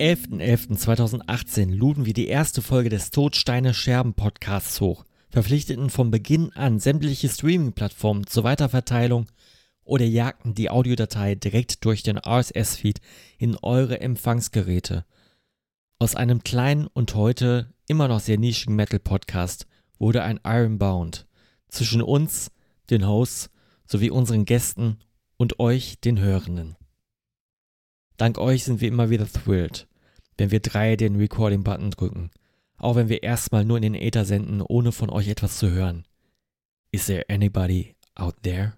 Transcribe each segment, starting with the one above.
Am 11.11.2018 luden wir die erste Folge des Todsteine Scherben Podcasts hoch, verpflichteten von Beginn an sämtliche Streaming-Plattformen zur Weiterverteilung oder jagten die Audiodatei direkt durch den RSS-Feed in eure Empfangsgeräte. Aus einem kleinen und heute immer noch sehr nischigen Metal-Podcast wurde ein Ironbound. Zwischen uns, den Hosts, sowie unseren Gästen und euch, den Hörenden. Dank euch sind wir immer wieder thrilled, wenn wir drei den Recording-Button drücken, auch wenn wir erstmal nur in den Äther senden, ohne von euch etwas zu hören. Is there anybody out there?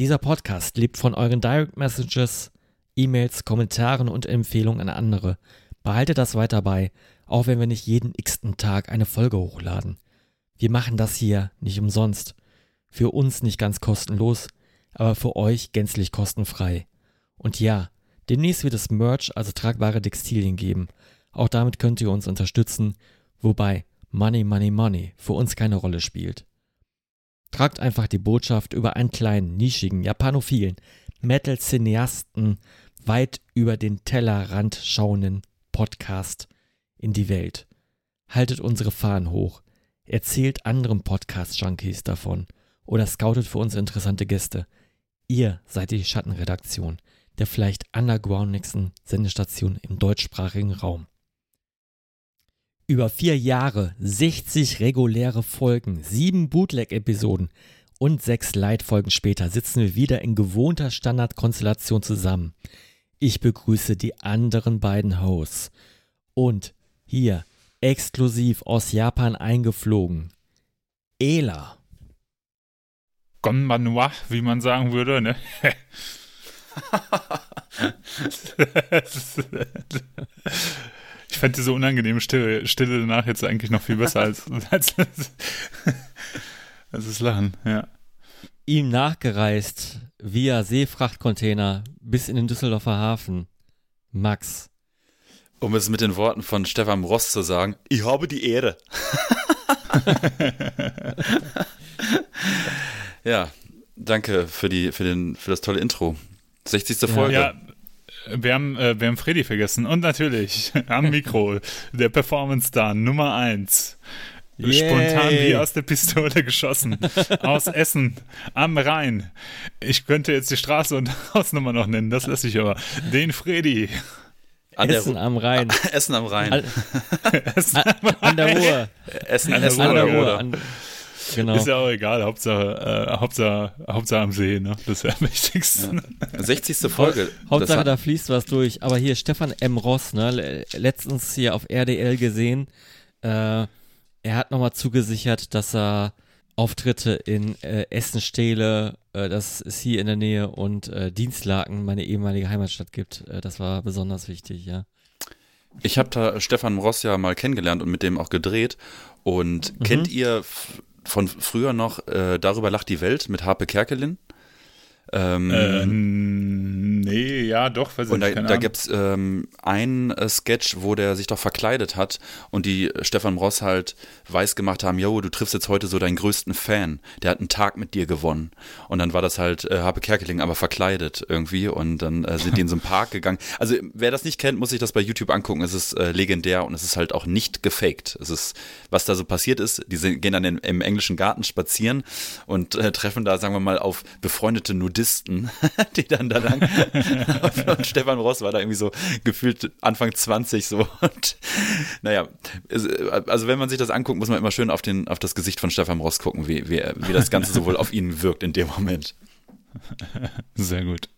Dieser Podcast lebt von euren Direct Messages, E-Mails, Kommentaren und Empfehlungen an andere. Behaltet das weiter bei, auch wenn wir nicht jeden x-ten Tag eine Folge hochladen. Wir machen das hier nicht umsonst. Für uns nicht ganz kostenlos, aber für euch gänzlich kostenfrei. Und ja, demnächst wird es Merch, also tragbare Textilien geben. Auch damit könnt ihr uns unterstützen, wobei Money, Money, Money für uns keine Rolle spielt. Tragt einfach die Botschaft über einen kleinen, nischigen, japanophilen Metal-Cineasten weit über den Tellerrand schauenden Podcast in die Welt. Haltet unsere Fahnen hoch. Erzählt anderen Podcast-Junkies davon oder scoutet für uns interessante Gäste. Ihr seid die Schattenredaktion der vielleicht undergroundigsten Sendestation im deutschsprachigen Raum. Über vier Jahre, 60 reguläre Folgen, sieben Bootleg-Episoden und sechs Leitfolgen später sitzen wir wieder in gewohnter Standardkonstellation zusammen. Ich begrüße die anderen beiden Hosts. Und hier, exklusiv aus Japan eingeflogen, Ela. Gonbanwa, wie man sagen würde, ne? ich fand diese unangenehme Stille, Stille danach jetzt eigentlich noch viel besser als, als, als das Lachen, ja. Ihm nachgereist via Seefrachtcontainer bis in den Düsseldorfer Hafen. Max. Um es mit den Worten von Stefan Ross zu sagen, ich habe die Ehre. ja, danke für, die, für, den, für das tolle Intro. 60. Folge. Ja, wir haben, äh, wir haben Freddy vergessen. Und natürlich am Mikro der Performance-Star Nummer 1. Spontan wie aus der Pistole geschossen. aus Essen am Rhein. Ich könnte jetzt die Straße und Hausnummer noch nennen, das lasse ich aber. Den Freddy. An Essen am Rhein. Essen am Rhein. An, Essen am Rhein. an der Ruhr. Essen, an Essen an der Ruhr. Ruhr. Genau. Ist ja auch egal, Hauptsache, äh, Hauptsache, Hauptsache am See, ne? Das wäre am wichtigsten. Ja. 60. Folge. Hauptsache, da fließt was durch. Aber hier Stefan M. Ross, ne? Letztens hier auf RDL gesehen. Äh, er hat nochmal zugesichert, dass er Auftritte in äh, Essenstähle, äh, das ist hier in der Nähe, und äh, Dienstlaken, meine ehemalige Heimatstadt gibt. Äh, das war besonders wichtig, ja. Ich habe da Stefan Ross ja mal kennengelernt und mit dem auch gedreht. Und mhm. kennt ihr von früher noch äh, Darüber lacht die Welt mit Harpe Kerkelin. Ähm, äh, nee, ja, doch. Weiß und da, da gibt es ähm, einen äh, Sketch, wo der sich doch verkleidet hat und die äh, Stefan Ross halt weiß gemacht haben, yo, du triffst jetzt heute so deinen größten Fan. Der hat einen Tag mit dir gewonnen. Und dann war das halt äh, Harpe Kerkeling, aber verkleidet irgendwie. Und dann äh, sind die in so einen Park gegangen. Also wer das nicht kennt, muss sich das bei YouTube angucken. Es ist äh, legendär und es ist halt auch nicht gefaked. Es ist, was da so passiert ist, die sind, gehen dann in, im englischen Garten spazieren und treffen da, sagen wir mal, auf befreundete Nudisten Nudisten, die dann da lang. und Stefan Ross war da irgendwie so gefühlt Anfang 20 so. Und naja, also wenn man sich das anguckt, muss man immer schön auf, den, auf das Gesicht von Stefan Ross gucken, wie, wie, wie das Ganze sowohl auf ihn wirkt in dem Moment. Sehr gut.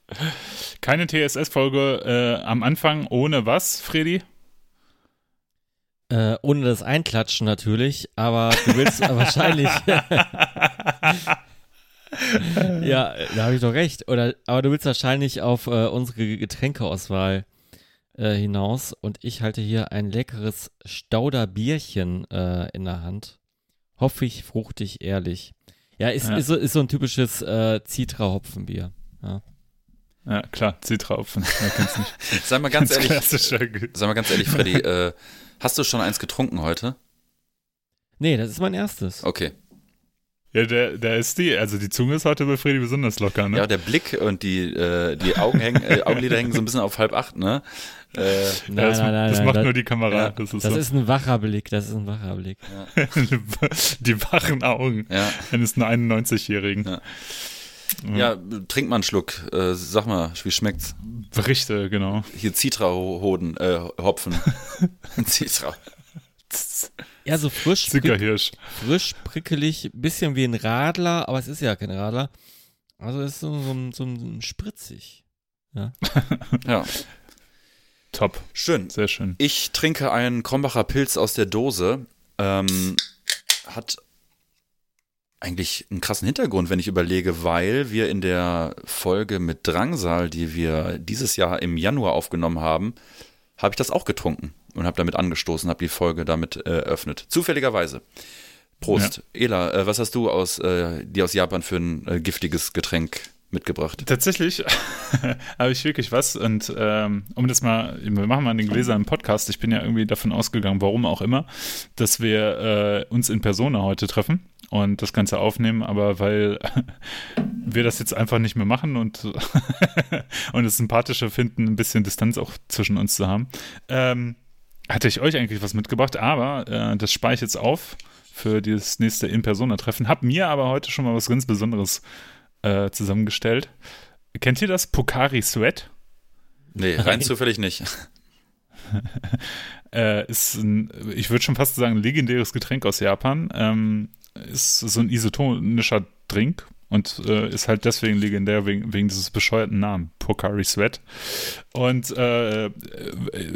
Keine TSS-Folge äh, am Anfang ohne was, Freddy? Äh, ohne das Einklatschen natürlich, aber du willst wahrscheinlich. ja, da habe ich doch recht. Oder, aber du willst wahrscheinlich auf äh, unsere Getränkeauswahl äh, hinaus und ich halte hier ein leckeres Stauderbierchen äh, in der Hand. Hoffig, fruchtig, ehrlich. Ja, ist, ja. ist, so, ist so ein typisches äh, Citra-Hopfenbier. Ja. Ja, klar, Citra-Hopfen. sag mal ganz, ehrlich, sag mal ganz ehrlich, Freddy, äh, hast du schon eins getrunken heute? Nee, das ist mein erstes. Okay. Ja, der, der ist die, also die Zunge ist heute bei Freddy besonders locker, ne? Ja, der Blick und die, äh, die Augen hängen, äh, Augenlider hängen so ein bisschen auf halb acht, ne? Äh, nein, das, nein, nein, das macht das, nur die Kamera. Ja, das, ist, das so. ist, ein wacher Blick, das ist ein wacher Blick. Ja. die wachen Augen ja. eines 91-Jährigen. Ja. Ja. trink mal einen Schluck. Äh, sag mal, wie schmeckt's? Berichte, genau. Hier Citra-Hoden, äh, Hopfen. Citra. Ja, so frisch. Zuckerhirsch. Frisch, prickelig, bisschen wie ein Radler, aber es ist ja kein Radler. Also es ist so, so, so, so spritzig. Ja. ja. Top. Schön. Sehr schön. Ich trinke einen Krombacher Pilz aus der Dose. Ähm, hat eigentlich einen krassen Hintergrund, wenn ich überlege, weil wir in der Folge mit Drangsal, die wir dieses Jahr im Januar aufgenommen haben, habe ich das auch getrunken und habe damit angestoßen, habe die Folge damit äh, eröffnet. Zufälligerweise. Prost. Ja. Ela, äh, was hast du aus, äh, dir aus Japan für ein äh, giftiges Getränk mitgebracht? Tatsächlich habe ich wirklich was. Und ähm, um das mal, wir machen mal den Gläser Podcast. Ich bin ja irgendwie davon ausgegangen, warum auch immer, dass wir äh, uns in Persona heute treffen und das Ganze aufnehmen, aber weil wir das jetzt einfach nicht mehr machen und, und es sympathischer finden, ein bisschen Distanz auch zwischen uns zu haben, ähm, hatte ich euch eigentlich was mitgebracht, aber äh, das spare ich jetzt auf für dieses nächste In-Persona-Treffen. Hab mir aber heute schon mal was ganz Besonderes äh, zusammengestellt. Kennt ihr das? Pokari Sweat? Nee, rein zufällig nicht. äh, ist ein, ich würde schon fast sagen, ein legendäres Getränk aus Japan. Ähm, ist so ein isotonischer Drink und äh, ist halt deswegen legendär wegen, wegen dieses bescheuerten Namen, Pocari Sweat. Und äh,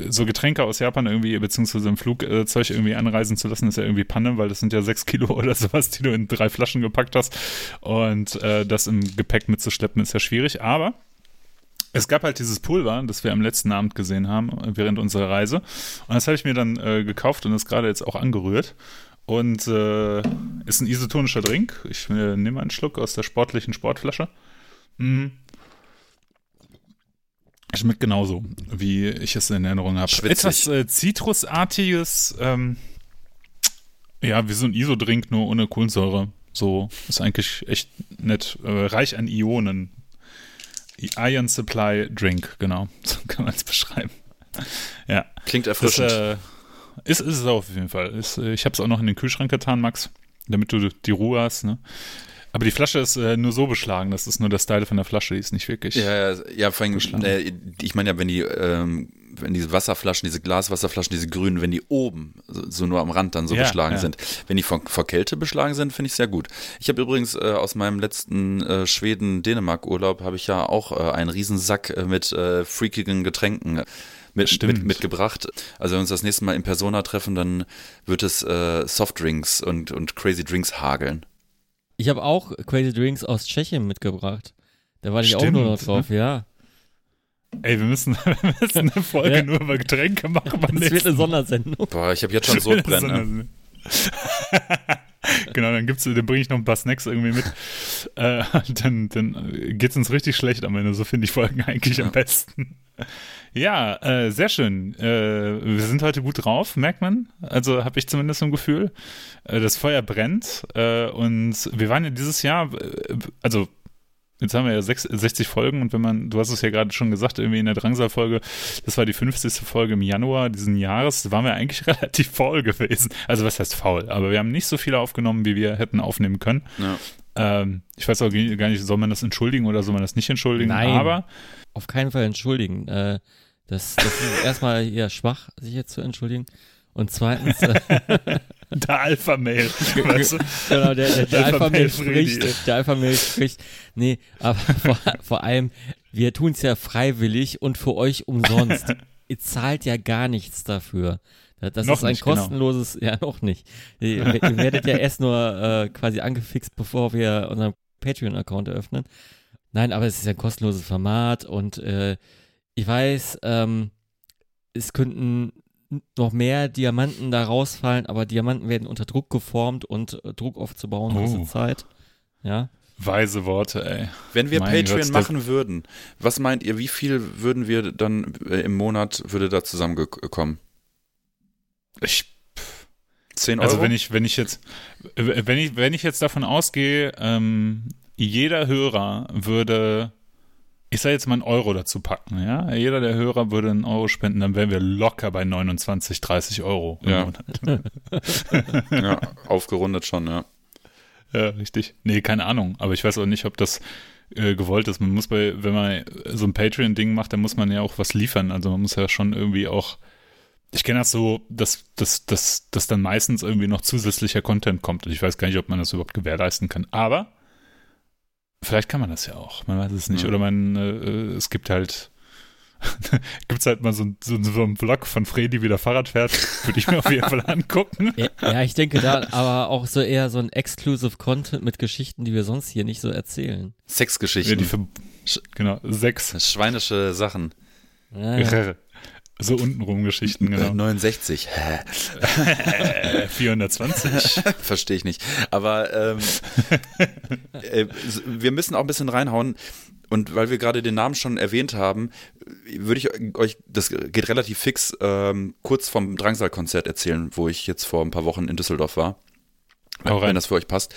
so Getränke aus Japan irgendwie, beziehungsweise im Flugzeug irgendwie anreisen zu lassen, ist ja irgendwie Panne, weil das sind ja sechs Kilo oder sowas, die du in drei Flaschen gepackt hast. Und äh, das im Gepäck mitzuschleppen, ist ja schwierig. Aber es gab halt dieses Pulver, das wir am letzten Abend gesehen haben, während unserer Reise. Und das habe ich mir dann äh, gekauft und ist gerade jetzt auch angerührt. Und äh, ist ein isotonischer Drink. Ich äh, nehme einen Schluck aus der sportlichen Sportflasche. Mhm. Schmeckt genauso, wie ich es in Erinnerung habe. Etwas äh, Zitrusartiges, ähm, ja, wie so ein Isodrink, nur ohne Kohlensäure. So ist eigentlich echt nett. Äh, reich an Ionen. Iron Supply Drink, genau. So kann man es beschreiben. ja. Klingt erfrischend. Das, äh, ist, ist es auf jeden Fall. Ist, äh, ich habe es auch noch in den Kühlschrank getan, Max, damit du die Ruhe hast. Ne? Aber die Flasche ist äh, nur so beschlagen, das ist nur der Style von der Flasche, die ist nicht wirklich. Ja, ja, ja vor allem, äh, ich meine ja, wenn die, ähm, wenn diese Wasserflaschen, diese Glaswasserflaschen, diese grünen, wenn die oben, so, so nur am Rand dann so ja, beschlagen ja. sind. Wenn die vor, vor Kälte beschlagen sind, finde ich sehr gut. Ich habe übrigens äh, aus meinem letzten äh, Schweden-Dänemark-Urlaub habe ich ja auch äh, einen Riesensack äh, mit äh, freakigen Getränken mit, mit, mitgebracht. Also wenn wir uns das nächste Mal in Persona treffen, dann wird es äh, Softdrinks und, und Crazy Drinks hageln. Ich habe auch Crazy Drinks aus Tschechien mitgebracht. Da war ich Stimmt. auch nur noch drauf, ja. Ey, wir müssen, wir müssen eine Folge ja. nur über Getränke machen. Das wird eine Sondersendung. Boah, ich habe jetzt schon Sodbrennen. genau, dann gibt's, dann bringe ich noch ein paar Snacks irgendwie mit. Äh, dann dann geht's uns richtig schlecht am Ende. So finde ich Folgen eigentlich ja. am besten. Ja, äh, sehr schön. Äh, wir sind heute gut drauf, merkt man. Also habe ich zumindest so ein Gefühl. Äh, das Feuer brennt. Äh, und wir waren ja dieses Jahr, äh, also Jetzt haben wir ja 60 Folgen und wenn man, du hast es ja gerade schon gesagt, irgendwie in der Drangsal-Folge, das war die 50. Folge im Januar diesen Jahres, da waren wir eigentlich relativ faul gewesen. Also was heißt faul? Aber wir haben nicht so viele aufgenommen, wie wir hätten aufnehmen können. Ja. Ähm, ich weiß auch gar nicht, soll man das entschuldigen oder soll man das nicht entschuldigen? Nein, aber auf keinen Fall entschuldigen. Äh, das, das ist erstmal eher schwach, sich jetzt zu entschuldigen. Und zweitens. Äh, der Alpha-Mail. Weißt du? Genau, der, der, der Alpha-Mail spricht. Der Alpha-Mail spricht. Nee, aber vor, vor allem, wir tun es ja freiwillig und für euch umsonst. Ihr zahlt ja gar nichts dafür. Das noch ist ein nicht, genau. kostenloses, genau. ja noch nicht. Ihr, ihr, werdet ja erst nur äh, quasi angefixt, bevor wir unseren Patreon-Account eröffnen. Nein, aber es ist ja ein kostenloses Format und äh, ich weiß, ähm, es könnten noch mehr Diamanten da rausfallen, aber Diamanten werden unter Druck geformt und äh, Druck aufzubauen oh. kostet Zeit. Ja. Weise Worte, ey. Wenn wir mein Patreon Gott, machen würden, was meint ihr, wie viel würden wir dann äh, im Monat würde da zusammengekommen? Ich 10 also Euro? Also wenn ich, wenn ich jetzt, wenn ich, wenn ich jetzt davon ausgehe, ähm, jeder Hörer würde ich soll jetzt mal einen Euro dazu packen, ja? Jeder der Hörer würde einen Euro spenden, dann wären wir locker bei 29, 30 Euro im Ja. Monat. Ja, aufgerundet schon, ja. Ja, richtig. Nee, keine Ahnung. Aber ich weiß auch nicht, ob das äh, gewollt ist. Man muss bei, wenn man so ein Patreon-Ding macht, dann muss man ja auch was liefern. Also man muss ja schon irgendwie auch. Ich kenne das so, dass, dass, dass, dass dann meistens irgendwie noch zusätzlicher Content kommt. Und ich weiß gar nicht, ob man das überhaupt gewährleisten kann. Aber vielleicht kann man das ja auch. Man weiß es nicht. Ja. Oder man, äh, es gibt halt. Gibt es halt mal so, ein- so, so einen Vlog von Freddy, wie der Fahrrad fährt, würde ich mir auf jeden Fall angucken. Ja, ja, ich denke da aber auch so eher so ein Exclusive Content mit Geschichten, die wir sonst hier nicht so erzählen. Ja, die Sexgeschichten, ver genau, sechs. schweinische Sachen. Ja, ja. So untenrum Geschichten, Äh, genau. 69, hä? Äh, 420. Verstehe ich nicht. Aber ähm, äh, wir müssen auch ein bisschen reinhauen. Und weil wir gerade den Namen schon erwähnt haben, würde ich euch, das geht relativ fix, ähm, kurz vom Drangsal-Konzert erzählen, wo ich jetzt vor ein paar Wochen in Düsseldorf war. Wenn das für euch passt.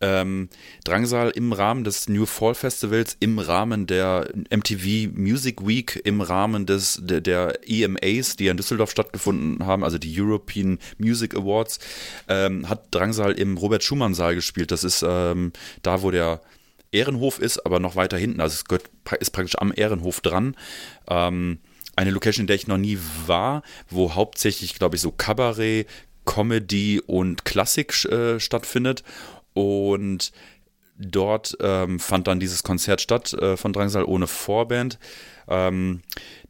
Ähm, Drangsal im Rahmen des New Fall Festivals, im Rahmen der MTV Music Week, im Rahmen des, der, der EMAs, die in Düsseldorf stattgefunden haben, also die European Music Awards, ähm, hat Drangsal im Robert-Schumann-Saal gespielt. Das ist ähm, da, wo der Ehrenhof ist, aber noch weiter hinten. Also es gehört, ist praktisch am Ehrenhof dran. Ähm, eine Location, in der ich noch nie war, wo hauptsächlich, glaube ich, so Kabarett, Comedy und Klassik äh, stattfindet. Und dort ähm, fand dann dieses Konzert statt äh, von Drangsal ohne Vorband. Ähm,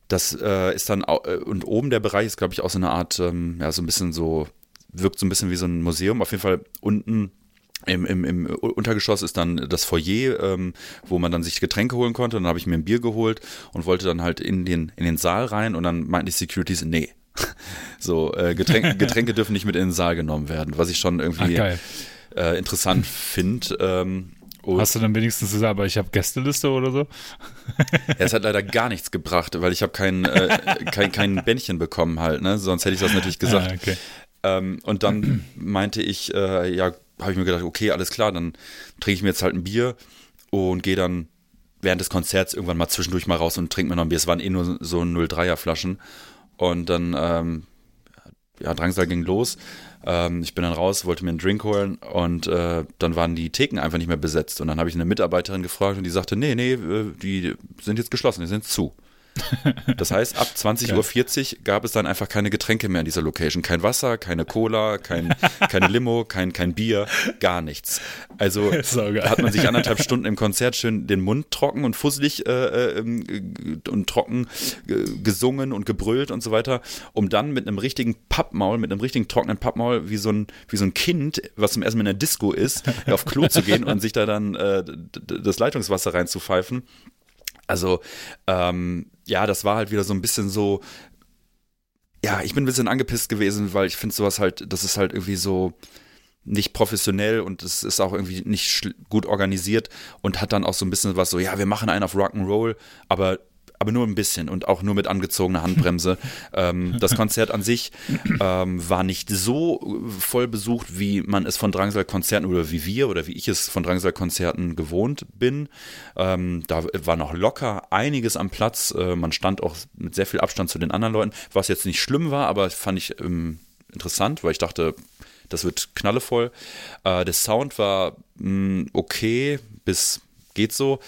das äh, ist dann, äh, und oben der Bereich ist, glaube ich, auch so eine Art, ähm, ja, so ein bisschen so, wirkt so ein bisschen wie so ein Museum. Auf jeden Fall unten im, im, im Untergeschoss ist dann das Foyer, ähm, wo man dann sich Getränke holen konnte. Dann habe ich mir ein Bier geholt und wollte dann halt in den, in den Saal rein und dann meinten die Securities, nee. So, äh, Getränke, Getränke dürfen nicht mit in den Saal genommen werden, was ich schon Ach, irgendwie geil. äh, interessant finde. Ähm, Hast du dann wenigstens gesagt, aber ich habe Gästeliste oder so? es hat leider gar nichts gebracht, weil ich habe kein, äh, kein, kein Bändchen bekommen halt, ne? Sonst hätte ich das natürlich gesagt. Ah, okay. Ähm, und dann meinte ich, äh, ja, habe ich mir gedacht, okay, alles klar, dann trinke ich mir jetzt halt ein Bier und gehe dann während des Konzerts irgendwann mal zwischendurch mal raus und trinke mir noch ein Bier. Es waren eh nur so 03er Flaschen. Und dann, ähm, ja, Drangsal ging los. Ähm, ich bin dann raus, wollte mir einen Drink holen und äh, dann waren die Theken einfach nicht mehr besetzt. Und dann habe ich eine Mitarbeiterin gefragt und die sagte, nee, nee, äh, die sind jetzt geschlossen, die sind zu. Das heißt, ab 20.40 Uhr gab es dann einfach keine Getränke mehr in dieser Location. Kein Wasser, keine Cola, kein, keine Limo, kein, kein Bier, gar nichts. Also hat man sich anderthalb Stunden im Konzert schön den Mund trocken und fusselig äh, äh, ähm, und trocken äh, gesungen und gebrüllt und so weiter, um dann mit einem richtigen Pappmaul, mit einem richtigen trockenen Pappmaul, wie so ein, wie so ein Kind, was zum ersten Mal in der Disco ist, auf Klo zu gehen und sich da dann äh, das Leitungswasser reinzupfeifen. Also, ähm, ja, das war halt wieder so ein bisschen so. Ja, ich bin ein bisschen angepisst gewesen, weil ich finde sowas halt, das ist halt irgendwie so nicht professionell und es ist auch irgendwie nicht gut organisiert und hat dann auch so ein bisschen was so, ja, wir machen einen auf Rock'n'Roll, aber aber nur ein bisschen und auch nur mit angezogener Handbremse. ähm, das Konzert an sich ähm, war nicht so voll besucht, wie man es von Drangsal-Konzerten oder wie wir oder wie ich es von Drangsal-Konzerten gewohnt bin. Ähm, da war noch locker einiges am Platz. Äh, man stand auch mit sehr viel Abstand zu den anderen Leuten, was jetzt nicht schlimm war, aber fand ich ähm, interessant, weil ich dachte, das wird knallevoll. Äh, der Sound war mh, okay, bis geht so.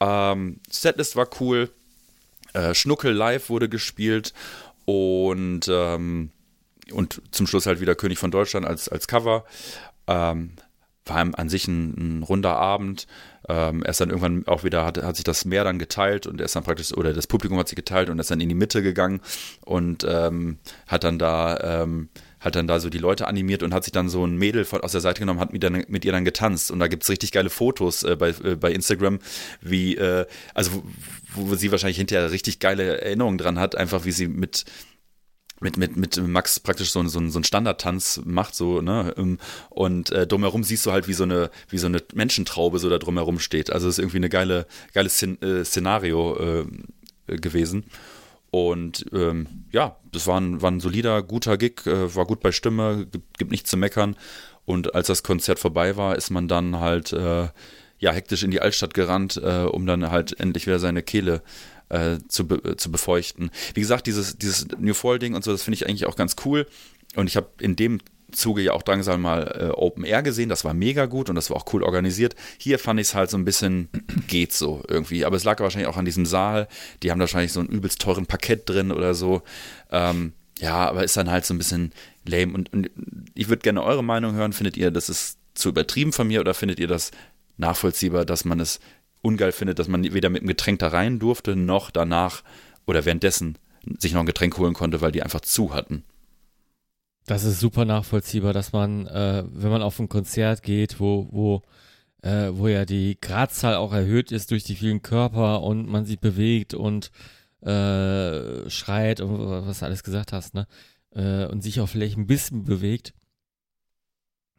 Ähm, Setlist war cool. Äh, Schnuckel live wurde gespielt und, ähm, und zum Schluss halt wieder König von Deutschland als, als Cover. Ähm, war an sich ein, ein runder Abend. Ähm, er ist dann irgendwann auch wieder, hat, hat sich das Meer dann geteilt und er ist dann praktisch, oder das Publikum hat sich geteilt und er ist dann in die Mitte gegangen und ähm, hat dann da, ähm, hat dann da so die Leute animiert und hat sich dann so ein Mädel von, aus der Seite genommen, hat mit, dann, mit ihr dann getanzt. Und da gibt es richtig geile Fotos äh, bei, äh, bei Instagram, wie, äh, also wo, sie wahrscheinlich hinterher richtig geile Erinnerungen dran hat, einfach wie sie mit, mit, mit, mit Max praktisch so, so, so einen Standardtanz macht, so, ne? ähm, Und äh, drumherum siehst du halt, wie so eine, wie so eine Menschentraube so da drumherum steht. Also es ist irgendwie eine geile, geiles Szen äh, Szenario äh, gewesen. Und ähm, ja, das war ein, war ein solider, guter Gig, äh, war gut bei Stimme, gibt, gibt nichts zu meckern. Und als das Konzert vorbei war, ist man dann halt, äh, ja, hektisch in die Altstadt gerannt, äh, um dann halt endlich wieder seine Kehle äh, zu, be zu befeuchten. Wie gesagt, dieses, dieses New Fall-Ding und so, das finde ich eigentlich auch ganz cool. Und ich habe in dem Zuge ja auch Drangsal mal äh, Open Air gesehen, das war mega gut und das war auch cool organisiert. Hier fand ich es halt so ein bisschen, geht so irgendwie. Aber es lag wahrscheinlich auch an diesem Saal. Die haben wahrscheinlich so einen übelst teuren Parkett drin oder so. Ähm, ja, aber ist dann halt so ein bisschen lame. Und, und ich würde gerne eure Meinung hören. Findet ihr, das ist zu übertrieben von mir oder findet ihr das nachvollziehbar, dass man es ungeil findet, dass man weder mit dem Getränk da rein durfte, noch danach oder währenddessen sich noch ein Getränk holen konnte, weil die einfach zu hatten? Das ist super nachvollziehbar, dass man, äh, wenn man auf ein Konzert geht, wo, wo, äh, wo ja die Gradzahl auch erhöht ist durch die vielen Körper und man sich bewegt und äh, schreit und was du alles gesagt hast, ne? Äh, und sich auch vielleicht ein bisschen bewegt,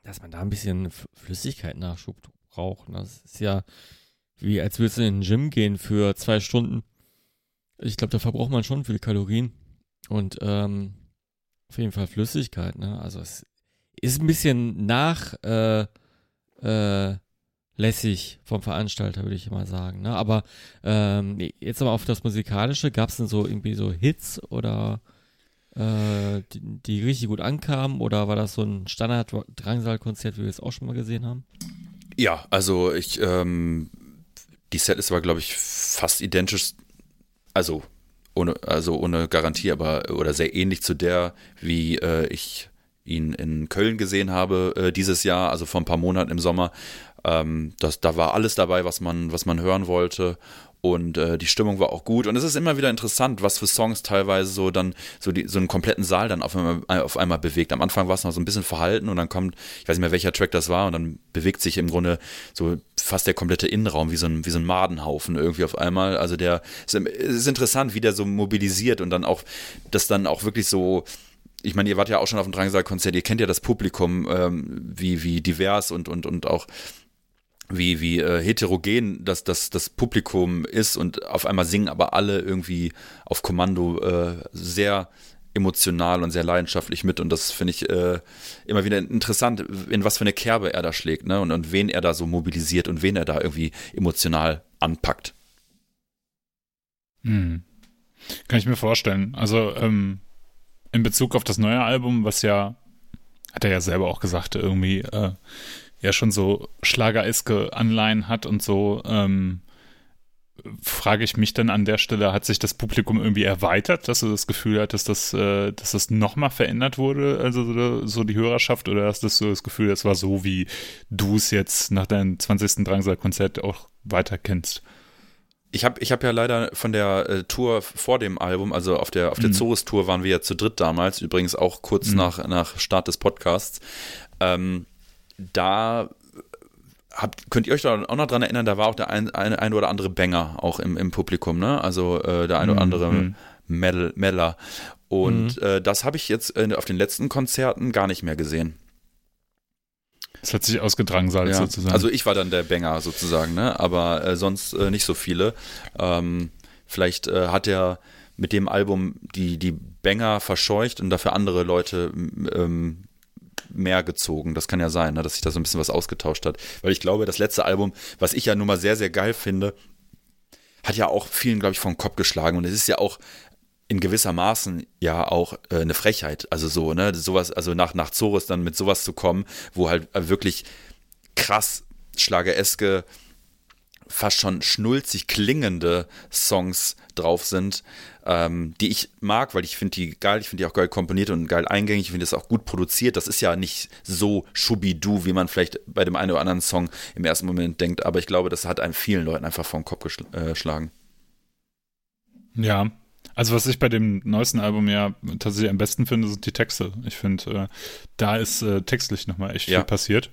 dass man da ein bisschen Flüssigkeit-Nachschub braucht. Ne? Das ist ja wie, als würdest du in den Gym gehen für zwei Stunden. Ich glaube, da verbraucht man schon viel Kalorien. Und ähm, auf jeden Fall Flüssigkeit, ne? Also es ist ein bisschen nach äh, äh, vom Veranstalter, würde ich mal sagen. Ne? Aber ähm, jetzt aber auf das Musikalische, gab es denn so irgendwie so Hits oder äh, die, die, richtig gut ankamen oder war das so ein Standard-Drangsal-Konzert, wie wir es auch schon mal gesehen haben? Ja, also ich, ähm, die Setlist war, glaube ich, fast identisch, also ohne, also ohne Garantie, aber oder sehr ähnlich zu der, wie äh, ich ihn in Köln gesehen habe äh, dieses Jahr, also vor ein paar Monaten im Sommer. Ähm, das, da war alles dabei, was man, was man hören wollte und äh, die Stimmung war auch gut und es ist immer wieder interessant, was für Songs teilweise so dann so die so einen kompletten Saal dann auf einmal, auf einmal bewegt. Am Anfang war es noch so ein bisschen verhalten und dann kommt, ich weiß nicht mehr welcher Track das war und dann bewegt sich im Grunde so fast der komplette Innenraum wie so ein wie so ein Madenhaufen irgendwie auf einmal. Also der es ist interessant, wie der so mobilisiert und dann auch das dann auch wirklich so ich meine, ihr wart ja auch schon auf dem Drangsal-Konzert, ihr kennt ja das Publikum, ähm, wie, wie divers und, und, und auch wie, wie äh, heterogen das, das, das Publikum ist und auf einmal singen aber alle irgendwie auf Kommando äh, sehr emotional und sehr leidenschaftlich mit und das finde ich äh, immer wieder interessant, in was für eine Kerbe er da schlägt ne? und, und wen er da so mobilisiert und wen er da irgendwie emotional anpackt. Hm. Kann ich mir vorstellen. Also ähm, in Bezug auf das neue Album, was ja, hat er ja selber auch gesagt, irgendwie äh, ja schon so schlagereske Anleihen hat und so, ähm, frage ich mich dann an der Stelle, hat sich das Publikum irgendwie erweitert, dass du das Gefühl hattest, dass, äh, dass das nochmal verändert wurde, also so, die Hörerschaft, oder hast du so das Gefühl, das war so, wie du es jetzt nach deinem 20. Drangsal-Konzert auch weiter kennst? Ich habe ich hab ja leider von der äh, Tour vor dem Album, also auf der, auf der mhm. Zorus-Tour waren wir ja zu dritt damals, übrigens auch kurz mhm. nach, nach Start des Podcasts. Ähm, da habt, könnt ihr euch da auch noch dran erinnern, da war auch der ein, ein, ein oder andere Banger auch im, im Publikum, ne? Also äh, der ein oder mhm, andere mhm. Mel, Meller. Und mhm. äh, das habe ich jetzt äh, auf den letzten Konzerten gar nicht mehr gesehen. Es hat sich ausgedrangsalt ja. sozusagen. Also ich war dann der Banger sozusagen, ne? Aber äh, sonst äh, nicht so viele. Ähm, vielleicht äh, hat er mit dem Album die, die Banger verscheucht und dafür andere Leute ähm, mehr gezogen. Das kann ja sein, ne, dass sich da so ein bisschen was ausgetauscht hat. Weil ich glaube, das letzte Album, was ich ja nun mal sehr, sehr geil finde, hat ja auch vielen, glaube ich, vom Kopf geschlagen. Und es ist ja auch in gewisser Maßen ja auch äh, eine Frechheit. Also so, ne, sowas, also nach, nach Zorus dann mit sowas zu kommen, wo halt wirklich krass schlagereske fast schon schnulzig klingende Songs drauf sind, ähm, die ich mag, weil ich finde die geil, ich finde die auch geil komponiert und geil eingängig, ich finde das auch gut produziert. Das ist ja nicht so schubidu, wie man vielleicht bei dem einen oder anderen Song im ersten Moment denkt, aber ich glaube, das hat einem vielen Leuten einfach vom Kopf äh, geschlagen. Ja, also was ich bei dem neuesten Album ja tatsächlich am besten finde, sind die Texte. Ich finde, äh, da ist äh, textlich nochmal echt ja. viel passiert.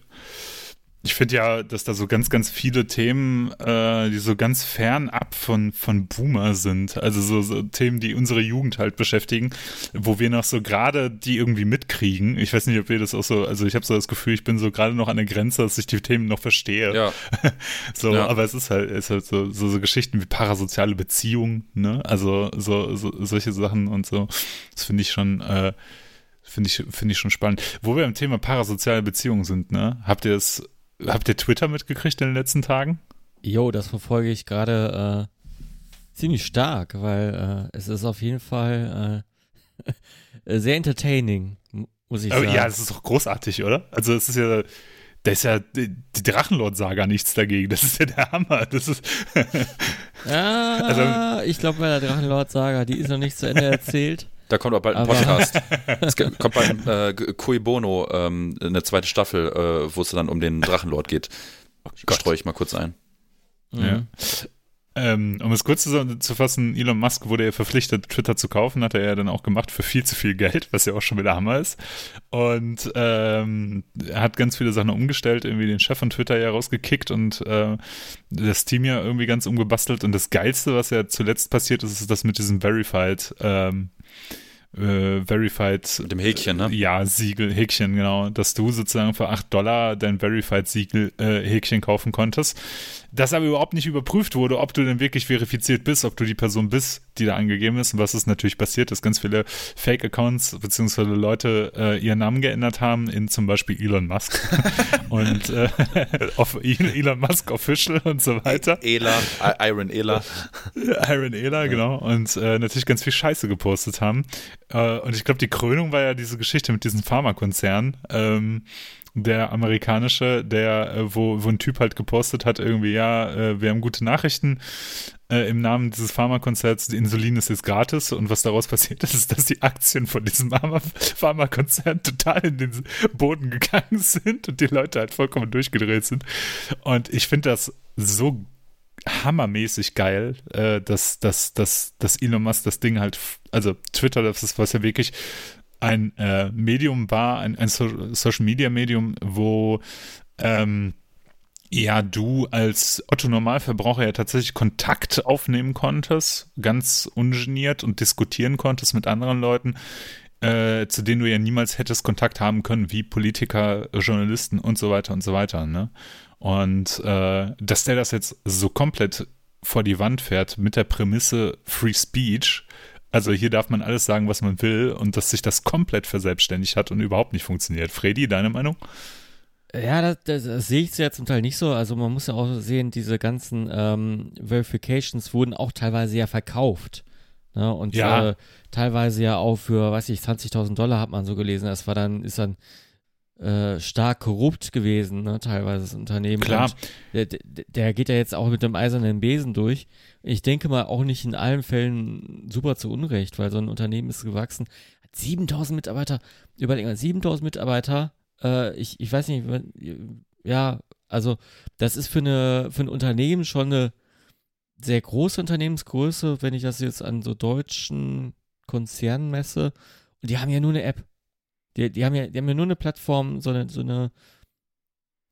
Ich finde ja, dass da so ganz, ganz viele Themen, äh, die so ganz fernab von, von Boomer sind. Also so, so Themen, die unsere Jugend halt beschäftigen, wo wir noch so gerade die irgendwie mitkriegen. Ich weiß nicht, ob wir das auch so, also ich habe so das Gefühl, ich bin so gerade noch an der Grenze, dass ich die Themen noch verstehe. Ja. so, ja. aber es ist halt, es ist halt so, so, so Geschichten wie parasoziale Beziehungen, ne? Also so, so solche Sachen und so. Das finde ich schon, äh, finde ich, finde ich schon spannend. Wo wir im Thema parasoziale Beziehungen sind, ne? Habt ihr es Habt ihr Twitter mitgekriegt in den letzten Tagen? Jo, das verfolge ich gerade äh, ziemlich stark, weil äh, es ist auf jeden Fall äh, sehr entertaining, muss ich Aber sagen. ja, das ist doch großartig, oder? Also es ist ja, da ist ja die die Drachenlord-Saga nichts dagegen. Das ist ja der Hammer. Das ist ja, also- ich glaube, bei der Drachenlord-Saga, die ist noch nicht zu Ende erzählt. Da kommt auch bald ein Aber- Podcast. es kommt bald äh, Cui Bono, ähm, eine zweite Staffel, äh, wo es dann um den Drachenlord geht. Gott. Streue ich mal kurz ein. Ja. Ähm, um es kurz zu, zu fassen, Elon Musk wurde ja verpflichtet, Twitter zu kaufen, hat er ja dann auch gemacht für viel zu viel Geld, was ja auch schon wieder Hammer ist. Und ähm, er hat ganz viele Sachen umgestellt, irgendwie den Chef von Twitter ja rausgekickt und äh, das Team ja irgendwie ganz umgebastelt. Und das Geilste, was ja zuletzt passiert ist, ist das mit diesem Verified, ähm, äh, Verified Mit dem Häkchen, ne? ja, Siegel, Häkchen, genau, dass du sozusagen für 8 Dollar dein Verified-Siegel, äh, Häkchen kaufen konntest. Das aber überhaupt nicht überprüft wurde, ob du denn wirklich verifiziert bist, ob du die Person bist, die da angegeben ist. Und was ist natürlich passiert, dass ganz viele Fake-Accounts beziehungsweise Leute äh, ihren Namen geändert haben in zum Beispiel Elon Musk und äh, auf Elon Musk Official und so weiter. Ela, I- Iron Ela. Iron Ela, genau. Und äh, natürlich ganz viel Scheiße gepostet haben. Äh, und ich glaube, die Krönung war ja diese Geschichte mit diesem Pharmakonzern. Ähm, der amerikanische, der, äh, wo, wo ein Typ halt gepostet hat, irgendwie, ja, äh, wir haben gute Nachrichten äh, im Namen dieses Pharmakonzerns, die Insulin ist jetzt gratis und was daraus passiert ist, ist, dass die Aktien von diesem Pharma Pharmakonzern total in den Boden gegangen sind und die Leute halt vollkommen durchgedreht sind. Und ich finde das so hammermäßig geil, äh, dass, dass, dass, dass Elon Musk das Ding halt, also Twitter, das ist was ja wirklich ein äh, Medium war, ein, ein so Social Media Medium, wo ähm, ja du als Otto Normalverbraucher ja tatsächlich Kontakt aufnehmen konntest, ganz ungeniert und diskutieren konntest mit anderen Leuten, äh, zu denen du ja niemals hättest Kontakt haben können, wie Politiker, Journalisten und so weiter und so weiter. Ne? Und äh, dass der das jetzt so komplett vor die Wand fährt mit der Prämisse Free Speech, also hier darf man alles sagen, was man will und dass sich das komplett verselbstständigt hat und überhaupt nicht funktioniert. Freddy, deine Meinung? Ja, das, das, das sehe ich ja zum Teil nicht so. Also man muss ja auch sehen, diese ganzen ähm, Verifications wurden auch teilweise ja verkauft. Ne? Und Ja. Äh, teilweise ja auch für, weiß ich, 20.000 Dollar hat man so gelesen. Das war dann, ist dann äh, stark korrupt gewesen, ne? teilweise das Unternehmen. Klar. Der, der, geht ja jetzt auch mit dem eisernen Besen durch. Ich denke mal auch nicht in allen Fällen super zu Unrecht, weil so ein Unternehmen ist gewachsen. Hat 7000 Mitarbeiter. Überleg mal, 7000 Mitarbeiter. Äh, ich, ich weiß nicht, ja, also das ist für, eine, für ein Unternehmen schon eine sehr große Unternehmensgröße, wenn ich das jetzt an so deutschen Konzernen messe. Und die haben ja nur eine App. Die, die, haben, ja, die haben ja nur eine Plattform, so eine, so eine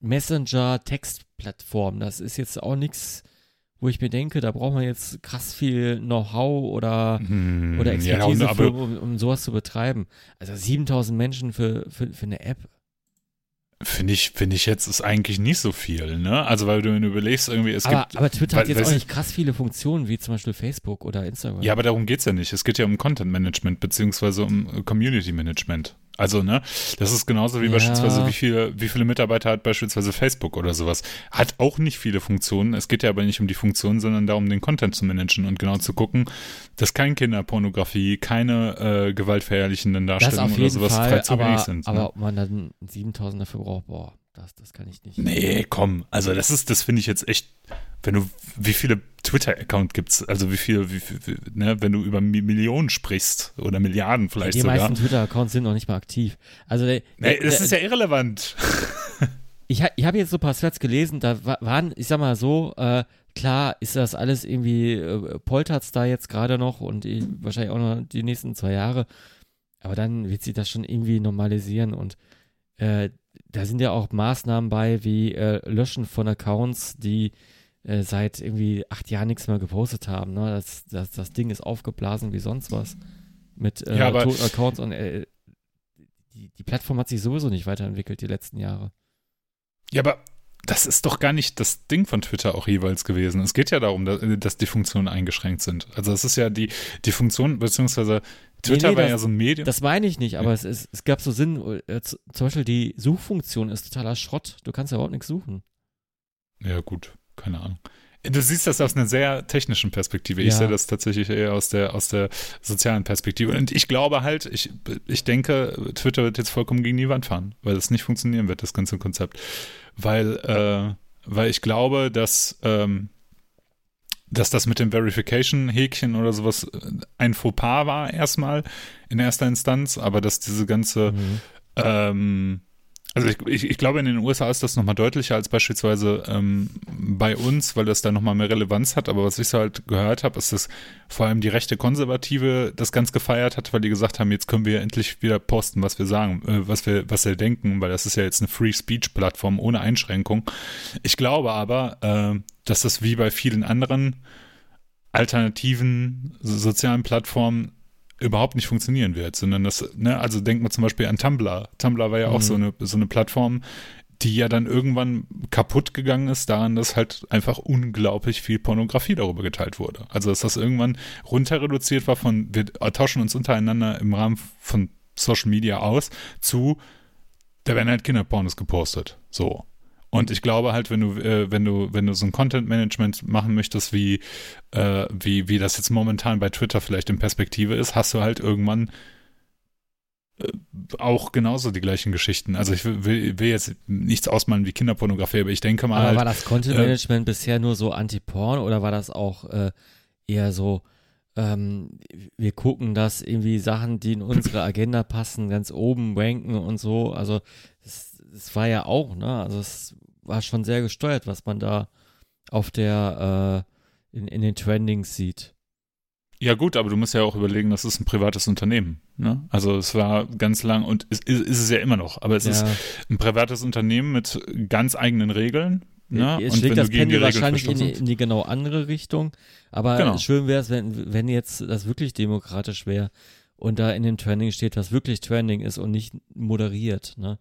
Messenger-Textplattform. Das ist jetzt auch nichts, wo ich mir denke, da braucht man jetzt krass viel Know-how oder, Hm, oder Expertise, ja, für, um, um sowas zu betreiben. Also 7000 Menschen für, für, für eine App. Finde ich, finde ich jetzt ist eigentlich nicht so viel, ne? Also weil du, wenn du überlegst, irgendwie, es Aber, gibt. aber Twitter weil- hat jetzt auch ich- nicht krass viele Funktionen, wie zum Beispiel Facebook oder Instagram. Ja, aber darum geht's ja nicht. Es geht ja um Content Management beziehungsweise um Community Management. Also, ne, das ist genauso wie Ja. beispielsweise, wie viele, wie viele Mitarbeiter hat beispielsweise Facebook oder sowas. Hat auch nicht viele Funktionen. Es geht ja aber nicht um die Funktionen, sondern darum, den Content zu managen und genau zu gucken, dass kein Kinderpornografie, keine äh, gewaltverherrlichenden Darstellungen oder sowas frei Fall, zugänglich aber, sind. aber ne? ob man dann 7000 dafür braucht, boah, das, das kann ich nicht. Nee, komm. Also das ist, das finde ich jetzt echt, wenn du, wie viele Twitter-Account gibt's, also wie viel, wie, wie, ne, wenn du über Mi- Millionen sprichst oder Milliarden vielleicht die sogar. meisten Twitter-Accounts sind noch nicht mal aktiv. Also der, Nee, der, das ist ja irrelevant. ich, ich habe jetzt so ein paar Threads gelesen, da wa- waren, ich sag mal so, äh, klar ist das alles irgendwie, äh, poltert's da jetzt gerade noch und eh, wahrscheinlich auch noch die nächsten zwei Jahre, aber dann wird sich das schon irgendwie normalisieren und äh, da sind ja auch Maßnahmen bei, wie äh, Löschen von Accounts, die äh, seit irgendwie acht Jahren nichts mehr gepostet haben. Ne? Das, das, das Ding ist aufgeblasen wie sonst was mit äh, Ja, toten Accounts und äh, die, die Plattform hat sich sowieso nicht weiterentwickelt die letzten Jahre. Ja, aber das ist doch gar nicht das Ding von Twitter auch jeweils gewesen. Es geht ja darum, dass, dass die Funktionen eingeschränkt sind. Also es ist ja die, die Funktion, beziehungsweise Twitter nee, war das- ja so ein Medium. Das meine ich nicht, aber Ja. es, ist, es gab so Sinn, äh, zum Beispiel die Suchfunktion ist totaler Schrott. Du kannst ja überhaupt nichts suchen. ja, gut. keine Ahnung. Du siehst das aus einer sehr technischen Perspektive. Ich Ja. sehe das tatsächlich eher aus der, aus der sozialen Perspektive. Und ich glaube halt, ich, ich denke, Twitter wird jetzt vollkommen gegen die Wand fahren, weil es nicht funktionieren wird, das ganze Konzept. Weil, äh, weil ich glaube, dass, ähm, dass das mit dem Verification-Häkchen oder sowas äh, ein Fauxpas war erstmal in erster Instanz, aber dass diese ganze Mhm. ähm, also ich, ich, ich glaube, in den USA ist das nochmal deutlicher als beispielsweise ähm, bei uns, weil das da nochmal mehr Relevanz hat. Aber was ich so halt gehört habe, ist, dass vor allem die rechte Konservative das ganz gefeiert hat, weil die gesagt haben, jetzt können wir endlich wieder posten, was wir sagen, äh, was wir, was wir denken, weil das ist ja jetzt eine Free Speech Plattform ohne Einschränkung. Ich glaube aber, äh, dass das wie bei vielen anderen alternativen sozialen Plattformen überhaupt nicht funktionieren wird, sondern das, ne, also denkt man zum Beispiel an Tumblr. Tumblr war ja auch Mhm. so eine, so eine Plattform, die ja dann irgendwann kaputt gegangen ist daran, dass halt einfach unglaublich viel Pornografie darüber geteilt wurde. Also dass das irgendwann runter reduziert war von, wir tauschen uns untereinander im Rahmen von Social Media aus zu, da werden halt Kinderpornos gepostet. So. Und ich glaube halt, wenn du, äh, wenn du, wenn du so ein Content-Management machen möchtest, wie, äh, wie, wie das jetzt momentan bei Twitter vielleicht in Perspektive ist, hast du halt irgendwann äh, auch genauso die gleichen Geschichten. Also ich will, will, jetzt nichts ausmalen wie Kinderpornografie, aber ich denke mal Aber halt, war das Content äh, Management bisher nur so Anti-Porn oder war das auch äh, eher so, ähm, wir gucken, dass irgendwie Sachen, die in unsere Agenda passen, ganz oben ranken und so. Also das, das war ja auch, ne? Also es war schon sehr gesteuert, was man da auf der äh, in, in den Trendings sieht. Ja gut, aber du musst ja auch überlegen, das ist ein privates Unternehmen. Ne? Also es war ganz lang und es ist, ist es ja immer noch, aber es ist ja, ein privates Unternehmen mit ganz eigenen Regeln. Ne? Jetzt und schlägt das Pendel wahrscheinlich in die, in die genau andere Richtung. Aber Genau. schön wäre es, wenn, wenn jetzt das wirklich demokratisch wäre und da in dem Trending steht, was wirklich Trending ist und nicht moderiert. Ne?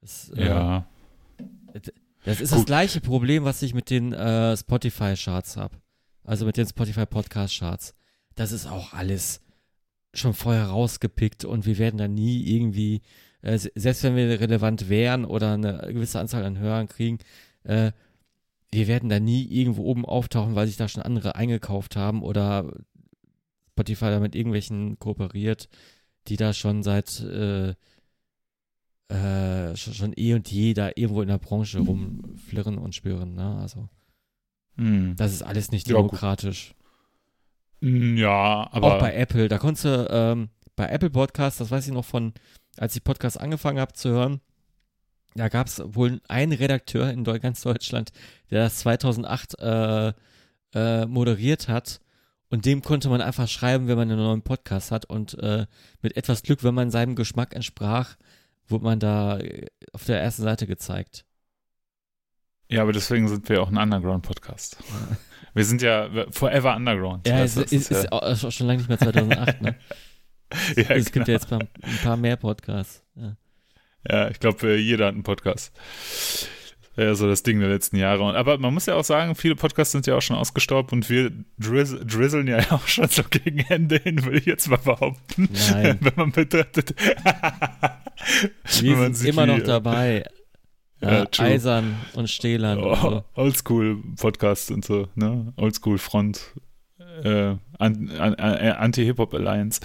Das, äh, Ja, Das ist das Gut. gleiche Problem, was ich mit den äh, Spotify-Charts habe. Also mit den Spotify-Podcast-Charts. Das ist auch alles schon vorher rausgepickt und wir werden da nie irgendwie, äh, se- selbst wenn wir relevant wären oder eine gewisse Anzahl an Hörern kriegen, äh, wir werden da nie irgendwo oben auftauchen, weil sich da schon andere eingekauft haben oder Spotify da mit irgendwelchen kooperiert, die da schon seit äh, äh, schon, schon eh und je da irgendwo in der Branche rumflirren und spüren. Ne? Also hm. das ist alles nicht Ja, gut. demokratisch. ja, aber Auch bei Apple, da konntest du ähm, bei Apple Podcasts, das weiß ich noch von, als ich Podcasts angefangen habe zu hören, da gab es wohl einen Redakteur in ganz Deutschland, der das 2008 äh, äh, moderiert hat. Und dem konnte man einfach schreiben, wenn man einen neuen Podcast hat. Und äh, mit etwas Glück, wenn man seinem Geschmack entsprach, wurde man da äh, auf der ersten Seite gezeigt. ja, aber deswegen sind wir auch ein Underground-Podcast. Wir sind ja forever Underground. Ja, es ist, das ist, auch- ist schon lange nicht mehr 2008, ne? ja, es gibt genau. ja jetzt ein paar mehr Podcasts. Ja. Ja, ich glaube, jeder hat einen Podcast. Ja, so das Ding der letzten Jahre. Und, aber man muss ja auch sagen, viele Podcasts sind ja auch schon ausgestaubt und wir drizz, drizzeln ja auch schon so gegen Ende hin, würde ich jetzt mal behaupten. Nein. Wenn man betrachtet. Wir sind immer noch dabei. Ja, Ja, true. Eisern und Stählern. und Oh, so. Oldschool-Podcast und so, ne? Oldschool-Front, äh, an, an, an, Anti-Hip-Hop Alliance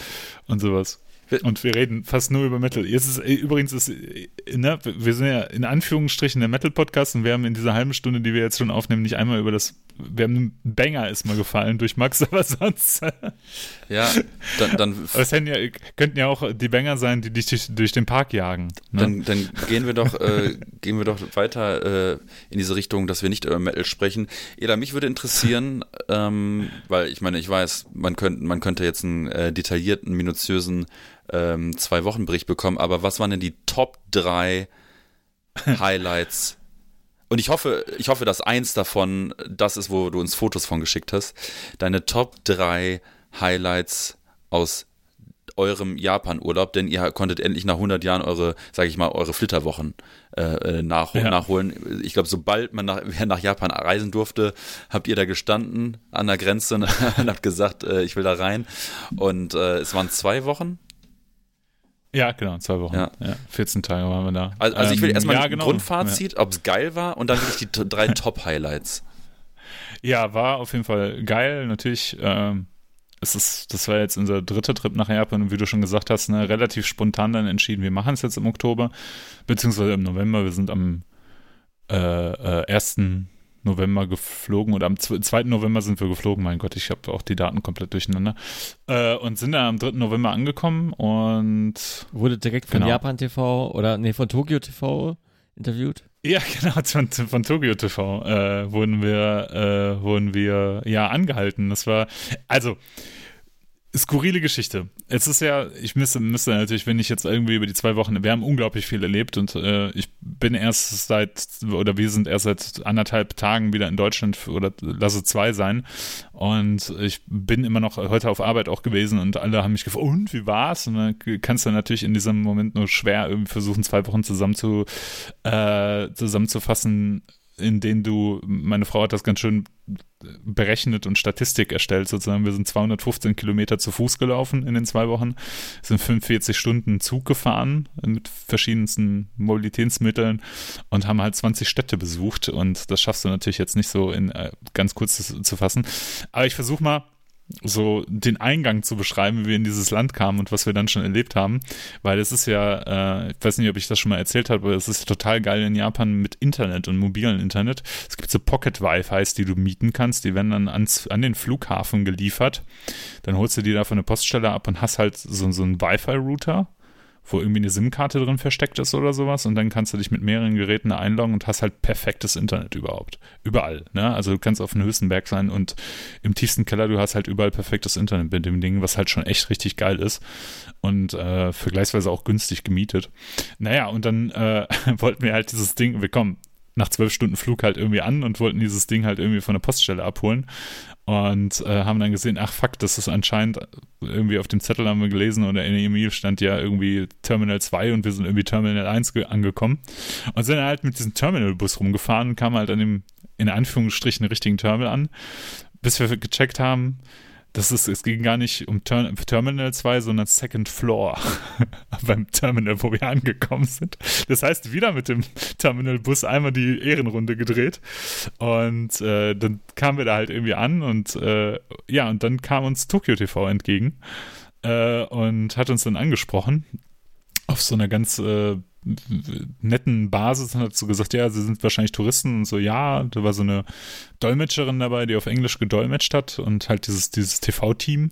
und sowas. Und wir reden fast nur über Metal. Jetzt ist, äh, übrigens ist, äh, ne, wir sind ja in Anführungsstrichen der Metal-Podcast und wir haben in dieser halben Stunde, die wir jetzt schon aufnehmen, nicht einmal über das, wir haben einen Banger ist mal gefallen durch Max, aber sonst, Ja, dann, dann, hätten ja, könnten ja auch die Banger sein, die dich durch, durch den Park jagen. Ne? dann, dann gehen wir doch, äh, gehen wir doch weiter äh, in diese Richtung, dass wir nicht über Metal sprechen. Eda, mich würde interessieren, ähm, weil ich meine, ich weiß, man könnte, man könnte jetzt einen äh, detaillierten, minutiösen ähm, Zwei-Wochen-Bericht bekommen, aber was waren denn die Top 3 Highlights? Und ich hoffe, ich hoffe, dass eins davon das ist, wo du uns Fotos von geschickt hast. Deine Top 3 Highlights aus eurem Japan-Urlaub, denn ihr konntet endlich nach 100 Jahren eure, sage ich mal, eure Flitterwochen äh, äh, nach, Ja. nachholen. Ich glaube, sobald man nach, wer nach Japan reisen durfte, habt ihr da gestanden an der Grenze und, und habt gesagt, äh, ich will da rein. Und äh, es waren zwei Wochen. Ja, genau, zwei Wochen. Ja. Ja. 14 Tage waren wir da. Also, also ich will Ähm, erstmal ja, ein genau. Grundfazit, ob es geil war und dann wirklich die drei Top-Highlights. Ja, war auf jeden Fall geil. Natürlich, ähm, es ist, das war jetzt unser dritter Trip nach Japan und wie du schon gesagt hast, ne, relativ spontan dann entschieden, wir machen es jetzt im Oktober, beziehungsweise im November. Wir sind am äh, äh, 1. November geflogen oder am 2. November sind wir geflogen. Mein Gott, ich habe auch die Daten komplett durcheinander. Äh, und sind dann am 3. November angekommen und. Wurde direkt von genau. Japan TV oder nee, von Tokyo TV interviewt? Ja, genau, von, von Tokyo TV äh, wurden wir, äh, wurden wir ja angehalten. Das war, also skurrile Geschichte. Es ist ja, ich müsste, müsste natürlich, wenn ich jetzt irgendwie über die zwei Wochen, wir haben unglaublich viel erlebt und äh, ich bin erst seit, oder wir sind erst seit anderthalb Tagen wieder in Deutschland oder lasse zwei sein und ich bin immer noch heute auf Arbeit auch gewesen und alle haben mich gefragt, und wie war's? Und dann kannst du natürlich in diesem Moment nur schwer irgendwie versuchen, zwei Wochen zusammen zu, äh, zusammenzufassen, in denen du, meine Frau hat das ganz schön berechnet und Statistik erstellt sozusagen. Wir sind 215 Kilometer zu Fuß gelaufen in den zwei Wochen, sind 45 Stunden Zug gefahren mit verschiedensten Mobilitätsmitteln und haben halt 20 Städte besucht und das schaffst du natürlich jetzt nicht so in äh, ganz kurz zu, zu fassen. Aber ich versuche mal so den Eingang zu beschreiben, wie wir in dieses Land kamen und was wir dann schon erlebt haben. Weil es ist ja, äh, ich weiß nicht, ob ich das schon mal erzählt habe, aber es ist total geil in Japan mit Internet und mobilen Internet. Es gibt so Pocket-Wi-Fis, die du mieten kannst, die werden dann ans, an den Flughafen geliefert. Dann holst du die da von der Poststelle ab und hast halt so, so einen Wi-Fi-Router wo irgendwie eine SIM-Karte drin versteckt ist oder sowas und dann kannst du dich mit mehreren Geräten einloggen und hast halt perfektes Internet überhaupt. Überall, ne? Also du kannst auf dem höchsten Berg sein und im tiefsten Keller, du hast halt überall perfektes Internet mit dem Ding, was halt schon echt richtig geil ist und äh, vergleichsweise auch günstig gemietet. Naja, und dann äh, wollten wir halt dieses Ding, wir kommen nach zwölf Stunden Flug halt irgendwie an und wollten dieses Ding halt irgendwie von der Poststelle abholen und äh, haben dann gesehen, ach fuck, das ist anscheinend irgendwie auf dem Zettel haben wir gelesen oder in der E-Mail stand ja irgendwie Terminal 2 und wir sind irgendwie Terminal 1 angekommen und sind halt mit diesem Terminalbus rumgefahren und kamen halt an dem in Anführungsstrichen richtigen Terminal an, bis wir gecheckt haben, das ist, es ging gar nicht um Ter Terminal 2, sondern Second Floor beim Terminal, wo wir angekommen sind. Das heißt, wieder mit dem Terminal-Bus einmal die Ehrenrunde gedreht. Und äh, dann kamen wir da halt irgendwie an und äh, ja, und dann kam uns Tokyo TV entgegen äh, und hat uns dann angesprochen auf so einer ganz äh, netten Basis und hat so gesagt, ja, sie sind wahrscheinlich Touristen und so, ja, da war so eine Dolmetscherin dabei, die auf Englisch gedolmetscht hat und halt dieses, dieses TV-Team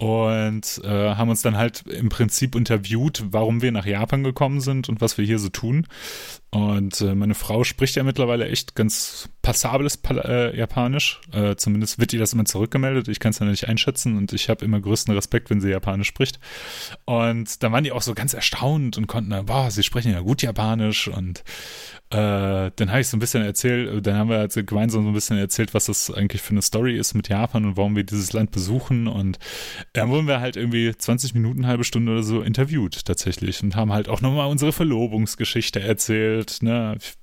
und äh, haben uns dann halt im Prinzip interviewt, warum wir nach Japan gekommen sind und was wir hier so tun. Und äh, meine Frau spricht ja mittlerweile echt ganz passables pa äh, Japanisch. Äh, zumindest wird ihr das immer zurückgemeldet. Ich kann es ja nicht einschätzen und ich habe immer größten Respekt, wenn sie Japanisch spricht. Und da waren die auch so ganz erstaunt und konnten, boah, sie sprechen ja gut Japanisch und äh, dann habe ich so ein bisschen erzählt, dann haben wir also gemeinsam so ein bisschen erzählt, was das eigentlich für eine Story ist mit Japan und warum wir dieses Land besuchen. Und dann wurden wir halt irgendwie 20 Minuten, halbe Stunde oder so interviewt tatsächlich und haben halt auch nochmal unsere Verlobungsgeschichte erzählt. Ne? Ich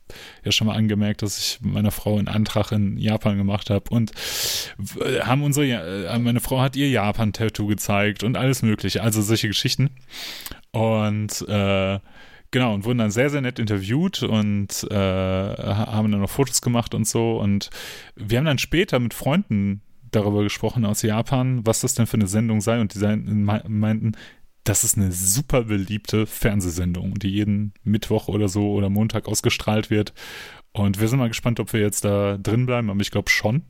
ja schon mal angemerkt, dass ich meiner Frau einen Antrag in Japan gemacht habe und haben unsere, äh, meine Frau hat ihr Japan-Tattoo gezeigt und alles mögliche, also solche Geschichten. Und äh, Genau, und wurden dann sehr, sehr nett interviewt und äh, haben dann noch Fotos gemacht und so. Und wir haben dann später mit Freunden darüber gesprochen aus Japan, was das denn für eine Sendung sei. Und die meinten, das ist eine super beliebte Fernsehsendung, die jeden Mittwoch oder so oder Montag ausgestrahlt wird. Und wir sind mal gespannt, ob wir jetzt da drin bleiben, aber ich glaube schon.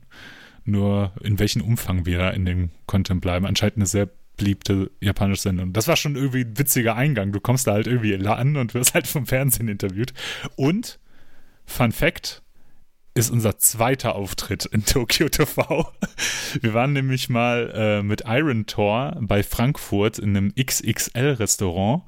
Nur in welchem Umfang wir da in dem Content bleiben. Anscheinend eine sehr beliebte japanische Sendung. Das war schon irgendwie ein witziger Eingang. Du kommst da halt irgendwie an und wirst halt vom Fernsehen interviewt. Und, Fun Fact, ist unser zweiter Auftritt in Tokyo TV. Wir waren nämlich mal äh, mit Iron Tor bei Frankfurt in einem XXL-Restaurant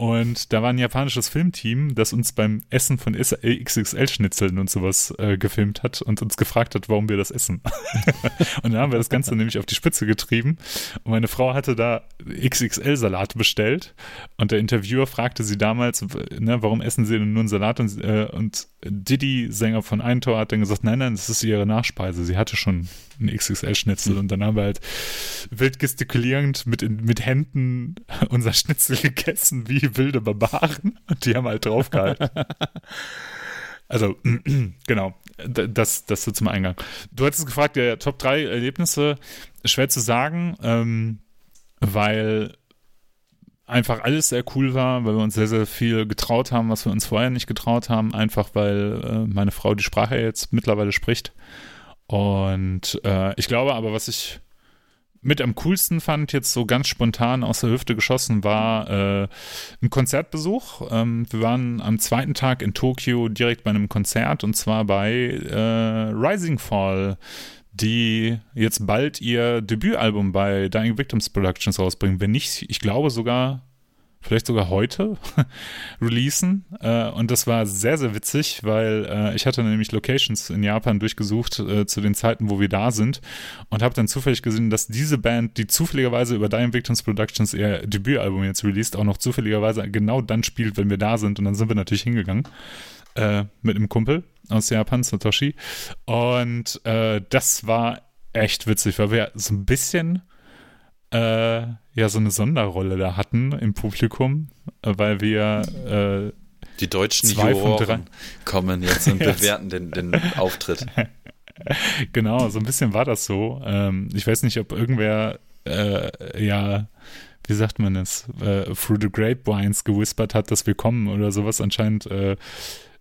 und da war ein japanisches Filmteam, das uns beim Essen von XXL-Schnitzeln und sowas äh, gefilmt hat und uns gefragt hat, warum wir das essen. und dann haben wir das Ganze nämlich auf die Spitze getrieben. Und meine Frau hatte da XXL-Salat bestellt. Und der Interviewer fragte sie damals, ne, warum essen sie denn nur einen Salat? Und, äh, und Diddy, Sänger von Eintor, hat dann gesagt, nein, nein, das ist ihre Nachspeise. Sie hatte schon ein XXL-Schnitzel. Und dann haben wir halt wild gestikulierend mit, mit Händen unser Schnitzel gegessen, wie wilde Barbaren. Und die haben halt draufgehalten. also, genau. das, das so zum Eingang. Du hattest gefragt, der Top 3 Erlebnisse, schwer zu sagen, ähm, weil einfach alles sehr cool war, weil wir uns sehr, sehr viel getraut haben, was wir uns vorher nicht getraut haben, einfach weil äh, meine Frau die Sprache jetzt mittlerweile spricht. Und äh, ich glaube aber, was ich mit am coolsten fand, jetzt so ganz spontan aus der Hüfte geschossen, war äh, ein Konzertbesuch. Ähm, wir waren am zweiten Tag in Tokio direkt bei einem Konzert und zwar bei äh, Rising Fall, die jetzt bald ihr Debütalbum bei Dying Victims Productions rausbringen. Wenn nicht, ich glaube sogar vielleicht sogar heute releasen. Äh, und das war sehr, sehr witzig, weil äh, ich hatte nämlich Locations in Japan durchgesucht äh, zu den Zeiten, wo wir da sind und habe dann zufällig gesehen, dass diese Band, die zufälligerweise über Dying Victims Productions ihr Debütalbum jetzt released, auch noch zufälligerweise genau dann spielt, wenn wir da sind. Und dann sind wir natürlich hingegangen äh, mit einem Kumpel aus Japan, Satoshi. Und äh, das war echt witzig, weil wir so ein bisschen äh, ja so eine Sonderrolle da hatten im Publikum, äh, weil wir äh, die deutschen zwei Juroren kommen jetzt und bewerten den, den Auftritt. genau, so ein bisschen war das so. Ähm, ich weiß nicht, ob irgendwer äh, ja wie sagt man es, äh, through the grapevines gewhispert hat, dass wir kommen oder sowas. Anscheinend äh,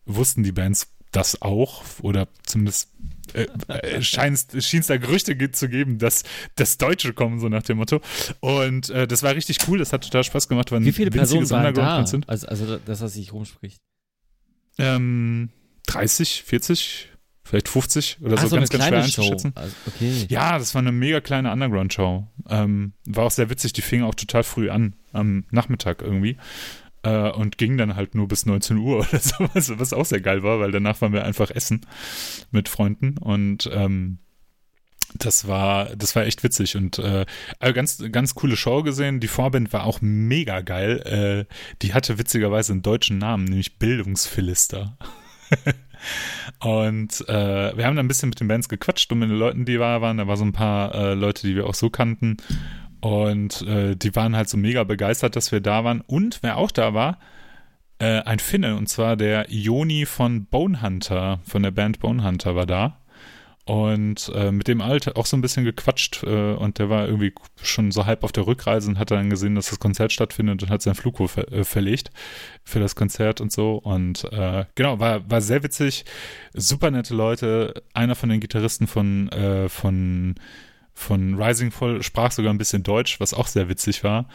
wussten die Bands das auch oder zumindest äh, äh schien es da Gerüchte zu geben, dass das Deutsche kommen, so nach dem Motto. Und äh, das war richtig cool, das hat total Spaß gemacht. Wie viele Personen waren da? Sind. Also, also, das sich rumspricht. Ähm, 30, 40, vielleicht 50 oder so, so ganz, ganz schwer einzuschätzen. Also, okay. Ja, das war eine mega kleine Underground-Show. Ähm, war auch sehr witzig, die fing auch total früh an, am Nachmittag irgendwie. Äh, und ging dann halt nur bis 19 Uhr oder sowas, was auch sehr geil war, weil danach waren wir einfach essen mit Freunden und ähm, das war, das war echt witzig und äh, also ganz, ganz coole Show gesehen. Die Vorband war auch mega geil. Äh, die hatte witzigerweise einen deutschen Namen, nämlich Bildungsphilister. und äh, wir haben dann ein bisschen mit den Bands gequatscht und mit den Leuten, die da waren. Da waren so ein paar äh, Leute, die wir auch so kannten. Und äh, die waren halt so mega begeistert, dass wir da waren. Und wer auch da war, äh, ein Finne, und zwar der Joni von Bonehunter, von der Band Bonehunter war da. Und äh, mit dem Alt auch so ein bisschen gequatscht äh, und der war irgendwie schon so halb auf der Rückreise und hat dann gesehen, dass das Konzert stattfindet und hat seinen Flug ver äh, verlegt für das Konzert und so. Und äh, genau, war, war sehr witzig, super nette Leute. Einer von den Gitarristen von, von von Rising Fall sprach sogar ein bisschen Deutsch, was auch sehr witzig war.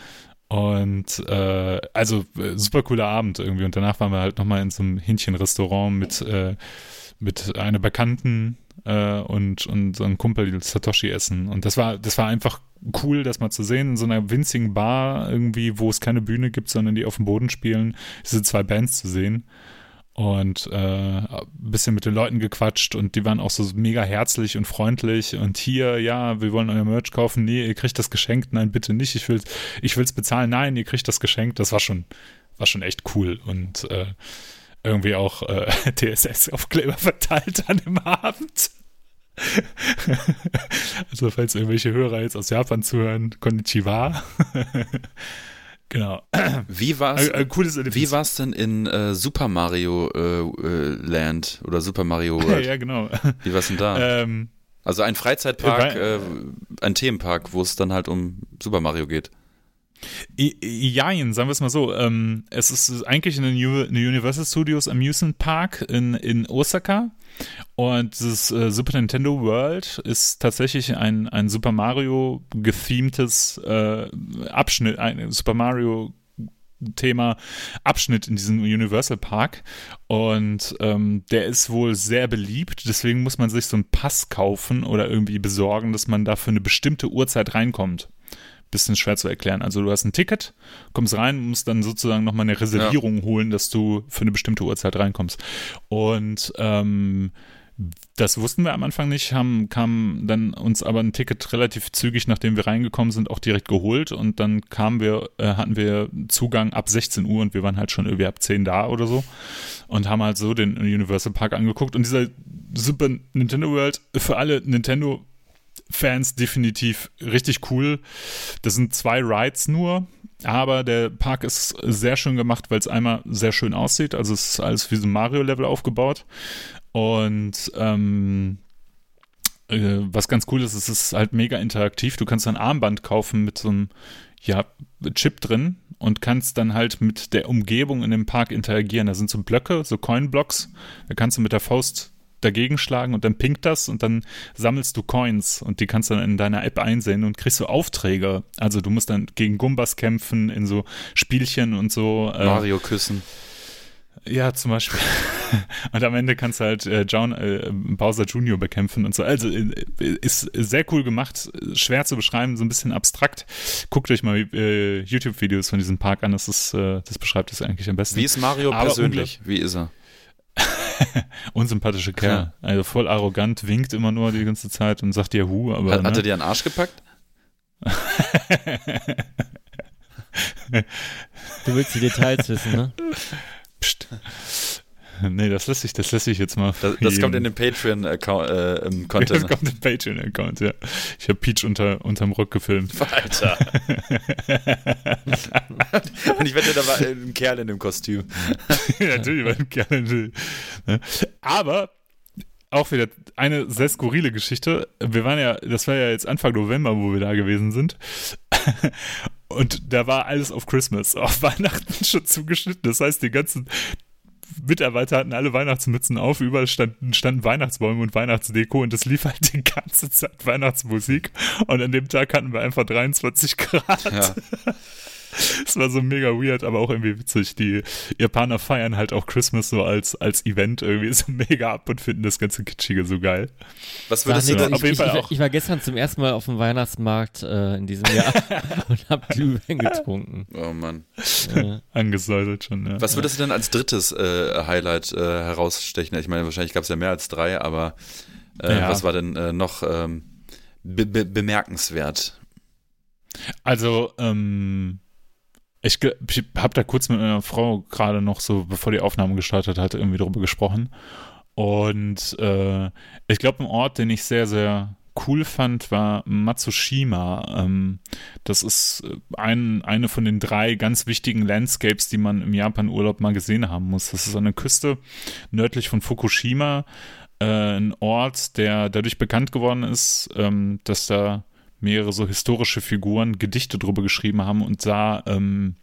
Und äh, also äh, super cooler Abend irgendwie. Und danach waren wir halt nochmal in so einem Hähnchenrestaurant mit, äh, mit einer Bekannten äh, und, und so einem Kumpel Satoshi essen. Und das war, das war einfach cool, das mal zu sehen, in so einer winzigen Bar irgendwie, wo es keine Bühne gibt, sondern die auf dem Boden spielen, diese zwei Bands zu sehen und äh, ein bisschen mit den Leuten gequatscht und die waren auch so mega herzlich und freundlich und hier, ja, wir wollen euer Merch kaufen, nee, ihr kriegt das geschenkt, nein, bitte nicht, ich will ich will's bezahlen, nein, ihr kriegt das geschenkt, das war schon, war schon echt cool und äh, irgendwie auch äh, TSS-Aufkleber verteilt an dem Abend. also falls irgendwelche Hörer jetzt aus Japan zuhören, konnichiwa. Genau. Wie war es wie war's denn in äh, Super Mario äh, äh, Land oder Super Mario World? ja, genau. Wie war es denn da? Ähm, also ein Freizeitpark, äh, ein Themenpark, wo es dann halt um Super Mario geht. Jein, sagen wir es mal so. Ähm, es ist eigentlich eine, Universal Studios Amusement Park in, in Osaka. Und das äh, Super Nintendo World ist tatsächlich ein, ein Super Mario gethemtes äh, Abschnitt, ein Super Mario Thema Abschnitt in diesem Universal Park und ähm, der ist wohl sehr beliebt, deswegen muss man sich so einen Pass kaufen oder irgendwie besorgen, dass man da für eine bestimmte Uhrzeit reinkommt bisschen schwer zu erklären. Also du hast ein Ticket, kommst rein, musst dann sozusagen nochmal eine Reservierung ja. holen, dass du für eine bestimmte Uhrzeit reinkommst. Und ähm, das wussten wir am Anfang nicht, haben, kam dann uns aber ein Ticket relativ zügig, nachdem wir reingekommen sind, auch direkt geholt und dann kamen wir, äh, hatten wir Zugang ab 16 Uhr und wir waren halt schon irgendwie ab 10 da oder so und haben halt so den Universal Park angeguckt und dieser Super Nintendo World für alle Nintendo Fans definitiv richtig cool. Das sind zwei Rides nur, aber der Park ist sehr schön gemacht, weil es einmal sehr schön aussieht. Also es ist alles wie so ein Mario-Level aufgebaut. Und ähm, äh, was ganz cool ist, es ist halt mega interaktiv. Du kannst ein Armband kaufen mit so einem ja, Chip drin und kannst dann halt mit der Umgebung in dem Park interagieren. Da sind so Blöcke, so Coin-Blocks. Da kannst du mit der Faust dagegen schlagen und dann pinkt das und dann sammelst du Coins und die kannst du dann in deiner App einsehen und kriegst du Aufträge. Also du musst dann gegen Gumbas kämpfen in so Spielchen und so. Äh, Mario küssen. Ja, zum Beispiel. Und am Ende kannst du halt äh, John, äh, Bowser Jr. bekämpfen und so. Also äh, ist sehr cool gemacht, schwer zu beschreiben, so ein bisschen abstrakt. Guckt euch mal äh, YouTube-Videos von diesem Park an, das, ist, äh, das beschreibt es eigentlich am besten. Wie ist Mario Aber persönlich? Wie ist er? Unsympathische Kerl. Ja. Also voll arrogant, winkt immer nur die ganze Zeit und sagt dir Hu. Aber, hat, ne? hat er dir einen Arsch gepackt? du willst die Details wissen, ne? Psst. Nee, das lässt sich, das lässt sich jetzt mal. Das, das kommt in den Patreon-Account. Äh, im Content. Das kommt im Patreon-Account, ja. Ich habe Peach unter, unterm Rock gefilmt. Alter. Und ich wette, da war ein Kerl in dem Kostüm. ja, natürlich war ein Kerl in dem. Ne? Aber auch wieder eine sehr skurrile Geschichte. Wir waren ja, das war ja jetzt Anfang November, wo wir da gewesen sind. Und da war alles auf Christmas, auf Weihnachten schon zugeschnitten. Das heißt, die ganzen Mitarbeiter hatten alle Weihnachtsmützen auf, überall standen, standen Weihnachtsbäume und Weihnachtsdeko und es lief halt die ganze Zeit Weihnachtsmusik. Und an dem Tag hatten wir einfach 23 Grad. Ja. Es war so mega weird, aber auch irgendwie witzig. Die Japaner feiern halt auch Christmas so als, als Event irgendwie so mega ab und finden das ganze Kitschige so geil. Was würdest du denn? Auf jeden ich, Fall auch. Ich war gestern zum ersten Mal auf dem Weihnachtsmarkt äh, in diesem Jahr und hab Glühwein getrunken. Oh Mann. Ja. Angesäuselt schon, ja. Was würdest du denn als drittes äh, Highlight äh, herausstechen? Ich meine, wahrscheinlich gab es ja mehr als drei, aber äh, ja. was war denn äh, noch ähm, be be bemerkenswert? Also, ähm, ich, ich habe da kurz mit einer Frau gerade noch so, bevor die Aufnahme gestartet hat, irgendwie drüber gesprochen. Und äh, ich glaube, ein Ort, den ich sehr, sehr cool fand, war Matsushima. Ähm, das ist ein, eine von den drei ganz wichtigen Landscapes, die man im Japan-Urlaub mal gesehen haben muss. Das ist eine Küste nördlich von Fukushima, äh, ein Ort, der dadurch bekannt geworden ist, ähm, dass da mehrere so historische Figuren Gedichte drüber geschrieben haben und da ähm,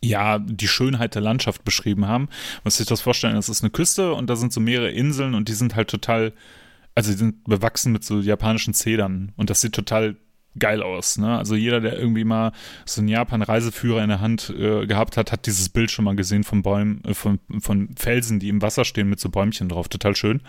ja die Schönheit der Landschaft beschrieben haben. Muss sich das vorstellen, das ist eine Küste und da sind so mehrere Inseln und die sind halt total, also die sind bewachsen mit so japanischen Zedern und das sieht total geil aus. Ne? Also jeder, der irgendwie mal so einen Japan-Reiseführer in der Hand äh, gehabt hat, hat dieses Bild schon mal gesehen von Bäumen, äh, von, von Felsen, die im Wasser stehen mit so Bäumchen drauf. Total schön.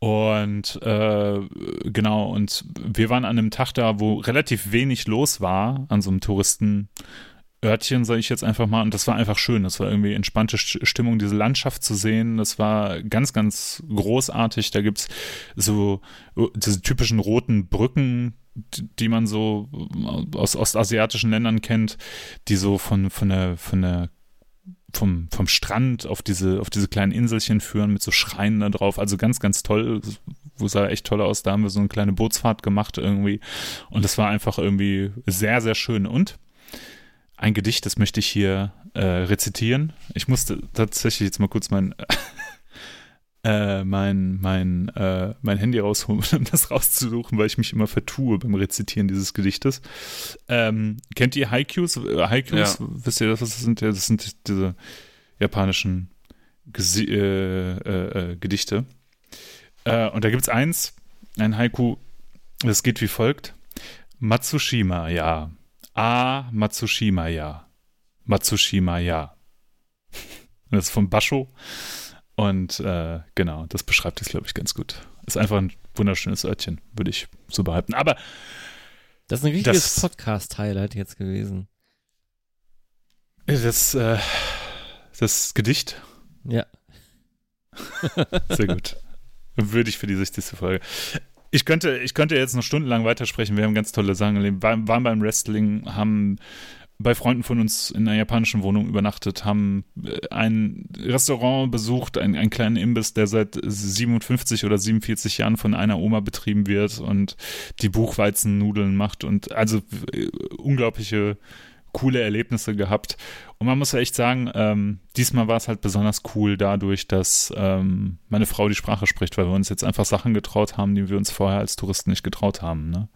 Und äh, genau, und wir waren an einem Tag da, wo relativ wenig los war, an so einem Touristenörtchen, sage ich jetzt einfach mal. Und das war einfach schön. Das war irgendwie entspannte Stimmung, diese Landschaft zu sehen. Das war ganz, ganz großartig. Da gibt's so diese typischen roten Brücken, die man so aus ostasiatischen Ländern kennt, die so von, von der, von der vom, vom Strand auf diese, auf diese kleinen Inselchen führen mit so Schreinen da drauf. Also ganz, ganz toll. Wo sah echt toll aus. Da haben wir so eine kleine Bootsfahrt gemacht irgendwie. Und das war einfach irgendwie sehr, sehr schön. Und ein Gedicht, das möchte ich hier äh, rezitieren. Ich musste tatsächlich jetzt mal kurz mein äh, mein, mein, äh, mein Handy rausholen, um das rauszusuchen, weil ich mich immer vertue beim Rezitieren dieses Gedichtes. Ähm, kennt ihr Haikus? Haikus, ja. wisst ihr, was das sind? Das sind diese japanischen Gesi äh, äh, äh Gedichte. Äh, und da gibt es eins, ein Haiku, das geht wie folgt. Matsushima, ja. Ah, Matsushima, ja. Matsushima, ja. Das ist von Basho. Und äh, genau, das beschreibt es, glaube ich, ganz gut. Ist einfach ein wunderschönes Örtchen, würde ich so behaupten. Aber das ist ein richtiges Podcast-Highlight jetzt gewesen. Das, äh, das Gedicht? Ja. Sehr gut. Würde ich für die 60. Folge. Ich könnte, ich könnte jetzt noch stundenlang weitersprechen. Wir haben ganz tolle Sachen erlebt. Waren beim Wrestling, haben bei Freunden von uns in einer japanischen Wohnung übernachtet, haben äh, ein Restaurant besucht, einen, einen kleinen Imbiss, der seit 57 oder 47 Jahren von einer Oma betrieben wird und die Buchweizennudeln macht und also äh, unglaubliche coole Erlebnisse gehabt. Und man muss ja echt sagen, ähm, diesmal war es halt besonders cool dadurch, dass ähm, meine Frau die Sprache spricht, weil wir uns jetzt einfach Sachen getraut haben, die wir uns vorher als Touristen nicht getraut haben. Ne?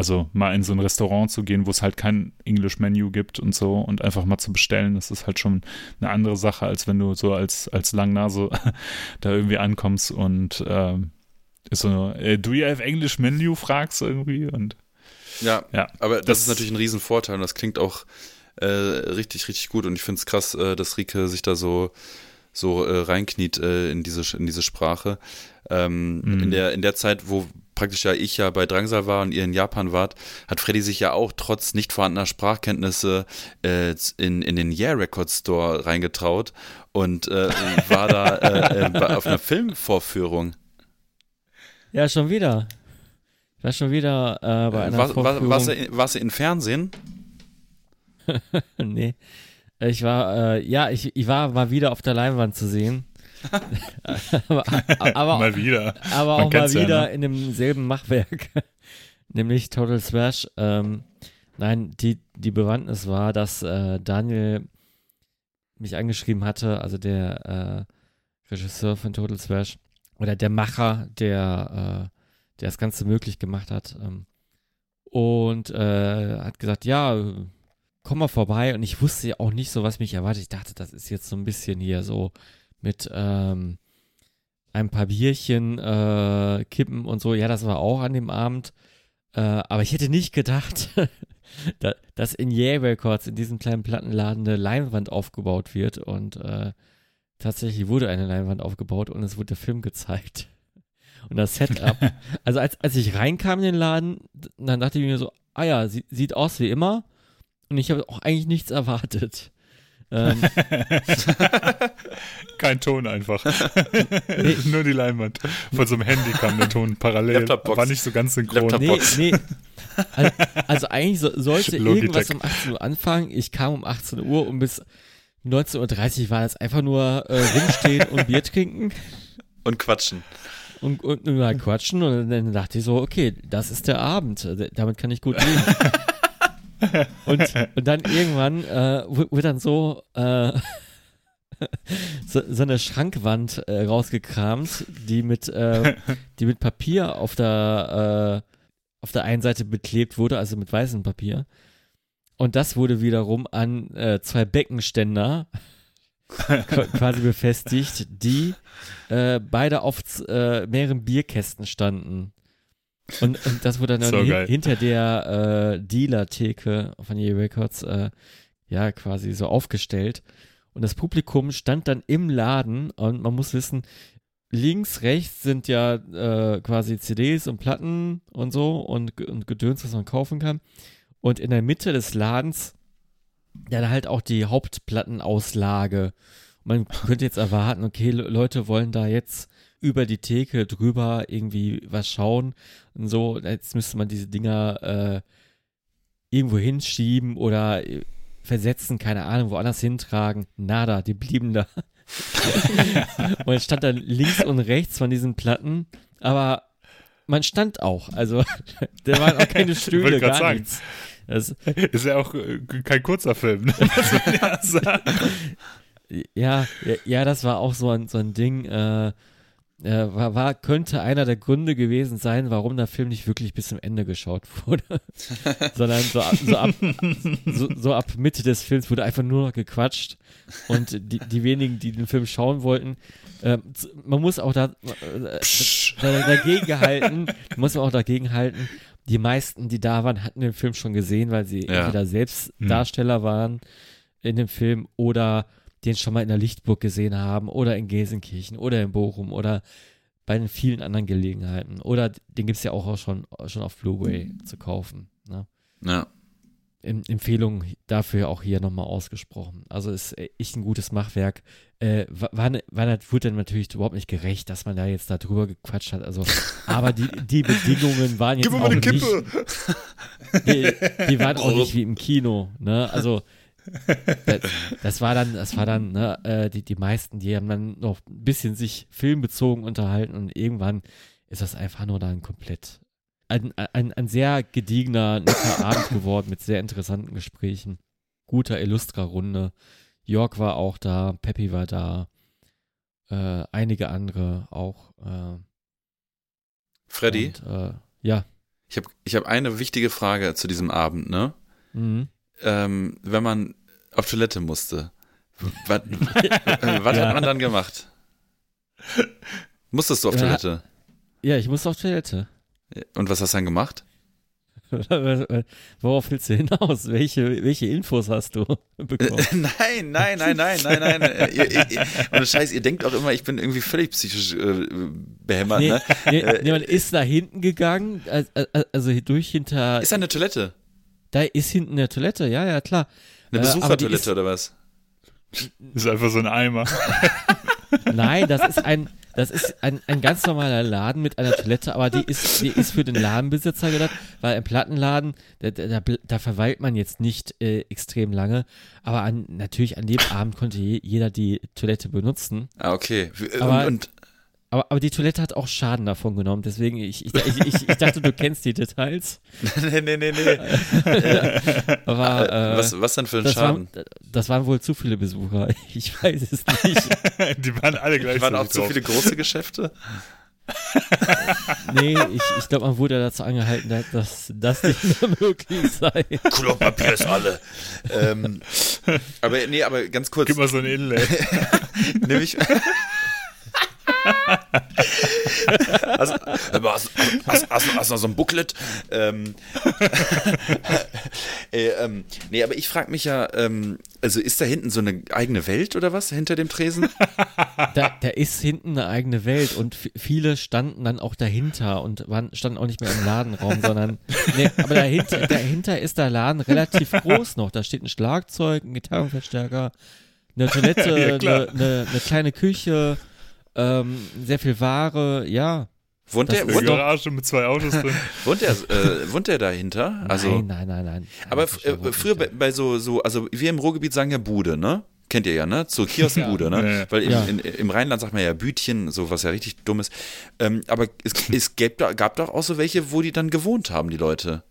Also mal in so ein Restaurant zu gehen, wo es halt kein English-Menü gibt und so und einfach mal zu bestellen, das ist halt schon eine andere Sache, als wenn du so als, als Langnase da irgendwie ankommst und ähm, ist so, äh, do you have English Menu, fragst irgendwie und ja, ja aber das, das ist natürlich ein Riesenvorteil und das klingt auch äh, richtig, richtig gut und ich finde es krass, äh, dass Rike sich da so so äh, reinkniet äh, in diese in diese Sprache. Ähm, mhm. in der in der Zeit, wo praktisch ja ich ja bei Drangsal war und ihr in Japan wart, hat Freddy sich ja auch trotz nicht vorhandener Sprachkenntnisse äh, in, in den Yeah Record Store reingetraut und äh, war da äh, äh auf einer Filmvorführung. Ja, schon wieder. Ich war schon wieder äh, bei einer war, Vorführung. War, warst, du, du in Fernsehen? nee. Ich war, äh, ja, ich, ich war mal wieder auf der Leinwand zu sehen. aber, aber, mal wieder. Aber Man auch mal wieder ja, ne? in demselben Machwerk. Nämlich Total Smash. Ähm, nein, die, die Bewandtnis war, dass äh, Daniel mich angeschrieben hatte, also der äh, Regisseur von Total Smash oder der Macher, der, äh, der das Ganze möglich gemacht hat. Ähm, und äh, hat gesagt, ja, komm mal vorbei. Und ich wusste ja auch nicht so, was mich erwartet. Ich dachte, das ist jetzt so ein bisschen hier so mit ähm, ein paar Bierchen äh, kippen und so. Ja, das war auch an dem Abend. Äh, aber ich hätte nicht gedacht, dass in Yeah Records, in diesem kleinen Plattenladen, eine Leinwand aufgebaut wird. Und äh, tatsächlich wurde eine Leinwand aufgebaut und es wurde der Film gezeigt. Und das Setup. also als, als ich reinkam in den Laden, dann dachte ich mir so, ah ja, sie, sieht aus wie immer. Und ich habe auch eigentlich nichts erwartet. Ähm, Kein Ton einfach. Nee. Nur die Leinwand. Von so einem Handy kam der Ton parallel. War nicht so ganz synchron. Nee, nee. Also, also eigentlich so, sollte Logitech. irgendwas um 18 Uhr anfangen. Ich kam um 18 Uhr und bis 19.30 Uhr war das einfach nur äh, rumstehen und Bier trinken. Und quatschen. Und, und, und mal quatschen und dann dachte ich so, okay, das ist der Abend. Damit kann ich gut leben. und, und dann irgendwann äh, wird dann so, äh, so, so, eine Schrankwand äh, rausgekramt, die mit, äh, die mit Papier auf der, äh, auf der einen Seite beklebt wurde, also mit weißem Papier. Und das wurde wiederum an äh, zwei Beckenständer quasi befestigt, die beide auf mehreren Bierkästen standen. Und, und das wurde dann so hin, hinter der äh, Dealer-Theke von E Records äh, ja quasi so aufgestellt. Und das Publikum stand dann im Laden und man muss wissen, links, rechts sind ja äh, quasi CDs und Platten und so und, und Gedöns, was man kaufen kann. Und in der Mitte des Ladens dann halt auch die Hauptplattenauslage. Man könnte jetzt erwarten, okay, Leute wollen da jetzt über die Theke drüber irgendwie was schauen und so. Jetzt müsste man diese Dinger äh, irgendwo hinschieben oder äh, versetzen, keine Ahnung, woanders hintragen. Nada, die blieben da. und es stand dann links und rechts von diesen Platten, aber man stand auch. Also, da waren auch keine Stühle, gar sagen. nichts. Das ist ja auch äh, kein kurzer Film. Ne? ja, ja, ja, das war auch so ein, so ein Ding. Äh, äh, war, war, könnte einer der Gründe gewesen sein, warum der Film nicht wirklich bis zum Ende geschaut wurde, sondern so ab, so, ab, so, so ab, Mitte des Films wurde einfach nur noch gequatscht und die, die wenigen, die den Film schauen wollten, äh, man muss auch da, äh, dagegen gehalten, muss man auch dagegen halten, die meisten, die da waren, hatten den Film schon gesehen, weil sie ja. entweder selbst hm. Darsteller waren in dem Film oder den schon mal in der Lichtburg gesehen haben oder in Gelsenkirchen oder in Bochum oder bei den vielen anderen Gelegenheiten. Oder den gibt es ja auch schon, schon auf Blu-ray zu kaufen. Ne? Ja. Em Empfehlung dafür auch hier nochmal ausgesprochen. Also ist echt ein gutes Machwerk. Äh, war, war, wurde dann natürlich überhaupt nicht gerecht, dass man da jetzt da drüber gequatscht hat. Also, aber die, die Bedingungen waren jetzt auch nicht. Die, die waren auch nicht wie im Kino. Ne? Also das, das, war dann, das war dann, ne, äh, die, die meisten, die haben dann noch ein bisschen sich filmbezogen unterhalten und irgendwann ist das einfach nur dann komplett ein, ein, ein sehr gediegener, netter Abend geworden mit sehr interessanten Gesprächen. guter Illustra-Runde. York war auch da, Peppy war da, äh, einige andere auch. Äh, Freddy, und, äh, ja. ich habe ich hab eine wichtige Frage zu diesem Abend, ne? Mhm. Ähm, wenn man auf Toilette musste, was, was Ja. hat man dann gemacht? Musstest du auf Ja. Toilette? Ja, ich muss auf Toilette. Und was hast du dann gemacht? Worauf willst du hinaus? Welche, welche Infos hast du bekommen? nein, nein, nein, nein, nein, nein. Ihr, ihr, ihr, und Scheiß, ihr denkt auch immer, ich bin irgendwie völlig psychisch äh, behämmert, Nee, ne? nee, Äh, nee, man ist nach hinten gegangen, also, also durch hinter, Ist da eine Toilette? Da ist hinten eine Toilette, ja, ja, klar. Eine Äh, Besuchertoilette oder was? Ist einfach so ein Eimer. Nein, das ist ein, das ist ein, ein ganz normaler Laden mit einer Toilette, aber die ist, die ist für den Ladenbesitzer gedacht, weil im Plattenladen, da, da, da, verweilt man jetzt nicht äh, extrem lange, aber an, natürlich an dem Abend konnte je, jeder die Toilette benutzen. Ah, okay. Und, Aber- und Aber, aber die Toilette hat auch Schaden davon genommen, deswegen, ich, ich, ich, ich, ich dachte, du kennst die Details. nee, nee, nee, nee. Aber äh, was, was denn für ein das, Schaden? waren, das waren wohl zu viele Besucher. Ich weiß es nicht. Die waren alle gleich Waren auch zu viele große Geschäfte? Nee, ich, ich glaube, man wurde dazu angehalten, dass das nicht mehr möglich sei. Klopapier ist alle. ähm, aber nee, aber ganz kurz. Gib mal so ein Inlay. Nämlich. Also, hast, hast, hast, hast du noch so ein Booklet? Ähm, äh, ähm, nee, aber ich frage mich ja, ähm, also ist da hinten so eine eigene Welt oder was hinter dem Tresen? Da, da ist hinten eine eigene Welt und viele standen dann auch dahinter und waren, standen auch nicht mehr im Ladenraum, sondern, nee, aber dahinter, dahinter ist der Laden relativ groß noch. Da steht ein Schlagzeug, ein Gitarrenverstärker, eine Toilette, Ja, eine, eine, eine kleine Küche, ähm, sehr viel Ware, ja. Wohnt der, wohnt, Garage mit zwei Autos drin. wohnt der, äh, wohnt der dahinter? Also, nein, nein, nein, nein. aber äh, früher bei, bei so, so, also wir im Ruhrgebiet sagen ja Bude, ne? Kennt ihr ja, ne? So Kioskbude, ne? Ja, ja. Weil im, Ja. in, im Rheinland sagt man ja Bütchen, so was ja richtig dumm ist. Ähm, aber es, es gab, gab doch auch so welche, wo die dann gewohnt haben, die Leute.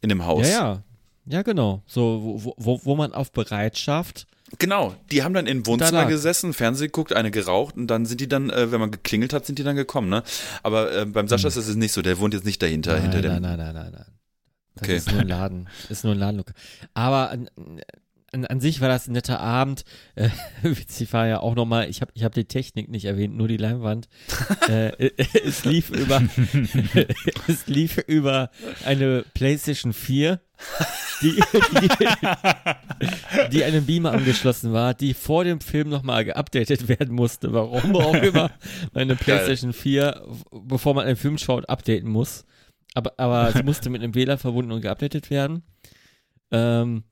In dem Haus. Ja, ja. Ja, genau. So, wo, wo, wo man auf Bereitschaft Genau, die haben dann im Da Wohnzimmer lag. gesessen, Fernsehen geguckt, eine geraucht und dann sind die dann, äh, wenn man geklingelt hat, sind die dann gekommen, ne? Aber äh, beim Sascha ist es nicht so, der wohnt jetzt nicht dahinter, Nein, hinter nein, dem. nein, nein, nein, nein. Das Okay. ist nur ein Laden. Ist nur ein Ladenlokal. Aber an, an, an sich war das ein netter Abend. Äh, witzig war ja auch nochmal, ich habe ich hab die Technik nicht erwähnt, nur die Leinwand. äh, es lief über es lief über eine PlayStation 4, die, die, die einem Beamer angeschlossen war, die vor dem Film nochmal geupdatet werden musste. Warum auch immer meine PlayStation 4, bevor man einen Film schaut, updaten muss. Aber, aber sie musste mit einem WLAN verbunden und geupdatet werden. Ähm,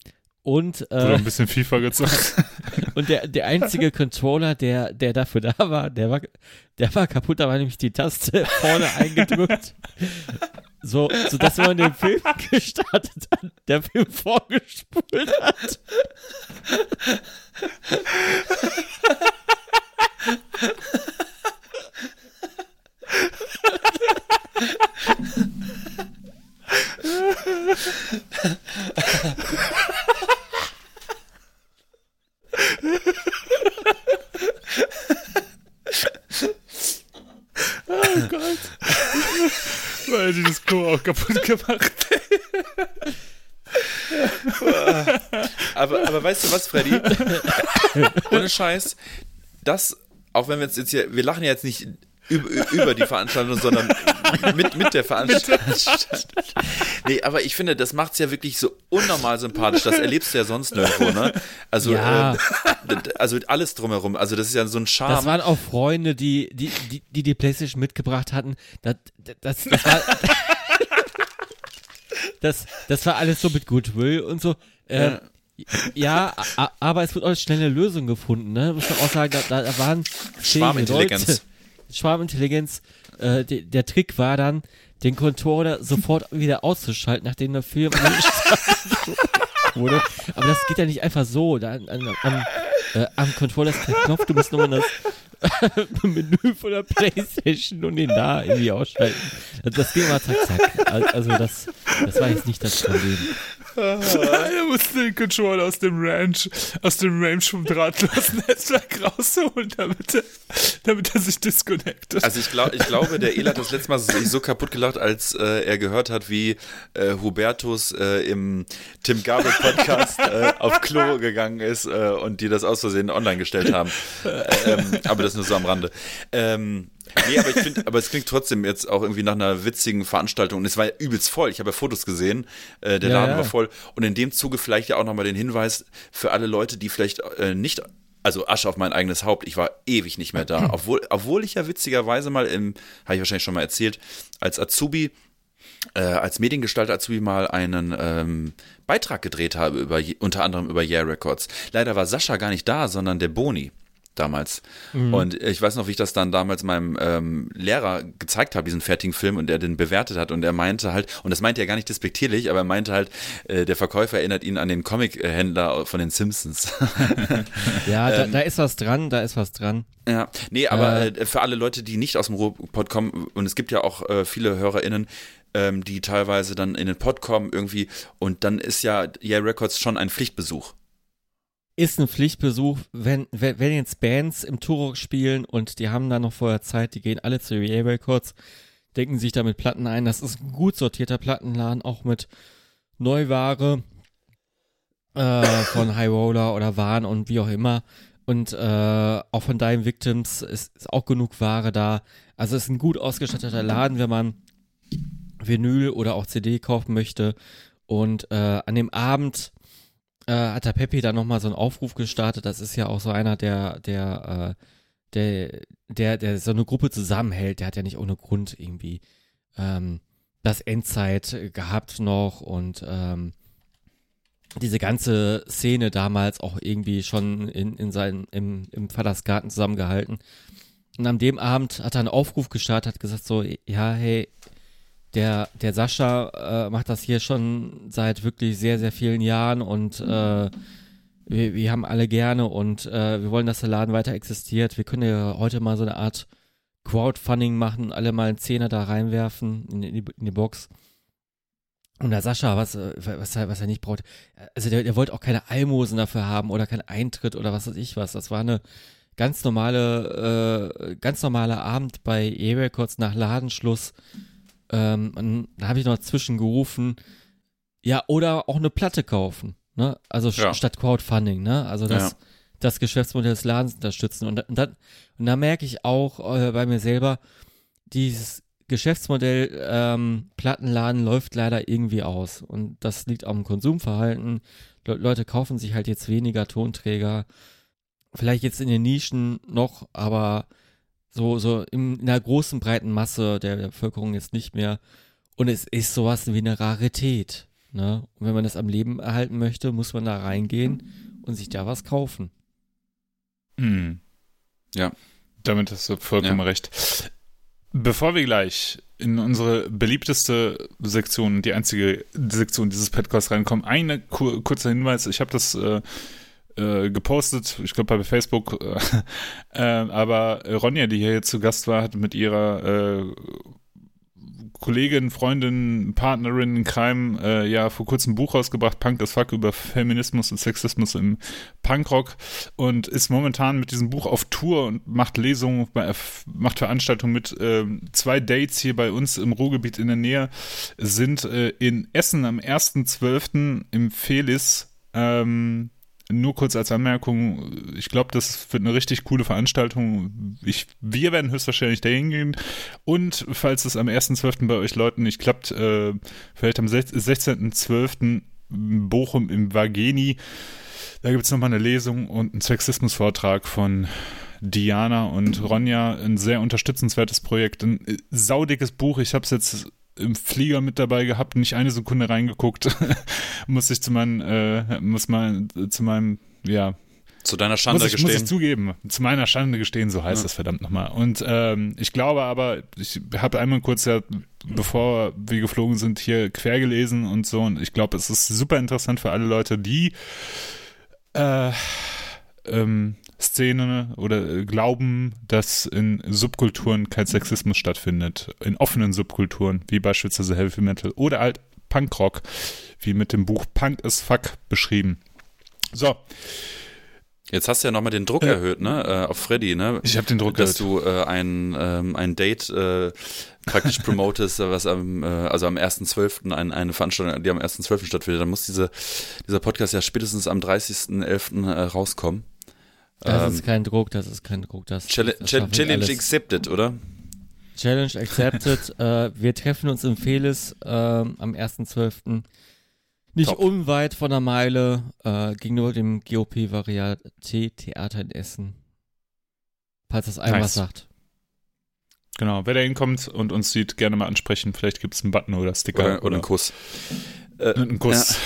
und, Oder äh, ein bisschen FIFA gezockt. und der, der einzige Controller, der, der dafür da war, der war, der war kaputt, da war nämlich die Taste vorne eingedrückt. So, so dass man den Film gestartet hat, der Film vorgespult hat. Oh Gott. Weil die das Klo auch kaputt gemacht. Aber, aber weißt du was, Freddy? Ohne Scheiß, das, auch wenn wir jetzt, jetzt hier, wir lachen ja jetzt nicht über, über die Veranstaltung, sondern mit, mit der Veranstaltung. Nee, aber ich finde, das macht es ja wirklich so unnormal sympathisch. Das erlebst du ja sonst nirgendwo, ne? Also, Ja. äh, also alles drumherum. Also, das ist ja so ein Das Charme. waren auch Freunde, die die, die, die, die Playstation mitgebracht hatten. Das, das, das, war, das, das war alles so mit Goodwill und so. Ähm, ja, a- aber es wird auch schnell eine Lösung gefunden, ne? Muss man auch sagen, da, da waren Schwarmintelligenz. Leute. Schwarmintelligenz. Äh, de, der Trick war dann, den Controller sofort wieder auszuschalten, nachdem der Film wurde. Aber das geht ja nicht einfach so. Da, an, an, am, äh, am Controller ist kein Knopf, du musst nur das Menü von der Playstation und den da irgendwie ausschalten. Das, das ging mal zack, zack. Al- Also das, Das war jetzt nicht das Problem. er musste den Controller aus dem Ranch, aus dem Range vom drahtlosen Netzwerk rausholen, damit er, damit er sich disconnectet. Also ich, glaub, ich glaube, der El hat das letzte Mal sich so kaputt gelacht, als äh, er gehört hat, wie äh, Hubertus äh, im Tim Gabel Podcast äh, auf Klo gegangen ist äh, und die das aus Versehen online gestellt haben. ähm, aber das nur so am Rande. Ähm, Nee, aber ich finde, aber es klingt trotzdem jetzt auch irgendwie nach einer witzigen Veranstaltung. Und es war übelst voll. Ich habe ja Fotos gesehen. Äh, der Ja, Laden ja. war voll. Und in dem Zuge vielleicht ja auch nochmal den Hinweis für alle Leute, die vielleicht äh, nicht, also Asche auf mein eigenes Haupt, ich war ewig nicht mehr da. Obwohl, obwohl ich ja witzigerweise mal im, habe ich wahrscheinlich schon mal erzählt, als Azubi äh, als Mediengestalter Azubi mal einen ähm, Beitrag gedreht habe, über, unter anderem über Yeah Records. Leider war Sascha gar nicht da, sondern der Boni damals. Und ich weiß noch, wie ich das dann damals meinem ähm, Lehrer gezeigt habe, diesen fertigen Film, und er den bewertet hat. Und er meinte halt, und das meinte er gar nicht despektierlich, aber er meinte halt, äh, der Verkäufer erinnert ihn an den Comic-Händler von den Simpsons. Ja, da, Ähm. da ist was dran, da ist was dran. Ja, nee, aber äh, für alle Leute, die nicht aus dem Ruhrpott kommen, und es gibt ja auch äh, viele HörerInnen, ähm, die teilweise dann in den Pod kommen irgendwie, und dann ist ja Yeah Records schon ein Pflichtbesuch. Ist ein Pflichtbesuch, wenn, wenn, wenn jetzt Bands im Turok spielen und die haben da noch vorher Zeit, die gehen alle zu EA Records, denken sich damit Platten ein. Das ist ein gut sortierter Plattenladen, auch mit Neuware äh, von High Roller oder Warn und wie auch immer. Und äh, auch von Dying Victims ist, ist auch genug Ware da. Also es ist ein gut ausgestatteter Laden, wenn man Vinyl oder auch CD kaufen möchte. Und äh, an dem Abend äh, hat der Peppi dann nochmal so einen Aufruf gestartet. Das ist ja auch so einer, der, der, äh, der, der, der so eine Gruppe zusammenhält. Der hat ja nicht ohne Grund irgendwie ähm, das Endzeit gehabt noch und ähm, diese ganze Szene damals auch irgendwie schon in, in seinen, im, im Vatersgarten zusammengehalten. Und an dem Abend hat er einen Aufruf gestartet, hat gesagt so, ja, hey, der, der Sascha äh, macht das hier schon seit wirklich sehr, sehr vielen Jahren und äh, wir, wir haben alle gerne und äh, wir wollen, dass der Laden weiter existiert. Wir können ja heute mal so eine Art Crowdfunding machen, alle mal einen Zehner da reinwerfen in, in, die, in die Box. Und der Sascha, was, äh, was, er, was er nicht braucht, also der, der wollte auch keine Almosen dafür haben oder keinen Eintritt oder was weiß ich was. Das war eine ganz normale, äh, ganz normaler Abend bei E-Records nach Ladenschluss. Ähm, und da habe ich noch zwischengerufen, ja, oder auch eine Platte kaufen, ne? Also Ja. statt Crowdfunding, ne? Also das, Ja. das Geschäftsmodell des Ladens unterstützen. Und, da- und, dann, und da merke ich auch äh, bei mir selber, dieses Geschäftsmodell ähm, Plattenladen läuft leider irgendwie aus. Und das liegt am Konsumverhalten. Le Leute kaufen sich halt jetzt weniger Tonträger. Vielleicht jetzt in den Nischen noch, aber so, so in, in der großen breiten Masse der, der Bevölkerung jetzt nicht mehr. Und es ist sowas wie eine Rarität. Ne? Und wenn man das am Leben erhalten möchte, muss man da reingehen und sich da was kaufen. Hm. Ja. Damit hast du vollkommen Ja. recht. Bevor wir gleich in unsere beliebteste Sektion, die einzige Sektion dieses Podcasts reinkommen, ein kur kurzer Hinweis. Ich habe das äh, äh, gepostet, ich glaube bei Facebook, äh, äh, aber Ronja, die hier jetzt zu Gast war, hat mit ihrer äh, Kollegin, Freundin, Partnerin in Crime äh, ja vor kurzem ein Buch rausgebracht, Punk as Fuck, über Feminismus und Sexismus im Punkrock und ist momentan mit diesem Buch auf Tour und macht Lesungen, bei- macht Veranstaltungen mit. Ähm, zwei Dates hier bei uns im Ruhrgebiet in der Nähe sind äh, in Essen am 1.12. im Felis. Ähm, nur kurz als Anmerkung, ich glaube, das wird eine richtig coole Veranstaltung. Ich, wir werden höchstwahrscheinlich dahin gehen. Und falls es am 1.12. bei euch Leuten nicht klappt, äh, vielleicht am 16.12. Bochum im Vageni. Da gibt es nochmal eine Lesung und einen Sexismusvortrag von Diana und Ronja. Ein sehr unterstützenswertes Projekt. Ein saudickes Buch. Ich habe es jetzt im Flieger mit dabei gehabt, nicht eine Sekunde reingeguckt. muss ich zu meinem, äh, muss mal äh, zu meinem, ja, Zu deiner Schande muss ich, muss ich gestehen. zugeben, zu meiner Schande gestehen, so heißt Ja. das verdammt nochmal. Und ähm, ich glaube aber, ich habe einmal kurz ja, bevor wir geflogen sind, hier quer gelesen und so. Und ich glaube, es ist super interessant für alle Leute, die äh, ähm, Szene oder äh, glauben, dass in Subkulturen kein Sexismus stattfindet, in offenen Subkulturen, wie beispielsweise Heavy Metal oder halt Punkrock, wie mit dem Buch Punk is Fuck beschrieben. So. Jetzt hast du ja nochmal den Druck Ja. erhöht, ne, äh, auf Freddy, ne? Ich habe den Druck dass erhöht. du äh, ein, ähm, ein Date äh, praktisch promotest, was am, äh, also am 1.12. Ein, eine Veranstaltung, die am 1.12. stattfindet. Dann muss diese, dieser Podcast ja spätestens am 30.11. Äh, rauskommen. Das Ähm, ist kein Druck, das ist kein Druck. Das, Challenge, das Challenge accepted, oder? Challenge accepted. äh, wir treffen uns im Felis ähm, am 1.12. Nicht Top. unweit von der Meile äh, gegenüber dem GOP Varieté Theater in Essen. Falls das einem Nice. was sagt. Genau, wer da hinkommt und uns sieht, gerne mal ansprechen. Vielleicht gibt es einen Button oder Sticker Oder, oder einen Kuss. Äh, einen Kuss. Ja,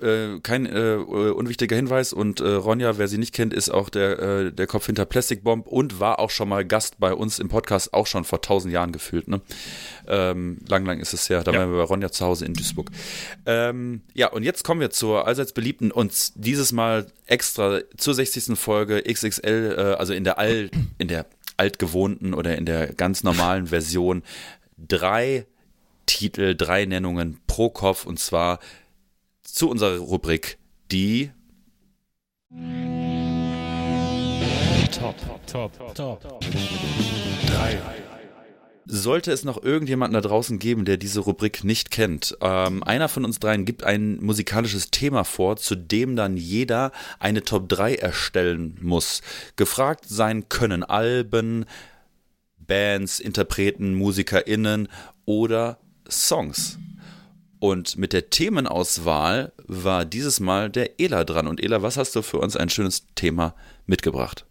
äh, kein äh, unwichtiger Hinweis und äh, Ronja, wer sie nicht kennt, ist auch der, äh, der Kopf hinter Plastic Bomb und war auch schon mal Gast bei uns im Podcast, auch schon vor tausend Jahren gefühlt. Ne? Ähm, lang, lang ist es her, da Ja. waren wir bei Ronja zu Hause in Duisburg. Ähm, ja, und jetzt kommen wir zur allseits beliebten und dieses Mal extra zur 60. Folge XXL, äh, also in der All, in der altgewohnten oder in der ganz normalen Version drei Titel, drei Nennungen pro Kopf und zwar zu unserer Rubrik die Top, top, Top. drei. Sollte es noch irgendjemanden da draußen geben, der diese Rubrik nicht kennt, ähm, einer von uns dreien gibt ein musikalisches Thema vor, zu dem dann jeder eine Top 3 erstellen muss. Gefragt sein können Alben, Bands, Interpreten, MusikerInnen oder Songs. Und mit der Themenauswahl war dieses Mal der Ela dran. Und Ela, was hast du für uns ein schönes Thema mitgebracht?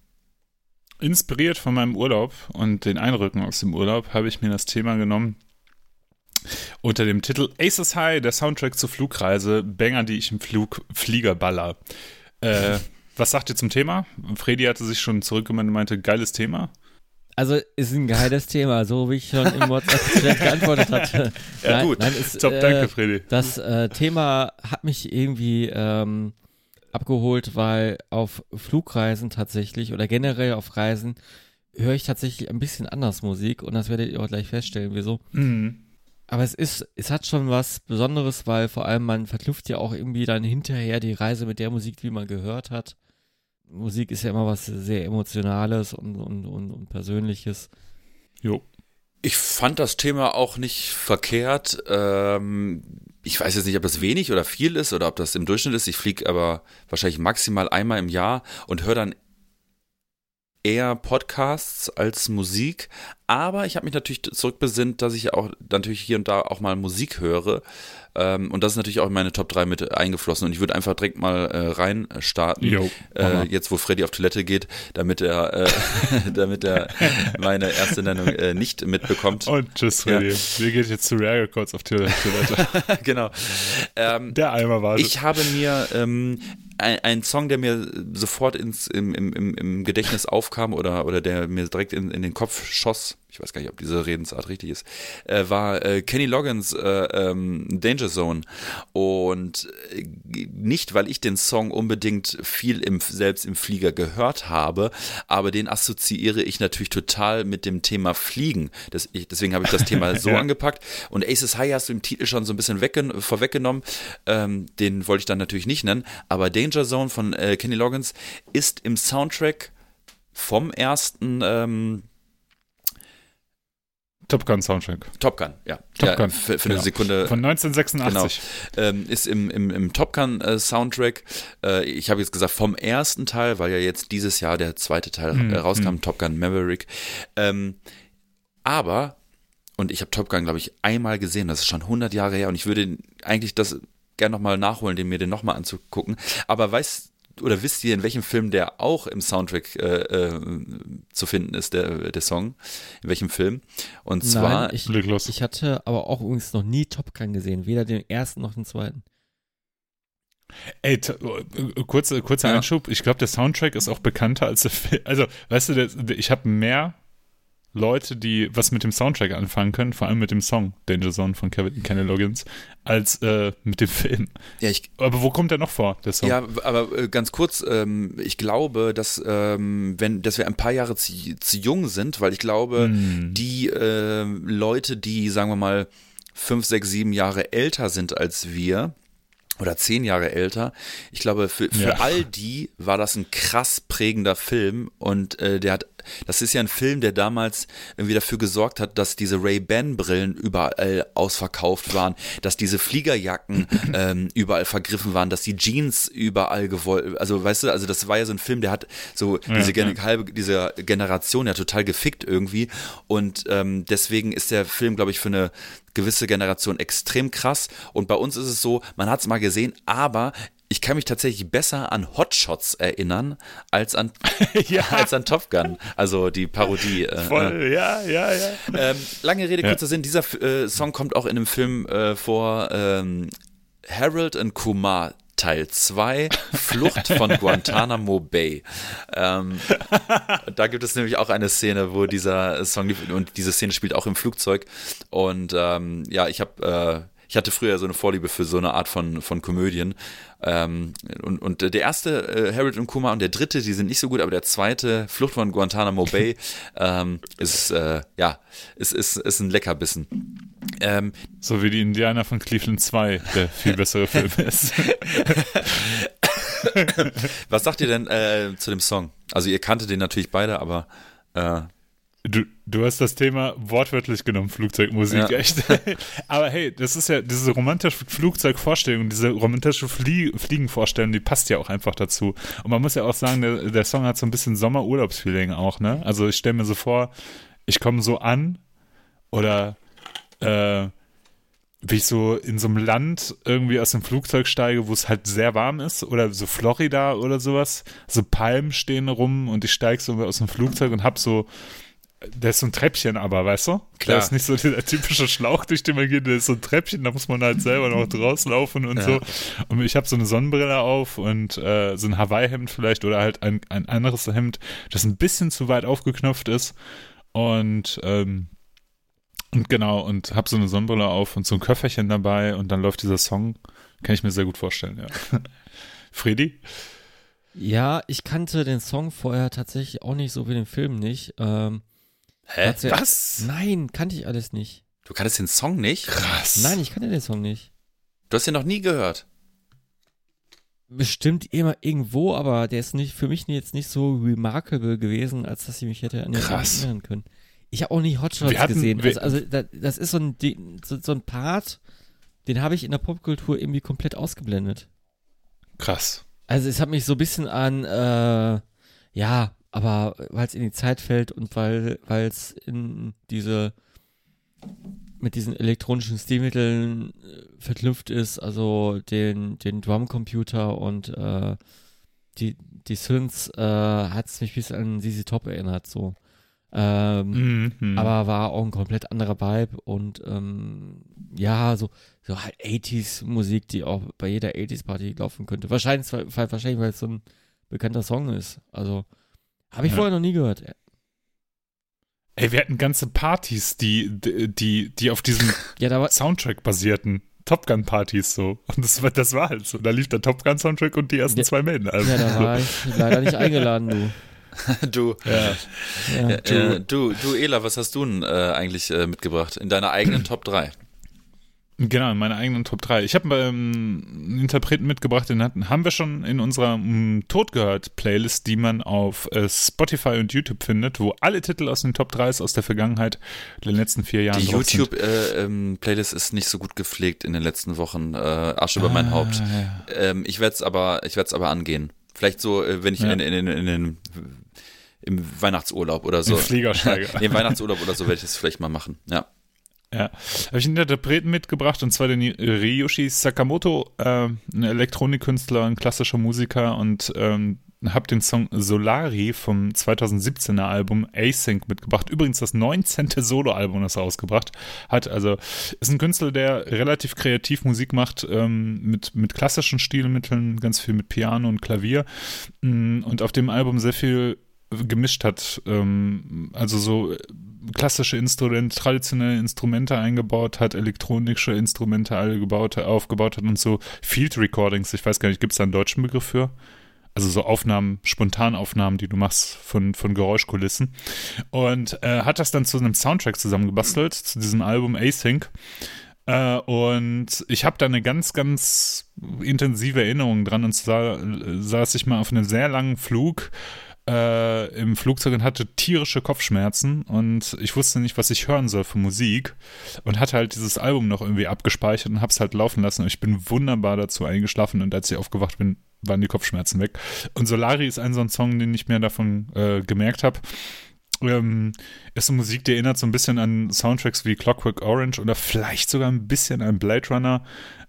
Inspiriert von meinem Urlaub und den Eindrücken aus dem Urlaub habe ich mir das Thema genommen unter dem Titel Aces High, der Soundtrack zur Flugreise, Banger, die ich im Flug Flieger baller. Äh, was sagt ihr zum Thema? Freddy hatte sich schon zurückgemeldet und meinte, geiles Thema. Also ist ein geiles Thema, so wie ich schon im WhatsApp geantwortet hatte. Ja, gut. ist, Top, äh, danke, Freddy. Das äh, Thema hat mich irgendwie ähm, abgeholt, weil auf Flugreisen tatsächlich oder generell auf Reisen höre ich tatsächlich ein bisschen anders Musik und das werdet ihr auch gleich feststellen, wieso. Mhm. Aber es ist, es hat schon was Besonderes, weil vor allem man verknüpft ja auch irgendwie dann hinterher die Reise mit der Musik, die man gehört hat. Musik ist ja immer was sehr Emotionales und, und, und, und Persönliches. Jo. Ich fand das Thema auch nicht verkehrt. Ähm, ich weiß jetzt nicht, ob das wenig oder viel ist oder ob das im Durchschnitt ist. Ich fliege aber wahrscheinlich maximal einmal im Jahr und höre dann eher Podcasts als Musik. Aber ich habe mich natürlich zurückbesinnt, dass ich auch natürlich hier und da auch mal Musik höre. Ähm, und das ist natürlich auch in meine Top 3 mit eingeflossen. Und ich würde einfach direkt mal äh, rein starten. Jo. Äh, jetzt, wo Freddy auf Toilette geht, damit er, äh, damit er meine erste Nennung äh, nicht mitbekommt. Und tschüss, Freddy. Wir gehen jetzt zu Rare Records auf Toilette. genau. Ähm, Der Eimer war ich habe mir ähm, ein, ein Song, der mir sofort ins, im, im, im- im Gedächtnis aufkam oder, oder der mir direkt in, in den Kopf schoss, ich weiß gar nicht, ob diese Redensart richtig ist, äh, war äh, Kenny Loggins äh, ähm, Danger Zone. Und äh, nicht, weil ich den Song unbedingt viel im, selbst im Flieger gehört habe, aber den assoziiere ich natürlich total mit dem Thema Fliegen. Das, ich, deswegen habe ich das Thema so Ja. angepackt. Und Aces High hast du im Titel schon so ein bisschen weggen vorweggenommen. Ähm, den wollte ich dann natürlich nicht nennen. Aber Danger Zone von äh, Kenny Loggins ist im Soundtrack vom ersten ähm, Top Gun Soundtrack. Top Gun, ja. Top ja, Gun, Für, für eine genau. Sekunde Von 1986. ähm, ist im, im, im Top Gun äh, Soundtrack. Äh, ich habe jetzt gesagt vom ersten Teil, weil ja jetzt dieses Jahr der zweite Teil äh, rauskam, mhm. Top Gun Maverick. Ähm, aber, und ich habe Top Gun, glaube ich, einmal gesehen, das ist schon 100 Jahre her und ich würde eigentlich das gerne nochmal nachholen, den mir den nochmal anzugucken. Aber weißt oder wisst ihr, in welchem Film der auch im Soundtrack äh, äh, zu finden ist, der, der Song? In welchem Film? Und zwar Nein, ich, Leg los. ich hatte aber auch übrigens noch nie Top Gun gesehen, weder den ersten noch den zweiten. Ey, äh, kurzer, kurzer Ja. Einschub. Ich glaube, der Soundtrack ist auch bekannter als der Film. Also, weißt du, der, ich habe mehr Leute, die was mit dem Soundtrack anfangen können, vor allem mit dem Song Danger Zone von Kevin Kenny Loggins, als äh, mit dem Film. ja, ich, Aber wo kommt der noch vor, der Song? Ja, aber äh, ganz kurz, ähm, ich glaube, dass, ähm, wenn, dass wir ein paar Jahre zu, zu jung sind, weil ich glaube, Hm. die äh, Leute, die, sagen wir mal, fünf, sechs, sieben Jahre älter sind als wir oder zehn Jahre älter. Ich glaube, für, für ja. all die war das ein krass prägender Film und äh, der hat, das ist ja ein Film, der damals irgendwie dafür gesorgt hat, dass diese Ray-Ban-Brillen überall ausverkauft waren, dass diese Fliegerjacken ähm, überall vergriffen waren, dass die Jeans überall gewollt, also weißt du, also das war ja so ein Film, der hat so ja, diese ja. halbe, diese Generation ja total gefickt irgendwie und ähm, deswegen ist der Film, glaube ich, für eine gewisse Generation extrem krass. Und bei uns ist es so, man hat es mal gesehen, aber ich kann mich tatsächlich besser an Hotshots erinnern als an, ja. als an Top Gun, also die Parodie. Äh, Voll, äh. ja, ja, ja. Ähm, lange Rede, kurzer ja. Sinn, dieser äh, Song kommt auch in einem Film äh, vor, ähm, Harold und Kumar Teil 2, Flucht von Guantanamo Bay. Ähm, da gibt es nämlich auch eine Szene, wo dieser Song lief und diese Szene spielt auch im Flugzeug. Und ähm, ja, ich habe äh, ich hatte früher so eine Vorliebe für so eine Art von, von Komödien. Ähm, und, und der erste, äh, Harold und Kuma, und der dritte, die sind nicht so gut, aber der zweite, Flucht von Guantanamo Bay, ähm, ist, äh, ja, ist, ist, ist ein Leckerbissen. Ähm, so wie die Indianer von Cleveland 2, der viel bessere Film ist. Was sagt ihr denn äh, zu dem Song? Also ihr kanntet den natürlich beide, aber äh, Du, du hast das Thema wortwörtlich genommen, Flugzeugmusik, ja. echt. Aber hey, das ist ja diese romantische Flugzeugvorstellung, diese romantische Flie Fliegenvorstellung, die passt ja auch einfach dazu. Und man muss ja auch sagen, der, der Song hat so ein bisschen Sommerurlaubsfeeling auch, ne? Also ich stelle mir so vor, ich komme so an oder äh, wie ich so in so einem Land irgendwie aus dem Flugzeug steige, wo es halt sehr warm ist, oder so Florida oder sowas, so Palmen stehen rum und ich steige so aus dem Flugzeug und hab so der ist so ein Treppchen aber, weißt du? Klar. Der ist nicht so der typische Schlauch, durch den man geht, der ist so ein Treppchen, da muss man halt selber noch drauslaufen und ja. so. Und ich habe so eine Sonnenbrille auf und äh, so ein Hawaii-Hemd vielleicht oder halt ein, ein anderes Hemd, das ein bisschen zu weit aufgeknöpft ist. Und, ähm, und genau, und habe so eine Sonnenbrille auf und so ein Köfferchen dabei und dann läuft dieser Song. Kann ich mir sehr gut vorstellen, ja. Freddy? Ja, ich kannte den Song vorher tatsächlich auch nicht, so wie den Film nicht. Ähm, Hä? Ja, Was? Nein, kannte ich alles nicht. Du kanntest den Song nicht? Krass. Nein, ich kannte den Song nicht. Du hast den noch nie gehört? Bestimmt immer irgendwo, aber der ist nicht für mich jetzt nicht so remarkable gewesen, als dass ich mich hätte an den Krass. erinnern können. Ich habe auch nicht Hotshots hatten, gesehen. Also, also das ist so ein, so, so ein Part, den habe ich in der Popkultur irgendwie komplett ausgeblendet. Krass. Also es hat mich so ein bisschen an, äh, ja, aber weil es in die Zeit fällt und weil es in diese mit diesen elektronischen Stilmitteln äh, verknüpft ist, also den, den Drumcomputer und äh, die, die Synths, äh, hat es mich bis an ZZ Top erinnert, so. Ähm, mhm. Aber war auch ein komplett anderer Vibe und ähm, ja, so, so halt 80s Musik, die auch bei jeder 80s Party laufen könnte. Wahrscheinlich, wahrscheinlich weil es so ein bekannter Song ist. Also, habe ich ja. vorher noch nie gehört. Ey, wir hatten ganze Partys, die, die, die auf diesem ja, Soundtrack basierten. Top Gun Partys so. Und das war, das war halt so. Da lief der Top Gun Soundtrack und die ersten ja, zwei Maiden. Also. Ja, da war ich leider nicht eingeladen, du. du, ja. Ja, du, äh, du, du, Ela, was hast du denn äh, eigentlich äh, mitgebracht in deiner eigenen Top 3? Genau, in meiner eigenen Top 3. Ich habe ähm, einen Interpreten mitgebracht, den hatten, haben wir schon in unserer ähm, Tod gehört Playlist, die man auf äh, Spotify und YouTube findet, wo alle Titel aus den Top 3s aus der Vergangenheit der letzten vier Jahre Die YouTube-Playlist äh, ähm, ist nicht so gut gepflegt in den letzten Wochen. Äh, Asche über ah, mein Haupt. Ja. Ähm, ich werde es aber, ich werde es aber angehen. Vielleicht so, äh, wenn ich ja. in, in, in, in den im Weihnachtsurlaub oder so. Im Fliegersteiger. Im Weihnachtsurlaub oder so werde ich das vielleicht mal machen. Ja. Ja, habe ich einen Interpreten mitgebracht und zwar den Ryoshi Sakamoto, äh, ein Elektronikkünstler, ein klassischer Musiker und ähm, habe den Song Solari vom 2017er Album Async mitgebracht. Übrigens das 19. Soloalbum, das er ausgebracht hat. Also ist ein Künstler, der relativ kreativ Musik macht, ähm, mit, mit klassischen Stilmitteln, ganz viel mit Piano und Klavier. Mm, und auf dem Album sehr viel gemischt hat. Ähm, also so klassische Instrumente, traditionelle Instrumente eingebaut hat, elektronische Instrumente alle gebaut, aufgebaut hat und so Field Recordings, ich weiß gar nicht, gibt es da einen deutschen Begriff für? Also so Aufnahmen, Spontanaufnahmen, die du machst von, von Geräuschkulissen. Und äh, hat das dann zu einem Soundtrack zusammengebastelt, zu diesem Album Async. Äh, und ich habe da eine ganz, ganz intensive Erinnerung dran. Und zwar äh, saß ich mal auf einem sehr langen Flug äh, im Flugzeug und hatte tierische Kopfschmerzen und ich wusste nicht, was ich hören soll für Musik und hatte halt dieses Album noch irgendwie abgespeichert und hab's halt laufen lassen und ich bin wunderbar dazu eingeschlafen und als ich aufgewacht bin, waren die Kopfschmerzen weg. Und Solari ist ein so ein Song, den ich mir davon äh, gemerkt habe. Ähm, ist eine Musik, die erinnert so ein bisschen an Soundtracks wie Clockwork Orange oder vielleicht sogar ein bisschen an Blade Runner.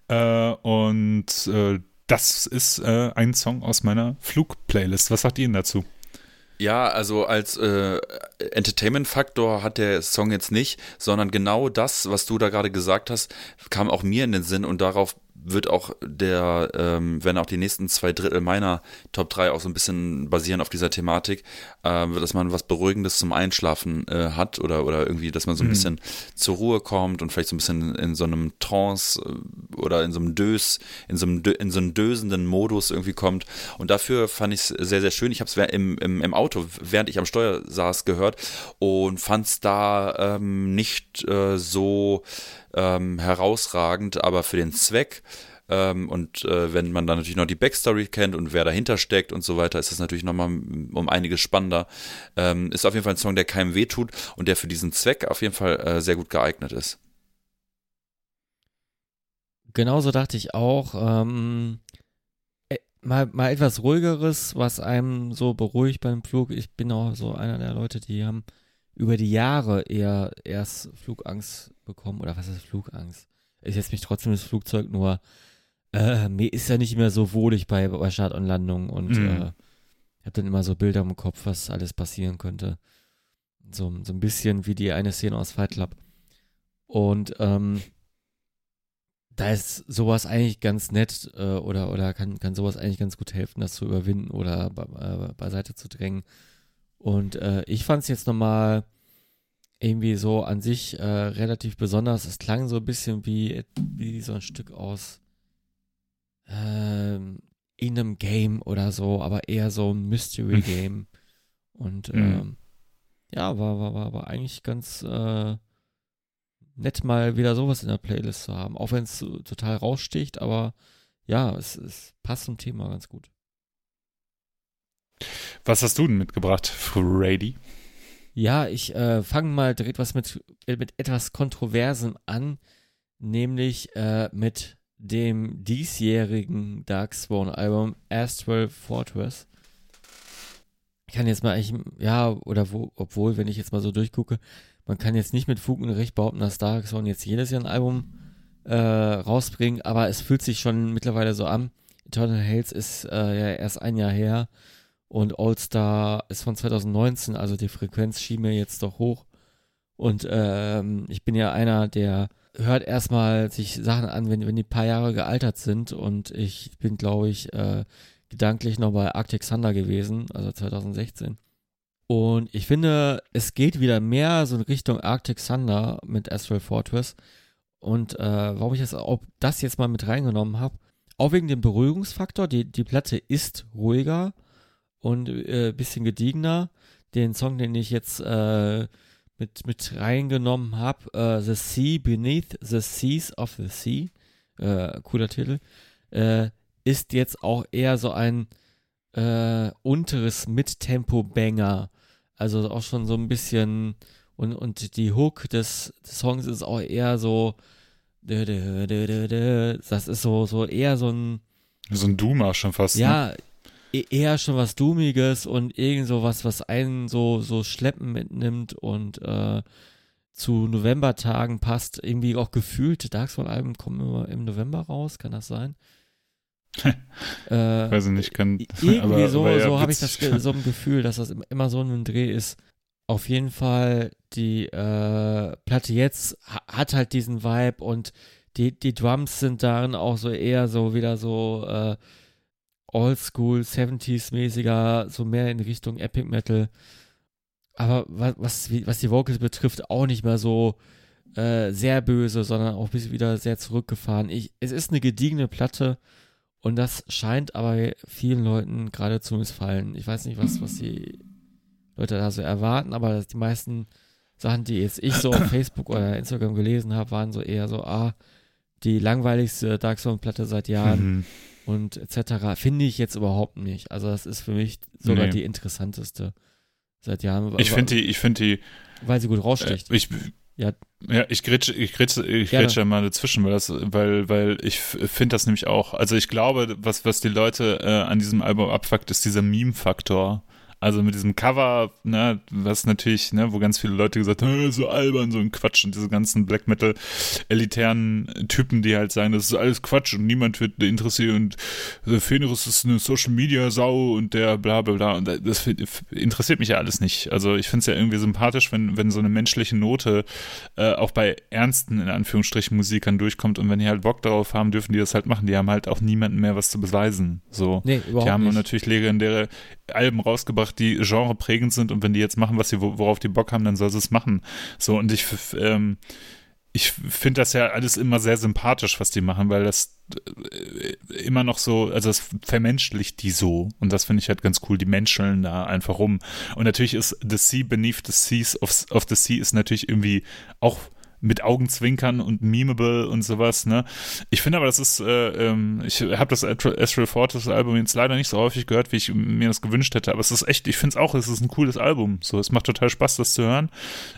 Äh, und äh, das ist äh, ein Song aus meiner Flug-Playlist. Was sagt ihr dazu? Ja, also als äh, Entertainment-Faktor hat der Song jetzt nicht, sondern genau das, was du da gerade gesagt hast, kam auch mir in den Sinn und darauf wird auch der, ähm, wenn auch die nächsten zwei Drittel meiner Top 3 auch so ein bisschen basieren auf dieser Thematik, äh, dass man was Beruhigendes zum Einschlafen äh, hat oder, oder irgendwie, dass man so ein mhm. bisschen zur Ruhe kommt und vielleicht so ein bisschen in so einem Trance äh, oder in so einem Dös, in so einem, in so einem dösenden Modus irgendwie kommt. Und dafür fand ich es sehr, sehr schön. Ich habe es im, im, im Auto, während ich am Steuer saß, gehört und fand es da ähm, nicht äh, so ähm, herausragend, aber für den Zweck ähm, und äh, wenn man dann natürlich noch die Backstory kennt und wer dahinter steckt und so weiter, ist das natürlich nochmal um einiges spannender. Ähm, ist auf jeden Fall ein Song, der keinem wehtut und der für diesen Zweck auf jeden Fall äh, sehr gut geeignet ist. Genauso dachte ich auch. Ähm, äh, mal, mal etwas ruhigeres, was einem so beruhigt beim Flug. Ich bin auch so einer der Leute, die haben über die Jahre eher erst Flugangst bekommen. Oder was ist Flugangst? Ich setze mich trotzdem ins Flugzeug, nur äh, mir ist ja nicht mehr so wohlig bei, bei Start und Landung und mhm. äh, ich habe dann immer so Bilder im Kopf, was alles passieren könnte. So, so ein bisschen wie die eine Szene aus Fight Club. Und ähm, da ist sowas eigentlich ganz nett äh, oder, oder kann, kann sowas eigentlich ganz gut helfen, das zu überwinden oder be, äh, beiseite zu drängen. Und äh, ich fand es jetzt nochmal irgendwie so an sich äh, relativ besonders. Es klang so ein bisschen wie, wie so ein Stück aus ähm, in einem Game oder so, aber eher so ein Mystery Game. Und mhm. ähm, ja, war, war, war, war eigentlich ganz äh, nett mal wieder sowas in der Playlist zu haben. Auch wenn es total raussticht, aber ja, es, es passt zum Thema ganz gut. Was hast du denn mitgebracht, Freddy? Ja, ich äh, fange mal direkt was mit, mit etwas Kontroversem an, nämlich äh, mit dem diesjährigen Dark Swan Album Astral Fortress. Ich kann jetzt mal eigentlich, ja, oder wo, obwohl, wenn ich jetzt mal so durchgucke, man kann jetzt nicht mit Fug und Recht behaupten, dass Dark Swan jetzt jedes Jahr ein Album äh, rausbringt, aber es fühlt sich schon mittlerweile so an. Eternal Hales ist äh, ja erst ein Jahr her und All Star ist von 2019, also die Frequenz schien mir jetzt doch hoch. Und ähm, ich bin ja einer, der hört erstmal sich Sachen an, wenn, wenn die paar Jahre gealtert sind. Und ich bin, glaube ich, äh, gedanklich noch bei Arctic Thunder gewesen, also 2016. Und ich finde, es geht wieder mehr so in Richtung Arctic Thunder mit Astral Fortress. Und äh, warum ich das, ob das jetzt mal mit reingenommen habe, auch wegen dem Beruhigungsfaktor. Die, die Platte ist ruhiger und äh, bisschen gediegener. Den Song, den ich jetzt äh, mit, mit reingenommen habe, äh, The Sea Beneath the Seas of the Sea, äh, cooler Titel, äh, ist jetzt auch eher so ein äh, unteres Mittempo-Banger. Also auch schon so ein bisschen und, und die Hook des, des Songs ist auch eher so das ist so, so eher so ein so ein Duma schon fast. Ja, ne? E-, eher schon was Dumiges und irgend so was, was einen so, so schleppen mitnimmt und äh, zu Novembertagen passt. Irgendwie auch gefühlt, Dark Souls-Alben kommen immer im November raus, kann das sein? äh, Weiß ich nicht, kann. Irgendwie aber, so, ja so habe ich das so ein Gefühl, dass das immer so ein Dreh ist. Auf jeden Fall, die äh, Platte jetzt hat halt diesen Vibe und die, die Drums sind darin auch so eher so wieder so äh, Oldschool, 70s-mäßiger, so mehr in Richtung Epic Metal. Aber was, was, was die Vocals betrifft, auch nicht mehr so äh, sehr böse, sondern auch bis wieder sehr zurückgefahren. Ich, es ist eine gediegene Platte und das scheint aber vielen Leuten gerade zu missfallen. Ich weiß nicht, was, was die Leute da so erwarten, aber die meisten Sachen, die jetzt ich so auf Facebook oder Instagram gelesen habe, waren so eher so, ah, die langweiligste Dark Souls-Platte seit Jahren Mhm. Und etc. Finde ich jetzt überhaupt nicht. Also das ist für mich sogar Nee. die interessanteste seit Jahren. Ich finde die, ich finde die, Weil sie gut äh, raussticht. ich, Ja. ja, ich grätsche, ich grätsche, ich grätsche mal dazwischen, weil das, weil, weil ich finde das nämlich auch. Also ich glaube, was, was die Leute äh, an diesem Album abfuckt, ist dieser Meme-Faktor. Also mit diesem Cover, ne, was natürlich, ne, wo ganz viele Leute gesagt haben, "Äh, so albern, so ein Quatsch und diese ganzen Black Metal elitären Typen, die halt sagen, das ist alles Quatsch und niemand wird interessiert und äh, Fenris ist eine Social Media Sau und der bla bla bla und das interessiert mich ja alles nicht. Also ich finde es ja irgendwie sympathisch, wenn, wenn so eine menschliche Note äh, auch bei ernsten, in Anführungsstrichen, Musikern durchkommt und wenn die halt Bock darauf haben, dürfen die das halt machen. Die haben halt auch niemanden mehr was zu beweisen. So. Nee, überhaupt Die haben nicht. natürlich legendäre Alben rausgebracht, die genreprägend sind und wenn die jetzt machen, was sie, worauf die Bock haben, dann soll sie es machen. So, und ich, ähm, ich finde das ja alles immer sehr sympathisch, was die machen, weil das äh, immer noch so, also es vermenschlicht die so und das finde ich halt ganz cool, die menscheln da einfach rum. Und natürlich ist The Sea Beneath the Seas of, of the Sea ist natürlich irgendwie auch mit Augenzwinkern und memeable und sowas, ne? Ich finde aber, das ist, äh, ähm, ich habe das Astral Fortress Album jetzt leider nicht so häufig gehört, wie ich mir das gewünscht hätte, aber es ist echt, ich finde es auch, es ist ein cooles Album. So, es macht total Spaß, das zu hören.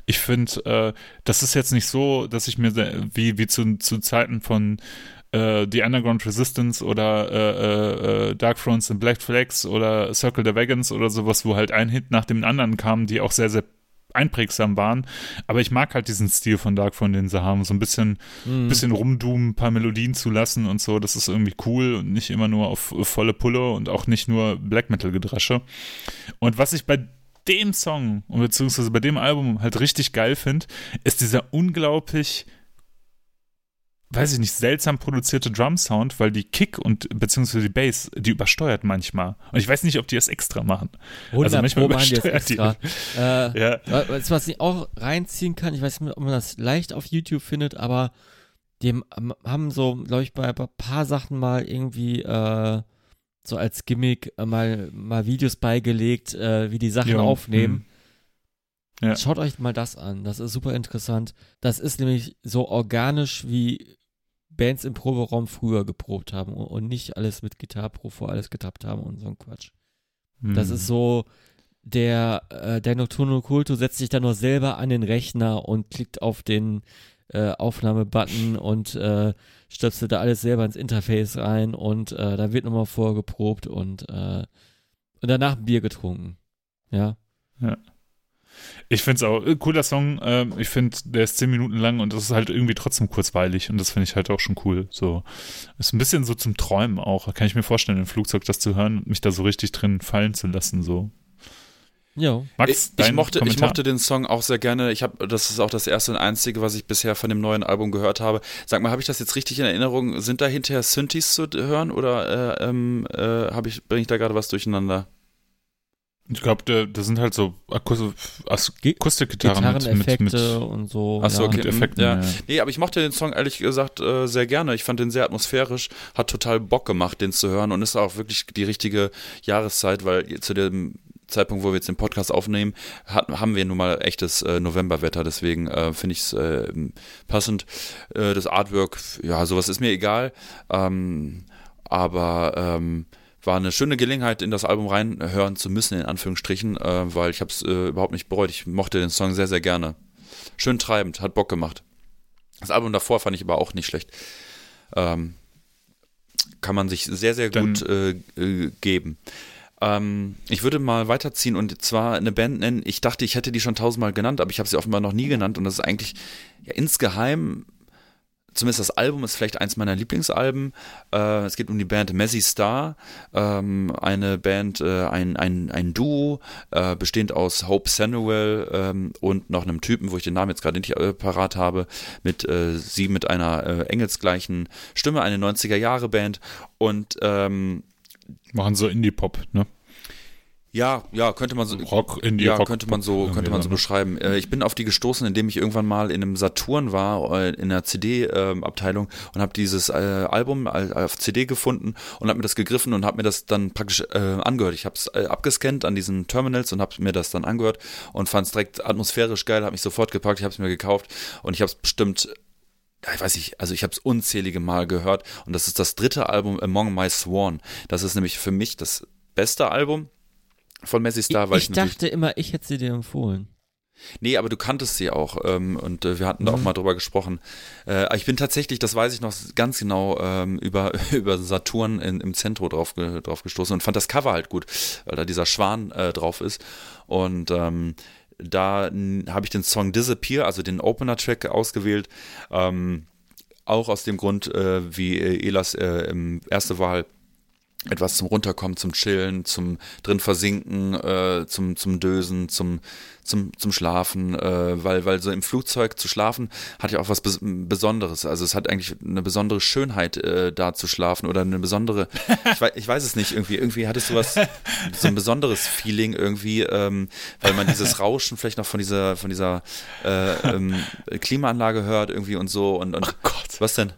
Ich finde, äh, das ist jetzt nicht so, dass ich mir wie, wie zu, zu Zeiten von äh, The Underground Resistance oder äh, äh, Dark Fronts and Black Flags oder Circle the Wagons oder sowas, wo halt ein Hit nach dem anderen kam, die auch sehr, sehr einprägsam waren. Aber ich mag halt diesen Stil von Dark Front, den sie haben. So ein bisschen, Mhm. bisschen rumdoomen, ein paar Melodien zu lassen und so. Das ist irgendwie cool und nicht immer nur auf volle Pulle und auch nicht nur Black Metal Gedresche. Und was ich bei dem Song und beziehungsweise bei dem Album halt richtig geil finde, ist dieser unglaublich weiß ich nicht, seltsam produzierte Drum-Sound, weil die Kick und beziehungsweise die Bass, die übersteuert manchmal. Und ich weiß nicht, ob die das extra machen. 100 also manchmal Pro die übersteuert die. extra. Äh, Ja. Was, was ich auch reinziehen kann, ich weiß nicht, ob man das leicht auf YouTube findet, aber die haben- so, glaube ich, bei, ein paar Sachen mal irgendwie äh, so als Gimmick äh, mal, mal Videos beigelegt, äh, wie die Sachen Ja, aufnehmen. hm. Ja. Schaut euch mal das an, das ist super interessant. Das ist nämlich so organisch, wie Bands im Proberaum früher geprobt haben und, und nicht alles mit Gitarre vor alles getappt haben und so ein Quatsch. Hm. Das ist so, der, äh, der Nocturno Culto setzt sich dann noch selber an den Rechner und klickt auf den äh, Aufnahmebutton und äh, stöpselt da alles selber ins Interface rein und äh, da wird nochmal vorgeprobt und, äh, und danach ein Bier getrunken. Ja. Ich finde es auch äh, cooler Song. Ähm, ich finde, der ist zehn Minuten lang und das ist halt irgendwie trotzdem kurzweilig und das finde ich halt auch schon cool. So ist ein bisschen so zum Träumen auch. Kann ich mir vorstellen, im Flugzeug das zu hören und mich da so richtig drin fallen zu lassen. So Ja. Max, Ich, ich, dein mochte, ich Kommentar? mochte den Song auch sehr gerne. Ich habe, das ist auch das erste und einzige, was ich bisher von dem neuen Album gehört habe. Sag mal, habe ich das jetzt richtig in Erinnerung? Sind da hinterher Synthes zu hören oder äh, ähm, äh, habe ich bringe ich da gerade was durcheinander? Ich glaube, da, da sind halt so Akustikgitarren mit, mit, Gitarreneffekte mit, und so. Ach so, ja. okay. mit Effekten. Ja. Ja. Nee, aber ich mochte den Song ehrlich gesagt äh, sehr gerne. Ich fand den sehr atmosphärisch, hat total Bock gemacht, den zu hören und ist auch wirklich die richtige Jahreszeit, weil zu dem Zeitpunkt, wo wir jetzt den Podcast aufnehmen, hat, haben wir nun mal echtes äh, Novemberwetter, deswegen äh, finde ich es äh, passend. Äh, das Artwork, ja, sowas ist mir egal, ähm, aber ähm, war eine schöne Gelegenheit, in das Album reinhören zu müssen, in Anführungsstrichen, äh, weil ich habe es äh, überhaupt nicht bereut. Ich mochte den Song sehr, sehr gerne. Schön treibend, hat Bock gemacht. Das Album davor fand ich aber auch nicht schlecht. Ähm, kann man sich sehr, sehr Dann- gut äh, äh, geben. Ähm, ich würde mal weiterziehen und zwar eine Band nennen. Ich dachte, ich hätte die schon tausendmal genannt, aber ich habe sie offenbar noch nie genannt und das ist eigentlich ja, insgeheim, zumindest das Album ist vielleicht eins meiner Lieblingsalben. Äh, es geht um die Band Messi Star, ähm, eine Band, äh, ein, ein, ein Duo, äh, bestehend aus Hope Samuel ähm, und noch einem Typen, wo ich den Namen jetzt gerade nicht äh, parat habe, mit äh, sie mit einer äh, engelsgleichen Stimme, eine 90er Jahre Band und ähm, Machen so Indie-Pop, ne? Ja, ja, könnte man so Rock Indie ja, Rock, könnte man so könnte man so beschreiben. Äh, ich bin auf die gestoßen, indem ich irgendwann mal in einem Saturn war äh, in der CD ähm, Abteilung und habe dieses äh, Album äh, auf CD gefunden und habe mir das gegriffen und habe mir das dann praktisch äh, angehört. Ich habe es äh, abgescannt an diesen Terminals und habe mir das dann angehört und fand es direkt atmosphärisch geil, habe mich sofort gepackt, ich habe es mir gekauft und ich habe es bestimmt ich weiß nicht, also ich habe es unzählige Mal gehört und das ist das dritte Album Among My Sworn. Das ist nämlich für mich das beste Album von Messi Star, ich, ich, ich natürlich dachte immer, ich hätte sie dir empfohlen. Nee, aber du kanntest sie auch ähm, und äh, wir hatten da auch Mhm. mal drüber gesprochen. Äh, ich bin tatsächlich, das weiß ich noch ganz genau, ähm, über, über Saturn in, im Zentrum drauf, ge, drauf gestoßen und fand das Cover halt gut, weil da dieser Schwan äh, drauf ist. Und ähm, da habe ich den Song Disappear, also den Opener-Track ausgewählt. Ähm, auch aus dem Grund, äh, wie äh, Elas äh, im erste Wahl etwas zum Runterkommen, zum Chillen, zum drin versinken, äh, zum, zum Dösen, zum, zum, zum Schlafen, äh, weil, weil so im Flugzeug zu schlafen hat ja auch was Bes Besonderes. Also es hat eigentlich eine besondere Schönheit, äh, da zu schlafen oder eine besondere, ich weiß, ich weiß es nicht, irgendwie, irgendwie hat es sowas, so ein besonderes Feeling irgendwie, ähm, weil man dieses Rauschen vielleicht noch von dieser, von dieser äh, ähm, Klimaanlage hört irgendwie und so und, und Oh Gott. was denn?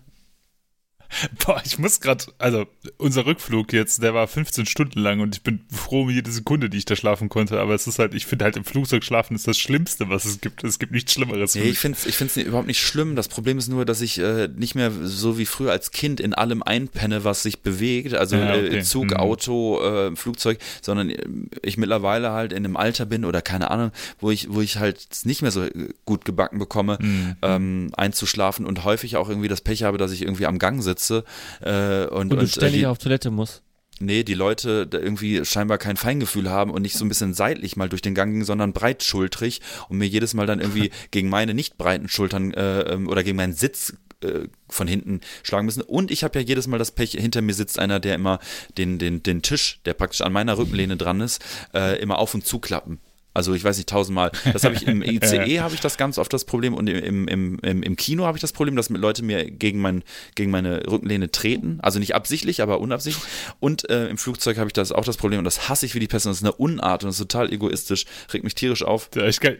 Boah, ich muss gerade, also unser Rückflug jetzt, der war 15 Stunden lang und ich bin froh um jede Sekunde, die ich da schlafen konnte. Aber es ist halt, ich finde halt im Flugzeug schlafen ist das Schlimmste, was es gibt. Es gibt nichts Schlimmeres. Nee, ich finde es ich find's überhaupt nicht schlimm. Das Problem ist nur, dass ich äh, nicht mehr so wie früher als Kind in allem einpenne, was sich bewegt. Also Ja, okay. äh, Zug, Mhm. Auto, äh, Flugzeug, sondern äh, ich mittlerweile halt in einem Alter bin oder keine Ahnung, wo ich, wo ich halt nicht mehr so äh, gut gebacken bekomme, Mhm. ähm, einzuschlafen und häufig auch irgendwie das Pech habe, dass ich irgendwie am Gang sitze äh, und, Und, und äh, ständig die, auf Toilette musst. nee, die Leute da irgendwie scheinbar kein Feingefühl haben und nicht so ein bisschen seitlich mal durch den Gang gingen, sondern breitschultrig und mir jedes Mal dann irgendwie gegen meine nicht breiten Schultern äh, ähm, oder gegen meinen Sitz äh, von hinten schlagen müssen. Und ich habe ja jedes Mal das Pech, hinter mir sitzt einer, der immer den, den, den Tisch, der praktisch an meiner Rückenlehne dran ist, äh, immer auf und zuklappen. Also ich weiß nicht, tausendmal. Das habe ich im ICE habe ich das ganz oft das Problem und im, im, im, im Kino habe ich das Problem, dass Leute mir gegen, mein, gegen meine Rückenlehne treten. Also nicht absichtlich, aber unabsichtlich. Und äh, im Flugzeug habe ich das auch das Problem und das hasse ich wie die. Und Das ist eine Unart und das ist total egoistisch, regt mich tierisch auf. Ja, ich kann,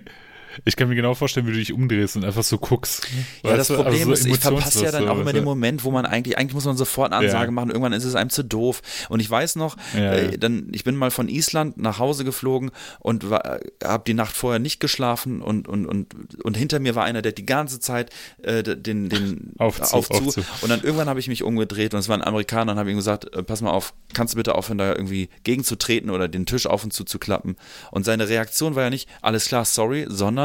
ich kann mir genau vorstellen, wie du dich umdrehst und einfach so guckst. Ja, das du? Problem Also so ist, ich verpasse ja dann auch immer den? Moment, wo man eigentlich, eigentlich muss man sofort eine Ansage Ja. machen, irgendwann ist es einem zu doof. Und ich weiß noch, Ja, äh, dann, ich bin mal von Island nach Hause geflogen und habe die Nacht vorher nicht geschlafen und, und, und, und hinter mir war einer, der die ganze Zeit äh, den, den Aufzug, aufzu. Aufzug. Und dann irgendwann habe ich mich umgedreht und es war ein Amerikaner und habe ihm gesagt, äh, pass mal auf, kannst du bitte aufhören, da irgendwie gegenzutreten oder den Tisch auf und zu zu klappen. Und seine Reaktion war ja nicht, alles klar, sorry, sondern,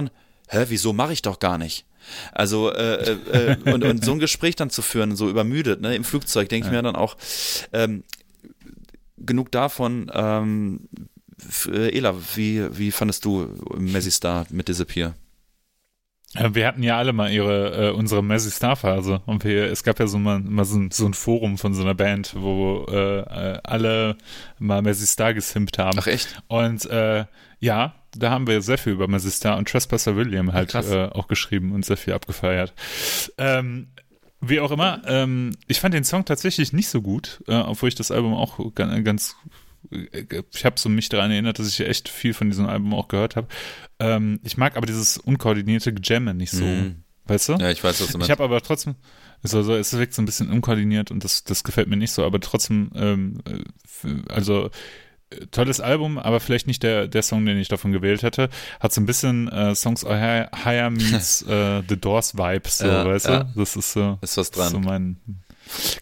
hä, wieso mache ich doch gar nicht? Also äh, äh, äh, und, und so ein Gespräch dann zu führen, so übermüdet, ne, im Flugzeug, denke ich mir dann auch, ähm, genug davon. Ähm, äh, Ela, wie, wie fandest du Messi Star mit Disappear? Wir hatten ja alle mal ihre, äh, unsere Messi Star Phase und wir, es gab ja so mal, mal so, ein, so ein Forum von so einer Band, wo äh, äh, alle mal Messi Star gesimpt haben. Ach echt? Und äh, ja, da haben wir sehr viel über Messi Star und Trespasser William halt äh, auch geschrieben und sehr viel abgefeiert. Ähm, wie auch immer, ähm, ich fand den Song tatsächlich nicht so gut, äh, obwohl ich das Album auch ga- ganz, ich habe so mich daran erinnert, dass ich echt viel von diesem Album auch gehört habe. Ähm, ich mag aber dieses unkoordinierte Jamme nicht so, Mhm. weißt du? Ja, ich weiß, was du Ich habe aber trotzdem, also, so, es wirkt so ein bisschen unkoordiniert und das, das gefällt mir nicht so, aber trotzdem, ähm, äh, also tolles Album, aber vielleicht nicht der, der Song, den ich davon gewählt hätte. Hat so ein bisschen äh, Songs Higher, Higher meets äh, The Doors Vibes, so, Ja, weißt ja. du? Das ist so, Ist was ist so dran. mein.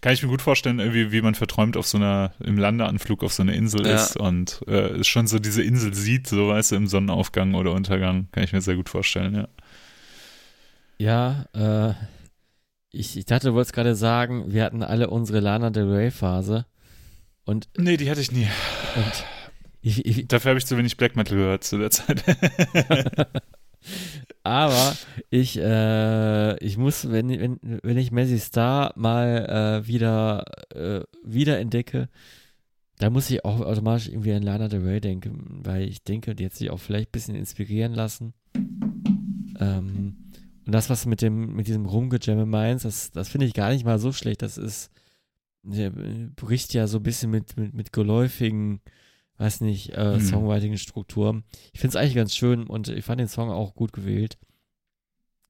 Kann ich mir gut vorstellen, irgendwie, wie man verträumt auf so einer, im Landeanflug auf so einer Insel Ja. ist und äh, schon so diese Insel sieht, so weißt du, im Sonnenaufgang oder Untergang. Kann ich mir sehr gut vorstellen, ja. Ja, äh, ich, ich dachte, du wolltest gerade sagen, wir hatten alle unsere Lana Del Rey Phase und, Nee, die hatte ich nie. ich, ich, Dafür habe ich zu wenig Black Metal gehört zu der Zeit. aber ich, äh, ich muss, wenn, wenn, wenn ich Messi Star mal äh, wieder, äh, wieder entdecke, da muss ich auch automatisch irgendwie an Lana Del Rey denken, weil ich denke, die hat sich auch vielleicht ein bisschen inspirieren lassen. Ähm, und das, was du mit dem, mit diesem Rumgejamme meinst, das, das finde ich gar nicht mal so schlecht. Das ist, der bricht ja so ein bisschen mit, mit, mit geläufigen weiß nicht, äh, Hm. Songwriting-Struktur. Ich finde es eigentlich ganz schön und ich fand den Song auch gut gewählt.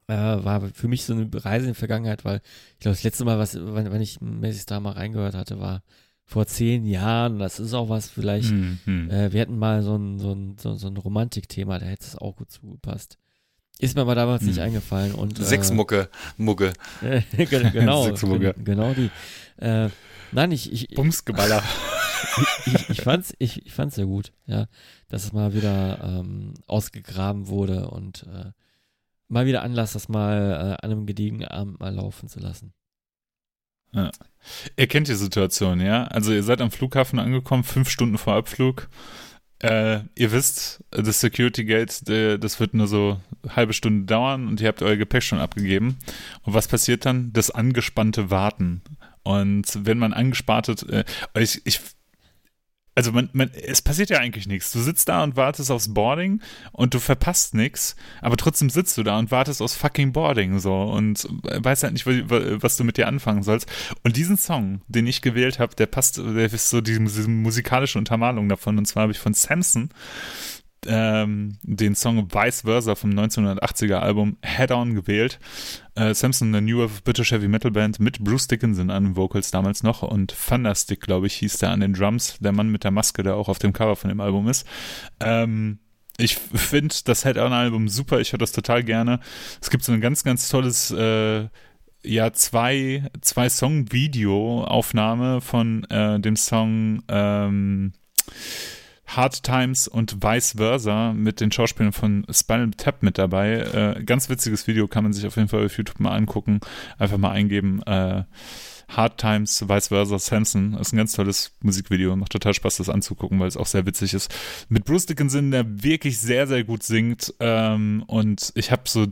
Äh, war für mich so eine Reise in die Vergangenheit, weil ich glaube, das letzte Mal, was, wenn, wenn ich mäßig da mal reingehört hatte, war vor zehn Jahren. Das ist auch was, vielleicht, Hm, hm. äh, wir hatten mal so ein, so ein, so, so ein Romantikthema, da hätte es auch gut zugepasst. Ist mir aber damals nicht Hm. eingefallen und. Äh, Sechsmucke, Mucke. Ge- genau, Sechsmucke. gen- genau die. Äh, nein, ich, ich, Bumsgeballer. ich, ich fand's, ich, ich fand's sehr gut, ja, dass es mal wieder ähm, ausgegraben wurde und äh, mal wieder Anlass, das mal äh, an einem gediegenen Abend mal laufen zu lassen. Ihr kennt die Situation, ja? Also ihr seid am Flughafen angekommen, fünf Stunden vor Abflug. Äh, ihr wisst, das Security Gate, das wird nur so eine halbe Stunde dauern und ihr habt euer Gepäck schon abgegeben. Und was passiert dann? Das angespannte Warten. Und wenn man angespartet, äh, ich, ich also man, man, es passiert ja eigentlich nichts. Du sitzt da und wartest aufs Boarding und du verpasst nichts, aber trotzdem sitzt du da und wartest aufs fucking Boarding so und weißt halt nicht, wa- was du mit dir anfangen sollst. Und diesen Song, den ich gewählt habe, der passt, der ist so die, diese musikalische Untermalung davon. Und zwar habe ich von Samson ähm, den Song Vice Versa vom 1980er Album Head On gewählt. Äh, Samson, eine neue British Heavy Metal Band mit Bruce Dickinson an den Vocals damals noch und Thunderstick, glaube ich, hieß der an den Drums, der Mann mit der Maske, der auch auf dem Cover von dem Album ist. Ähm, ich finde das Head-On-Album super, ich höre das total gerne. Es gibt so ein ganz, ganz tolles, äh, ja, zwei, zwei Song-Video-Aufnahme von äh, dem Song ähm, Hard Times und Vice Versa mit den Schauspielern von Spinal Tap mit dabei. Äh, ganz witziges Video, kann man sich auf jeden Fall auf YouTube mal angucken. Einfach mal eingeben. Äh, Hard Times, Vice Versa, Samson. Das ist ein ganz tolles Musikvideo. Macht total Spaß, das anzugucken, weil es auch sehr witzig ist. Mit Bruce Dickinson, der wirklich sehr, sehr gut singt. Ähm, und ich habe so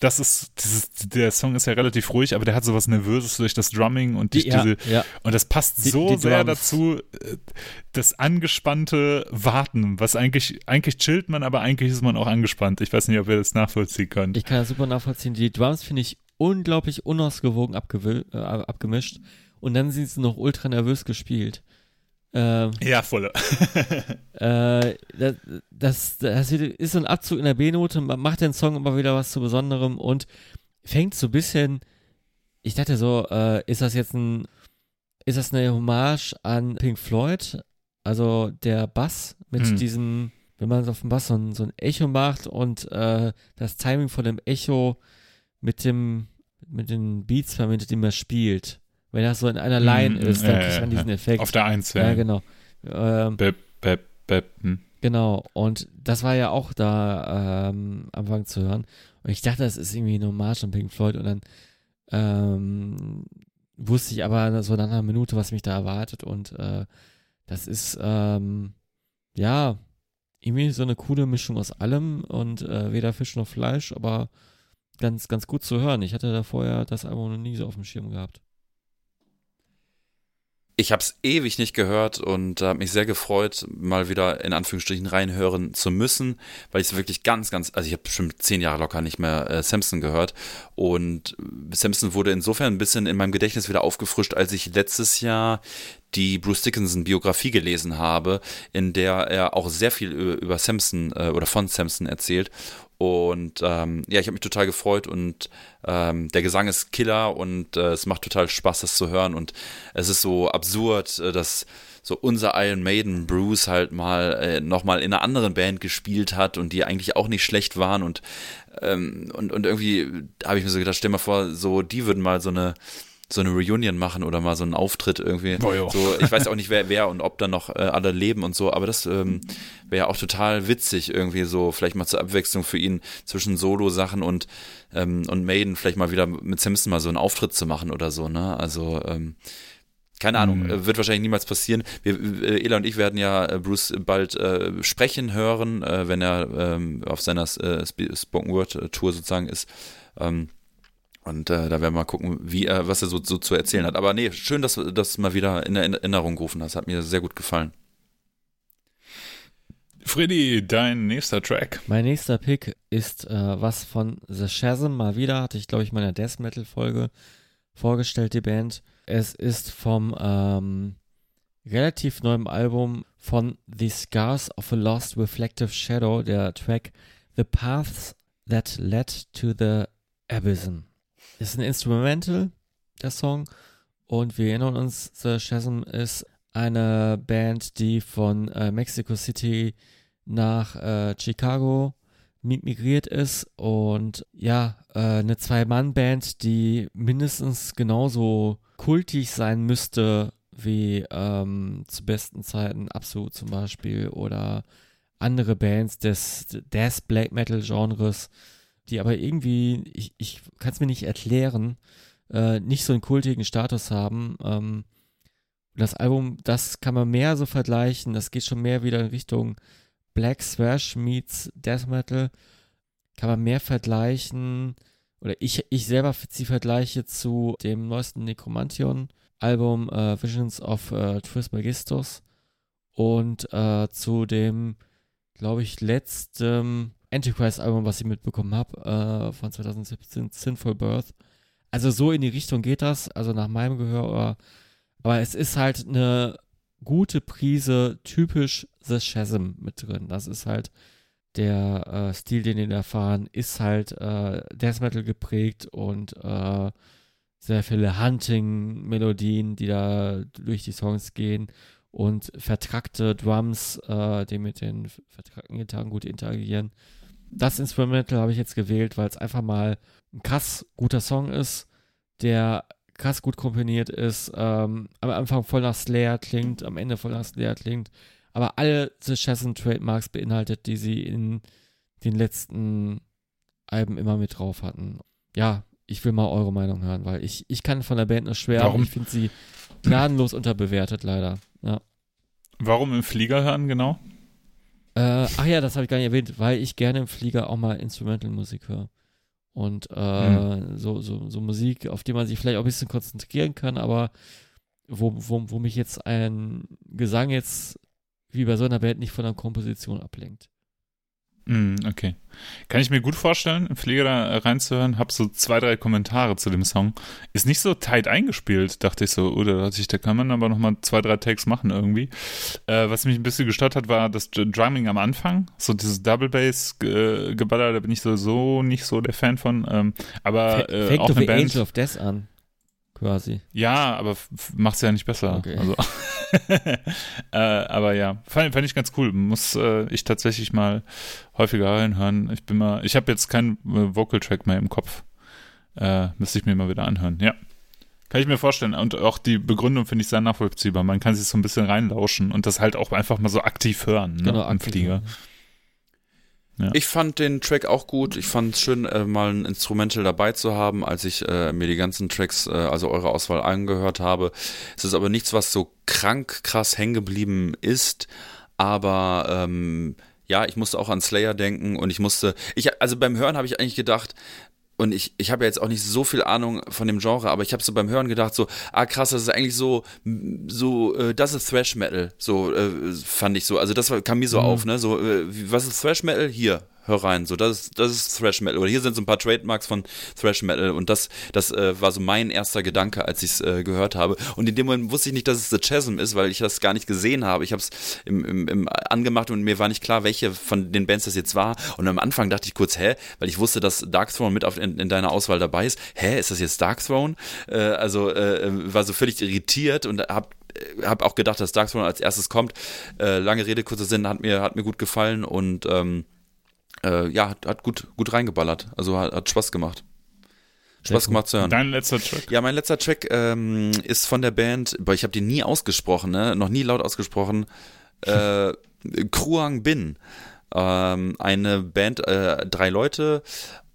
das ist, dieses, der Song ist ja relativ ruhig, aber der hat sowas Nervöses durch das Drumming und durch ja, diese, ja. und das passt Die- so die sehr dazu, äh, das angespannte Warten, was eigentlich, eigentlich chillt man, aber eigentlich ist man auch angespannt. Ich weiß nicht, ob ihr das nachvollziehen könnt. Ich kann das super nachvollziehen. Die Drums finde ich unglaublich unausgewogen äh, abgemischt und dann sind sie noch ultra nervös gespielt. Ähm, ja, volle. Äh, das, das, das ist so ein Abzug in der B-Note, man macht den Song immer wieder was zu Besonderem und fängt so ein bisschen, ich dachte so, äh, ist das jetzt ein, ist das eine Hommage an Pink Floyd? Also der Bass mit Hm. diesem, wenn man auf dem Bass so ein, so ein Echo macht und äh, das Timing von dem Echo mit dem, mit den Beats verbindet, die man spielt. Wenn das so in einer Line Hm, ist, ja, kriegt man ja. diesen Effekt. Auf der Eins, ja, ja. genau. Ähm, Bep, bep, bep. Hm. Genau, und das war ja auch da ähm, am Anfang zu hören. Und ich dachte, das ist irgendwie eine Hommage an Pink Floyd und dann ähm, wusste ich aber so nach einer Minute, was mich da erwartet und äh, das ist ähm, ja irgendwie so eine coole Mischung aus allem und äh, weder Fisch noch Fleisch, aber ganz, ganz gut zu hören. Ich hatte da vorher das Album noch nie so auf dem Schirm gehabt. Ich habe es ewig nicht gehört und habe mich sehr gefreut, mal wieder in Anführungsstrichen reinhören zu müssen, weil ich es wirklich ganz, ganz, also ich habe bestimmt zehn Jahre locker nicht mehr äh, Samson gehört. Und Samson wurde insofern ein bisschen in meinem Gedächtnis wieder aufgefrischt, als ich letztes Jahr die Bruce Dickinson Biografie gelesen habe, in der er auch sehr viel über, Samson äh, oder von Samson erzählt und ähm, ja, ich habe mich total gefreut und ähm, der Gesang ist Killer und äh, es macht total Spaß, das zu hören. Und es ist so absurd, äh, dass so unser Iron Maiden Bruce halt mal äh, nochmal in einer anderen Band gespielt hat und die eigentlich auch nicht schlecht waren. Und, ähm, und, und irgendwie habe ich mir so gedacht, stell mal vor, so die würden mal so eine so eine Reunion machen oder mal so einen Auftritt irgendwie. Ja. so, ich weiß auch nicht, wer, wer und ob da noch äh, alle leben und so, aber das ähm, wäre auch total witzig, irgendwie so, vielleicht mal zur Abwechslung für ihn zwischen Solo-Sachen und, ähm, und Maiden, vielleicht mal wieder mit Simpson mal so einen Auftritt zu machen oder so, ne? Also, ähm, keine Ahnung, Mhm. äh, wird wahrscheinlich niemals passieren. Wir, äh, Ela und ich werden ja äh, Bruce bald äh, sprechen hören, äh, wenn er ähm, auf seiner äh, Sp- Spoken Word äh, Tour sozusagen ist. Ähm, und äh, da werden wir mal gucken, wie er, was er so, so zu erzählen hat. Aber nee, schön, dass du das mal wieder in Erinnerung gerufen hast. Hat mir sehr gut gefallen. Freddy, dein nächster Track. Mein nächster Pick ist äh, was von The Shazam mal wieder, hatte ich glaube ich in meiner Death Metal Folge vorgestellt, die Band. Es ist vom ähm, relativ neuem Album von The Scars of a Lost Reflective Shadow, der Track The Paths That Led to the Abysm. Ist ein Instrumental, der Song. Und wir erinnern uns, The Chasm ist eine Band, die von äh, Mexico City nach äh, Chicago migriert ist und ja, äh, eine Zwei-Mann-Band, die mindestens genauso kultig sein müsste wie ähm, zu besten Zeiten Absolut zum Beispiel oder andere Bands des Death Black Metal Genres, die aber irgendwie, ich, ich kann es mir nicht erklären, äh, nicht so einen kultigen Status haben. Ähm, das Album, das kann man mehr so vergleichen, das geht schon mehr wieder in Richtung Black Thrash meets Death Metal. Kann man mehr vergleichen, oder ich, ich selber ziehe Vergleiche zu dem neuesten Necromantion Album äh, Visions of äh, Trismegistus und äh, zu dem, glaube ich, letzten Antichrist-Album, was ich mitbekommen habe, äh, von 2017, Sinful Birth. Also so in die Richtung geht das, also nach meinem Gehör, aber, aber es ist halt eine gute Prise typisch The Chasm mit drin. Das ist halt der äh, Stil, den die da fahren, ist halt äh, Death Metal geprägt und äh, sehr viele Hunting-Melodien, die da durch die Songs gehen und vertrackte Drums, äh, die mit den vertrackten Gitarren gut interagieren. Das Instrumental habe ich jetzt gewählt, weil es einfach mal ein krass guter Song ist, der krass gut komponiert ist, ähm, am Anfang voll nach Slayer klingt, am Ende voll nach Slayer klingt, aber alle The Chasm Trademarks beinhaltet, die sie in den letzten Alben immer mit drauf hatten. Ja, ich will mal eure Meinung hören, weil ich, ich kann von der Band nur schwer, Warum? ich finde sie gnadenlos unterbewertet, leider. Ja. Warum im Flieger hören, genau? Ach ja, das habe ich gar nicht erwähnt, weil ich gerne im Flieger auch mal Instrumental-Musik höre. Und äh, Hm. so, so, so Musik, auf die man sich vielleicht auch ein bisschen konzentrieren kann, aber wo, wo, wo mich jetzt ein Gesang jetzt wie bei so einer Band nicht von der Komposition ablenkt. Hm, okay. Kann ich mir gut vorstellen, im Flieger da äh, reinzuhören. Hab so zwei, drei Kommentare zu dem Song. Ist nicht so tight eingespielt, dachte ich so. Oder da, sich, da kann man aber nochmal zwei, drei Takes machen irgendwie. Äh, was mich ein bisschen gestört hat, war das Dr- Drumming am Anfang. So dieses Double Bass äh, Geballer, da bin ich sowieso nicht so der Fan von. Ähm, aber äh, Fängt auch doch eine Band. Angel of Death an, quasi. Ja, aber macht's ja nicht besser. Okay. Also, äh, aber ja, fand, fand ich ganz cool. Muss äh, ich tatsächlich mal häufiger reinhören. Ich bin mal, ich habe jetzt keinen äh, Vocal Track mehr im Kopf. Äh, müsste ich mir mal wieder anhören. Ja. Kann ich mir vorstellen. Und auch die Begründung finde ich sehr nachvollziehbar. Man kann sich so ein bisschen reinlauschen und das halt auch einfach mal so aktiv hören ne, Genau, im aktiv Flieger. Hören. Ich fand den Track auch gut. Ich fand es schön, äh, mal ein Instrumental dabei zu haben, als ich äh, mir die ganzen Tracks, äh, also eure Auswahl angehört habe. Es ist aber nichts, was so krank krass hängen geblieben ist. Aber ähm, ja, ich musste auch an Slayer denken und ich musste, ich, also beim Hören habe ich eigentlich gedacht, und ich, ich habe ja jetzt auch nicht so viel Ahnung von dem Genre, aber ich habe so beim Hören gedacht, so, ah krass, das ist eigentlich so, so, äh, das ist Thrash Metal, so äh, fand ich so. Also das kam mir so Mhm. auf, ne? So, äh, was ist Thrash Metal? Hier, hör rein. So, das ist, das ist Thrash Metal. Oder hier sind so ein paar Trademarks von Thrash Metal und das, das äh, war so mein erster Gedanke, als ich es äh, gehört habe. Und in dem Moment wusste ich nicht, dass es The Chasm ist, weil ich das gar nicht gesehen habe. Ich habe es im, im, im angemacht und mir war nicht klar, welche von den Bands das jetzt war. Und am Anfang dachte ich kurz, hä? Weil ich wusste, dass Dark Throne mit auf, in, in deiner Auswahl dabei ist. Hä, ist das jetzt Dark Throne? Äh, also äh, war so völlig irritiert und hab habe auch gedacht, dass Dark Throne als erstes kommt. Äh, lange Rede, kurzer Sinn, hat mir, hat mir gut gefallen und ähm, äh, ja, hat, hat gut, gut reingeballert. Also hat, hat Spaß gemacht. Spaß gemacht zu hören. Dein letzter Track. Ja, mein letzter Track ähm, ist von der Band, boah, ich habe den nie ausgesprochen, ne? noch nie laut ausgesprochen. Äh, Kruang Bin. Ähm, eine Band, äh, drei Leute,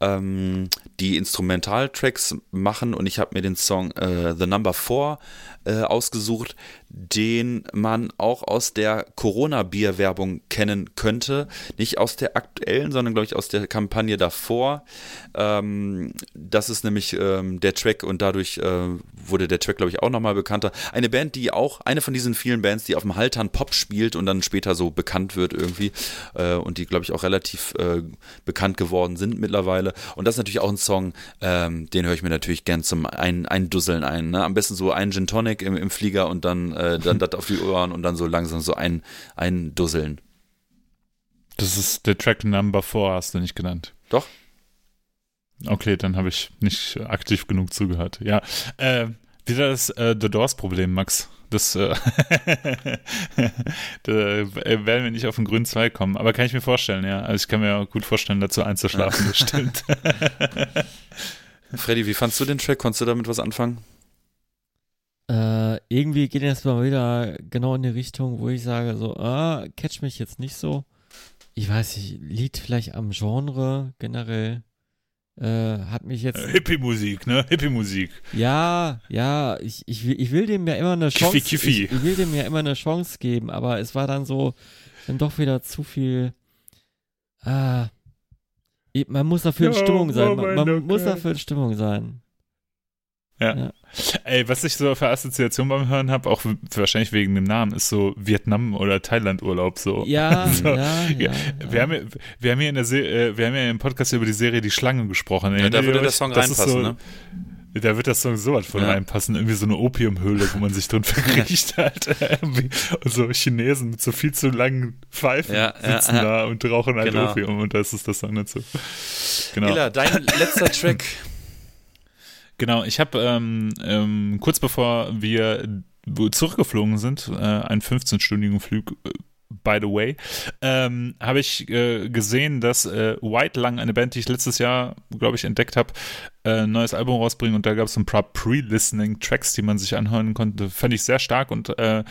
ähm, die Instrumentaltracks machen und ich habe mir den Song äh, The Number Four äh, ausgesucht, den man auch aus der Corona-Bier-Werbung kennen könnte. Nicht aus der aktuellen, sondern glaube ich aus der Kampagne davor. Ähm, das ist nämlich ähm, der Track und dadurch äh, wurde der Track, glaube ich, auch nochmal bekannter. Eine Band, die auch, eine von diesen vielen Bands, die auf dem Haltern Pop spielt und dann später so bekannt wird irgendwie äh, und die, glaube ich, auch relativ äh, bekannt geworden sind mittlerweile. Und das ist natürlich auch ein Song, ähm, den höre ich mir natürlich gern zum ein Eindusseln ein. Ne? Am besten so einen Gin Tonic im, im Flieger und dann äh, dann das auf die Ohren und dann so langsam so ein, eindusseln. Das ist der Track Number 4, hast du nicht genannt. Doch. Okay, dann habe ich nicht aktiv genug zugehört. Ja, äh, wieder das äh, The Doors-Problem, Max. Das äh, da werden wir nicht auf den grünen Zweig kommen. Aber kann ich mir vorstellen, ja. Also ich kann mir auch gut vorstellen, dazu einzuschlafen, das stimmt. Freddy, wie fandst du den Track? Konntest du damit was anfangen? Äh, irgendwie geht das mal wieder genau in die Richtung, wo ich sage, so, ah, catch mich jetzt nicht so. Ich weiß nicht, liegt vielleicht am Genre generell. Äh, hat mich jetzt. Hippie-Musik, ne? Hippie-Musik. Ja, ja, ich, ich, will, ich will dem ja immer eine Chance. Kiffi, kiffi. Ich, ich will dem ja immer eine Chance geben, aber es war dann so, dann doch wieder zu viel. Ah, man muss dafür in Stimmung sein. Man, man muss dafür in Stimmung sein. Ja. Ja. Ey, was ich so für Assoziation beim Hören habe, auch wahrscheinlich wegen dem Namen, ist so Vietnam- oder Thailand-Urlaub so. Ja, So, ja, ja, Ja, Wir, haben, ja- wir, haben hier in der Se äh, wir haben ja im Podcast über die Serie Die Schlange gesprochen. Ja, da würde der Song Das reinpassen, so, ne? Da wird das Song so was von Ja. reinpassen. Irgendwie so eine Opiumhöhle, wo man sich drin verkriecht hat. Und so Chinesen mit so viel zu langen Pfeifen Ja, ja, sitzen ja. da und rauchen halt Genau. Opium. Und das ist das Song dazu. Genau. Ela, dein letzter Track. Genau, ich habe ähm, ähm, kurz bevor wir zurückgeflogen sind, äh, einen 15-stündigen Flug, äh, by the way, ähm, habe ich äh, gesehen, dass äh, White Lung, eine Band, die ich letztes Jahr, glaube ich, entdeckt habe, äh, ein neues Album rausbringen und da gab es ein paar Pre-Listening-Tracks, die man sich anhören konnte. Fand ich sehr stark und äh,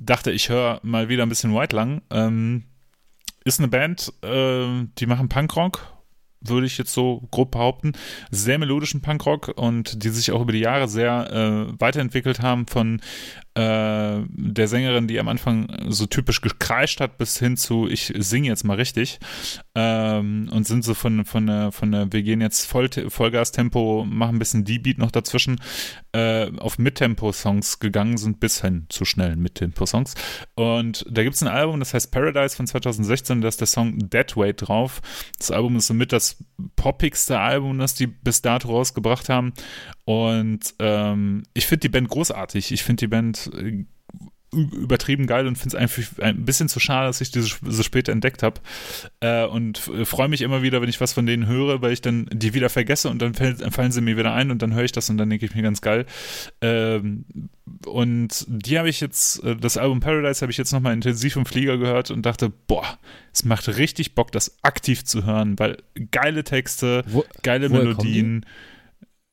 dachte, ich höre mal wieder ein bisschen White Lung. Ähm, ist eine Band, äh, die machen Punkrock, würde ich jetzt so grob behaupten. Sehr melodischen Punkrock und die sich auch über die Jahre sehr äh, weiterentwickelt haben von äh, der Sängerin, die am Anfang so typisch gekreischt hat, bis hin zu ich singe jetzt mal richtig ähm, und sind so von, von, von der, wir gehen jetzt Voll, Vollgas-Tempo, machen ein bisschen D-Beat noch dazwischen, äh, auf Mittempo-Songs gegangen sind, bis hin zu schnellen Mittempo-Songs. Und da gibt es ein Album, das heißt Paradise von 2016, da ist der Song Deadweight drauf. Das Album ist somit das poppigste Album, das die bis dato rausgebracht haben. Und ähm, ich finde die Band großartig. Ich finde die Band äh, übertrieben geil und finde es einfach ein bisschen zu schade, dass ich diese so spät entdeckt habe. Äh, und äh, freue mich immer wieder, wenn ich was von denen höre, weil ich dann die wieder vergesse und dann fallen sie mir wieder ein und dann höre ich das und dann denke ich mir ganz geil. Ähm, und die habe ich jetzt, äh, das Album Paradise habe ich jetzt nochmal intensiv im Flieger gehört und dachte, boah, es macht richtig Bock, das aktiv zu hören, weil geile Texte, Wo, geile Melodien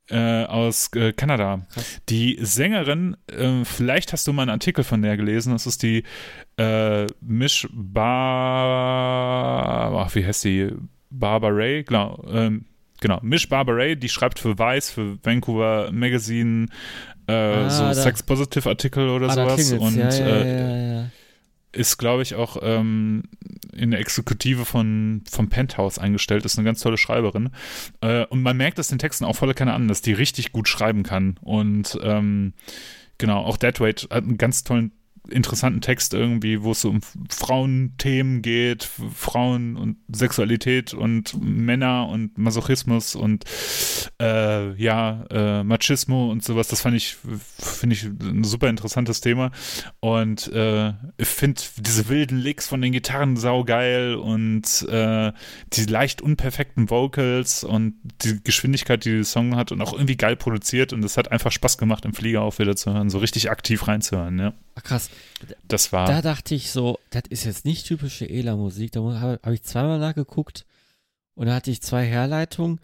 äh, aus äh, Kanada. Krass. Die Sängerin, äh, vielleicht hast du mal einen Artikel von der gelesen, das ist die äh, Mish Bar, ach, wie heißt die? Barbara Ray, genau, ähm, genau, Mish Barbara die schreibt für Vice, für Vancouver Magazine, äh, Ah, so da- Sex-Positive-Artikel oder ah, sowas und ja, ja, äh, ja, ja. Ist, glaube ich, auch ähm, in der Exekutive von, vom Penthouse eingestellt, ist eine ganz tolle Schreiberin. Äh, und man merkt das den Texten auch volle Kanne an, dass die richtig gut schreiben kann. Und ähm, genau, auch Deadweight hat einen ganz tollen, interessanten Text irgendwie, wo es so um Frauenthemen geht, Frauen und Sexualität und Männer und Masochismus und äh, ja, äh, Machismo und sowas. Das fand ich, finde ich, ein super interessantes Thema. Und äh, ich finde diese wilden Licks von den Gitarren saugeil und äh, die leicht unperfekten Vocals und die Geschwindigkeit, die der Song hat und auch irgendwie geil produziert und es hat einfach Spaß gemacht, im Flieger auch wieder zu hören, so richtig aktiv reinzuhören, ja. Krass. Das war. Da dachte ich so, das ist jetzt nicht typische Ela-Musik. Da habe hab ich zweimal nachgeguckt und da hatte ich zwei Herleitungen.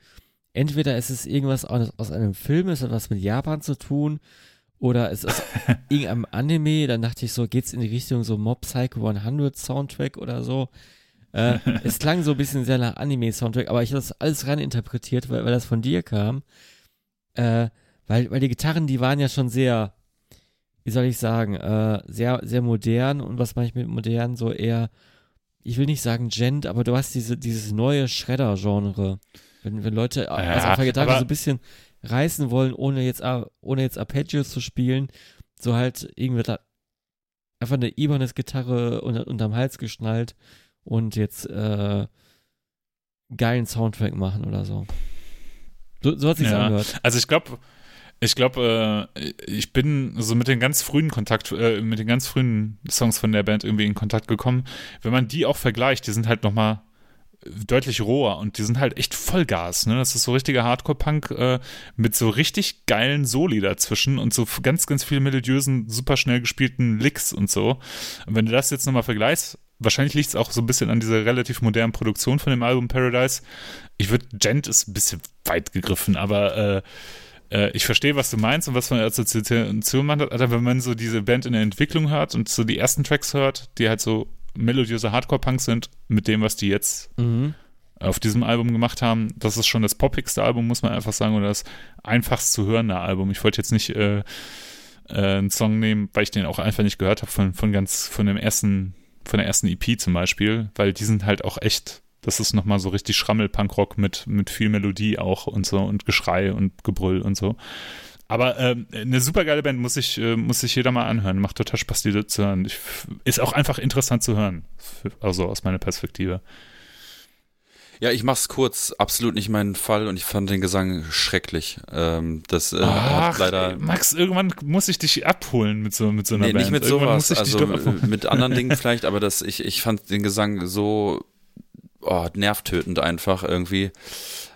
Entweder ist es irgendwas aus, aus einem Film, es hat was mit Japan zu tun, oder es ist irgendeinem Anime. Dann dachte ich so, geht's in die Richtung so Mob Psycho 100 Soundtrack oder so. Äh, es klang so ein bisschen sehr nach Anime-Soundtrack, aber ich habe das alles rein interpretiert, weil, weil das von dir kam. Äh, weil, weil die Gitarren, die waren ja schon sehr, wie soll ich sagen, äh, sehr, sehr modern und was meine ich mit modern, so eher, ich will nicht sagen Gent, aber du hast diese, dieses neue Shredder-Genre. Wenn, wenn Leute Ja, Gitarre aber- so ein bisschen reißen wollen, ohne jetzt, äh, ohne jetzt Arpeggios zu spielen, so halt irgendwie da einfach eine Ibanez-Gitarre unter, unterm Hals geschnallt und jetzt äh, geilen Soundtrack machen oder so. So, so hat sich's Ja. angehört. Also ich glaube, Ich glaube, äh, ich bin so mit den ganz frühen Kontakt, äh, mit den ganz frühen Songs von der Band irgendwie in Kontakt gekommen. Wenn man die auch vergleicht, die sind halt nochmal deutlich roher und die sind halt echt Vollgas. Ne? Das ist so richtiger Hardcore-Punk äh, mit so richtig geilen Soli dazwischen und so ganz, ganz viel melodiösen, super schnell gespielten Licks und so. Und wenn du das jetzt nochmal vergleichst, wahrscheinlich liegt es auch so ein bisschen an dieser relativ modernen Produktion von dem Album Paradise. Ich würde, Gent ist ein bisschen weit gegriffen, aber äh, äh, ich verstehe, was du meinst und was man als Assoziation macht, aber wenn man so diese Band in der Entwicklung hört und so die ersten Tracks hört, die halt so melodiöse Hardcore-Punk sind, mit dem, was die jetzt mhm. auf diesem Album gemacht haben, das ist schon das poppigste Album, muss man einfach sagen, oder das einfachst zu hörende Album. Ich wollte jetzt nicht äh, äh, einen Song nehmen, weil ich den auch einfach nicht gehört habe von, von ganz, von dem ersten, von der ersten EP zum Beispiel, weil die sind halt auch echt das ist nochmal so richtig Schrammel-Punkrock mit, mit viel Melodie auch und so und Geschrei und Gebrüll und so. Aber ähm, eine super geile Band muss sich, äh, muss sich jeder mal anhören. Macht total Spaß, die zu hören. Ich, ist auch einfach interessant zu hören. Also aus meiner Perspektive. Ja, ich mach's kurz. Absolut nicht mein Fall und ich fand den Gesang schrecklich. Ähm, das äh, Ach, leider. Max, irgendwann muss ich dich abholen mit so, mit so einer nee, Band. Nicht mit sowas. Also mit anderen Dingen vielleicht, aber das, ich, ich fand den Gesang so oh, nervtötend einfach irgendwie.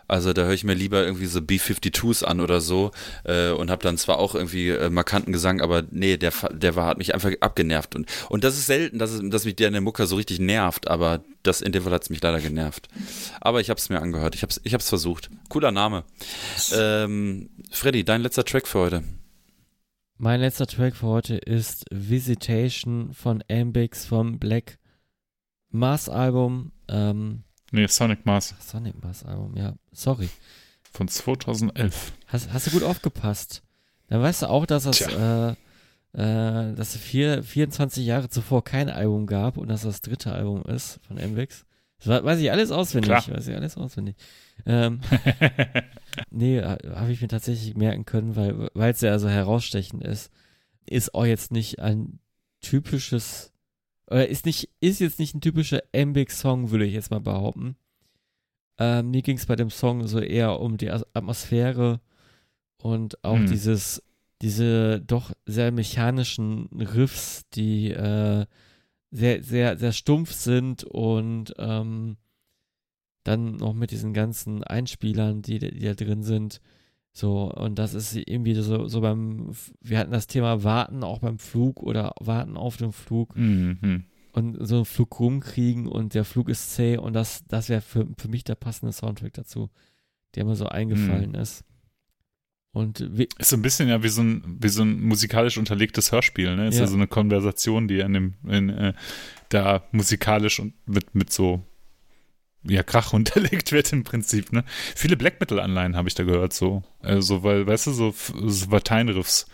Also da höre ich mir lieber irgendwie so B-52s an oder so äh, und habe dann zwar auch irgendwie äh, markanten Gesang, aber nee, der, der war, hat mich einfach abgenervt. Und, und das ist selten, dass, dass mich der in der Mucke so richtig nervt, aber das in dem Fall hat es mich leider genervt. Aber ich habe es mir angehört, ich habe es ich hab's versucht. Cooler Name. Ähm, Freddy, dein letzter Track für heute. Mein letzter Track für heute ist Visitation von Ambix vom Black Mars Album. Ähm, nee, Sonic Mars. Sonic Mars Album, ja. Sorry. Von 2011. Hast, hast du gut aufgepasst. Dann weißt du auch, dass es, äh, äh, dass es vier, 24 Jahre zuvor kein Album gab und dass das dritte Album ist von MVix. Das weiß ich alles auswendig. Klar. Weiß ich alles auswendig. Ähm, nee, habe ich mir tatsächlich merken können, weil es ja so herausstechend ist. Ist auch jetzt nicht ein typisches oder ist nicht, ist jetzt nicht ein typischer Ambix-Song, würde ich jetzt mal behaupten. Ähm, mir ging es bei dem Song so eher um die Atmosphäre und auch hm. dieses, diese doch sehr mechanischen Riffs, die äh, sehr, sehr, sehr stumpf sind und ähm, dann noch mit diesen ganzen Einspielern, die, die da drin sind. So, und das ist irgendwie so, so beim, wir hatten das Thema Warten auch beim Flug oder Warten auf dem Flug. Mhm. Und so einen Flug rumkriegen und der Flug ist zäh und das, das wäre für, für mich der passende Soundtrack dazu, der mir so eingefallen mhm. ist. Und ist so ein bisschen ja wie so ein, wie so ein musikalisch unterlegtes Hörspiel, ne? Ist ja, so eine Konversation, die an dem, in, äh, da musikalisch und mit, mit so ja, Krach unterlegt wird im Prinzip, ne? Viele Black Metal-Anleihen habe ich da gehört, so. Also, weil, weißt du, so, so Lateinriffs,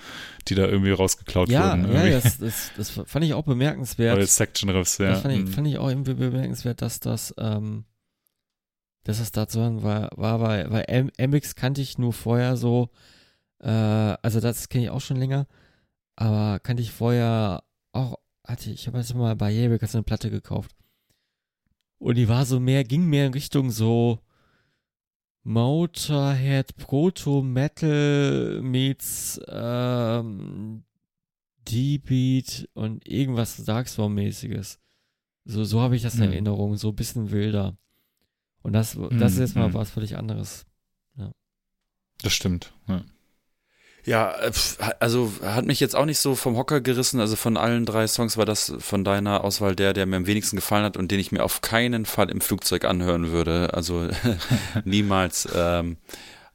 die da irgendwie rausgeklaut ja, wurden. Ja, das, das, das fand ich auch bemerkenswert. Oder Section-Riffs, ja. Das fand ich, mhm. fand ich auch irgendwie bemerkenswert, dass das, ähm, dass das da zu hören war, war weil, weil MX kannte ich nur vorher so, äh, also das kenne ich auch schon länger, aber kannte ich vorher auch, hatte ich, ich habe jetzt mal bei Jabek eine Platte gekauft und die war so mehr, ging mehr in Richtung so Motorhead, Proto-Metal meets ähm, D-Beat und irgendwas Darkstorm-mäßiges. So, so habe ich das in mhm. Erinnerung, so ein bisschen wilder. Und das, das ist jetzt mal mhm. was völlig anderes. Ja. Das stimmt. Ja. Ja, äh, also hat mich jetzt auch nicht so vom Hocker gerissen. Also von allen drei Songs war das von deiner Auswahl der, der mir am wenigsten gefallen hat und den ich mir auf keinen Fall im Flugzeug anhören würde. Also niemals. Ähm,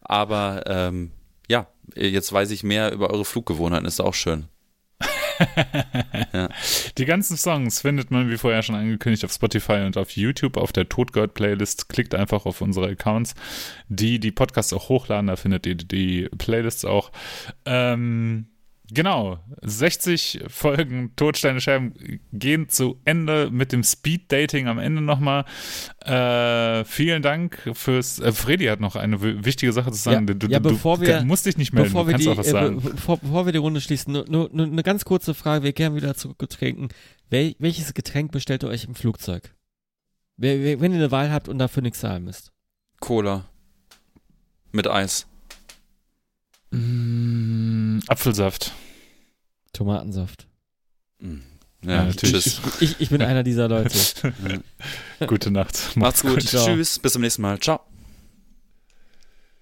aber ähm, ja, jetzt weiß ich mehr über eure Fluggewohnheiten, ist auch schön Die ganzen Songs findet man, wie vorher schon angekündigt, auf Spotify und auf YouTube auf der Todgird-Playlist. Klickt einfach auf unsere Accounts, die die Podcasts auch hochladen. Da findet ihr die Playlists auch. Ähm, Genau, 60 Folgen Todsteine Scherben gehen zu Ende mit dem Speed Dating am Ende nochmal. Äh, vielen Dank fürs. Äh, Freddy hat noch eine wichtige Sache zu sagen. Ja, du, ja, bevor du, wir, musst dich nicht melden, bevor du kannst die, auch was sagen. Äh, bevor, bevor, wir die Runde schließen, nur, nur, nur eine ganz kurze Frage. Wir kehren wieder zu Getränken. Wel, welches Getränk bestellt ihr euch im Flugzeug? Wenn ihr eine Wahl habt und dafür nichts zahlen müsst. Cola. Mit Eis. Mm. Apfelsaft. Tomatensaft. Mhm. Ja, Ja, natürlich. tschüss. Ich, ich bin einer dieser Leute. Gute Nacht. Macht's gut. Ciao. Tschüss. Bis zum nächsten Mal. Ciao.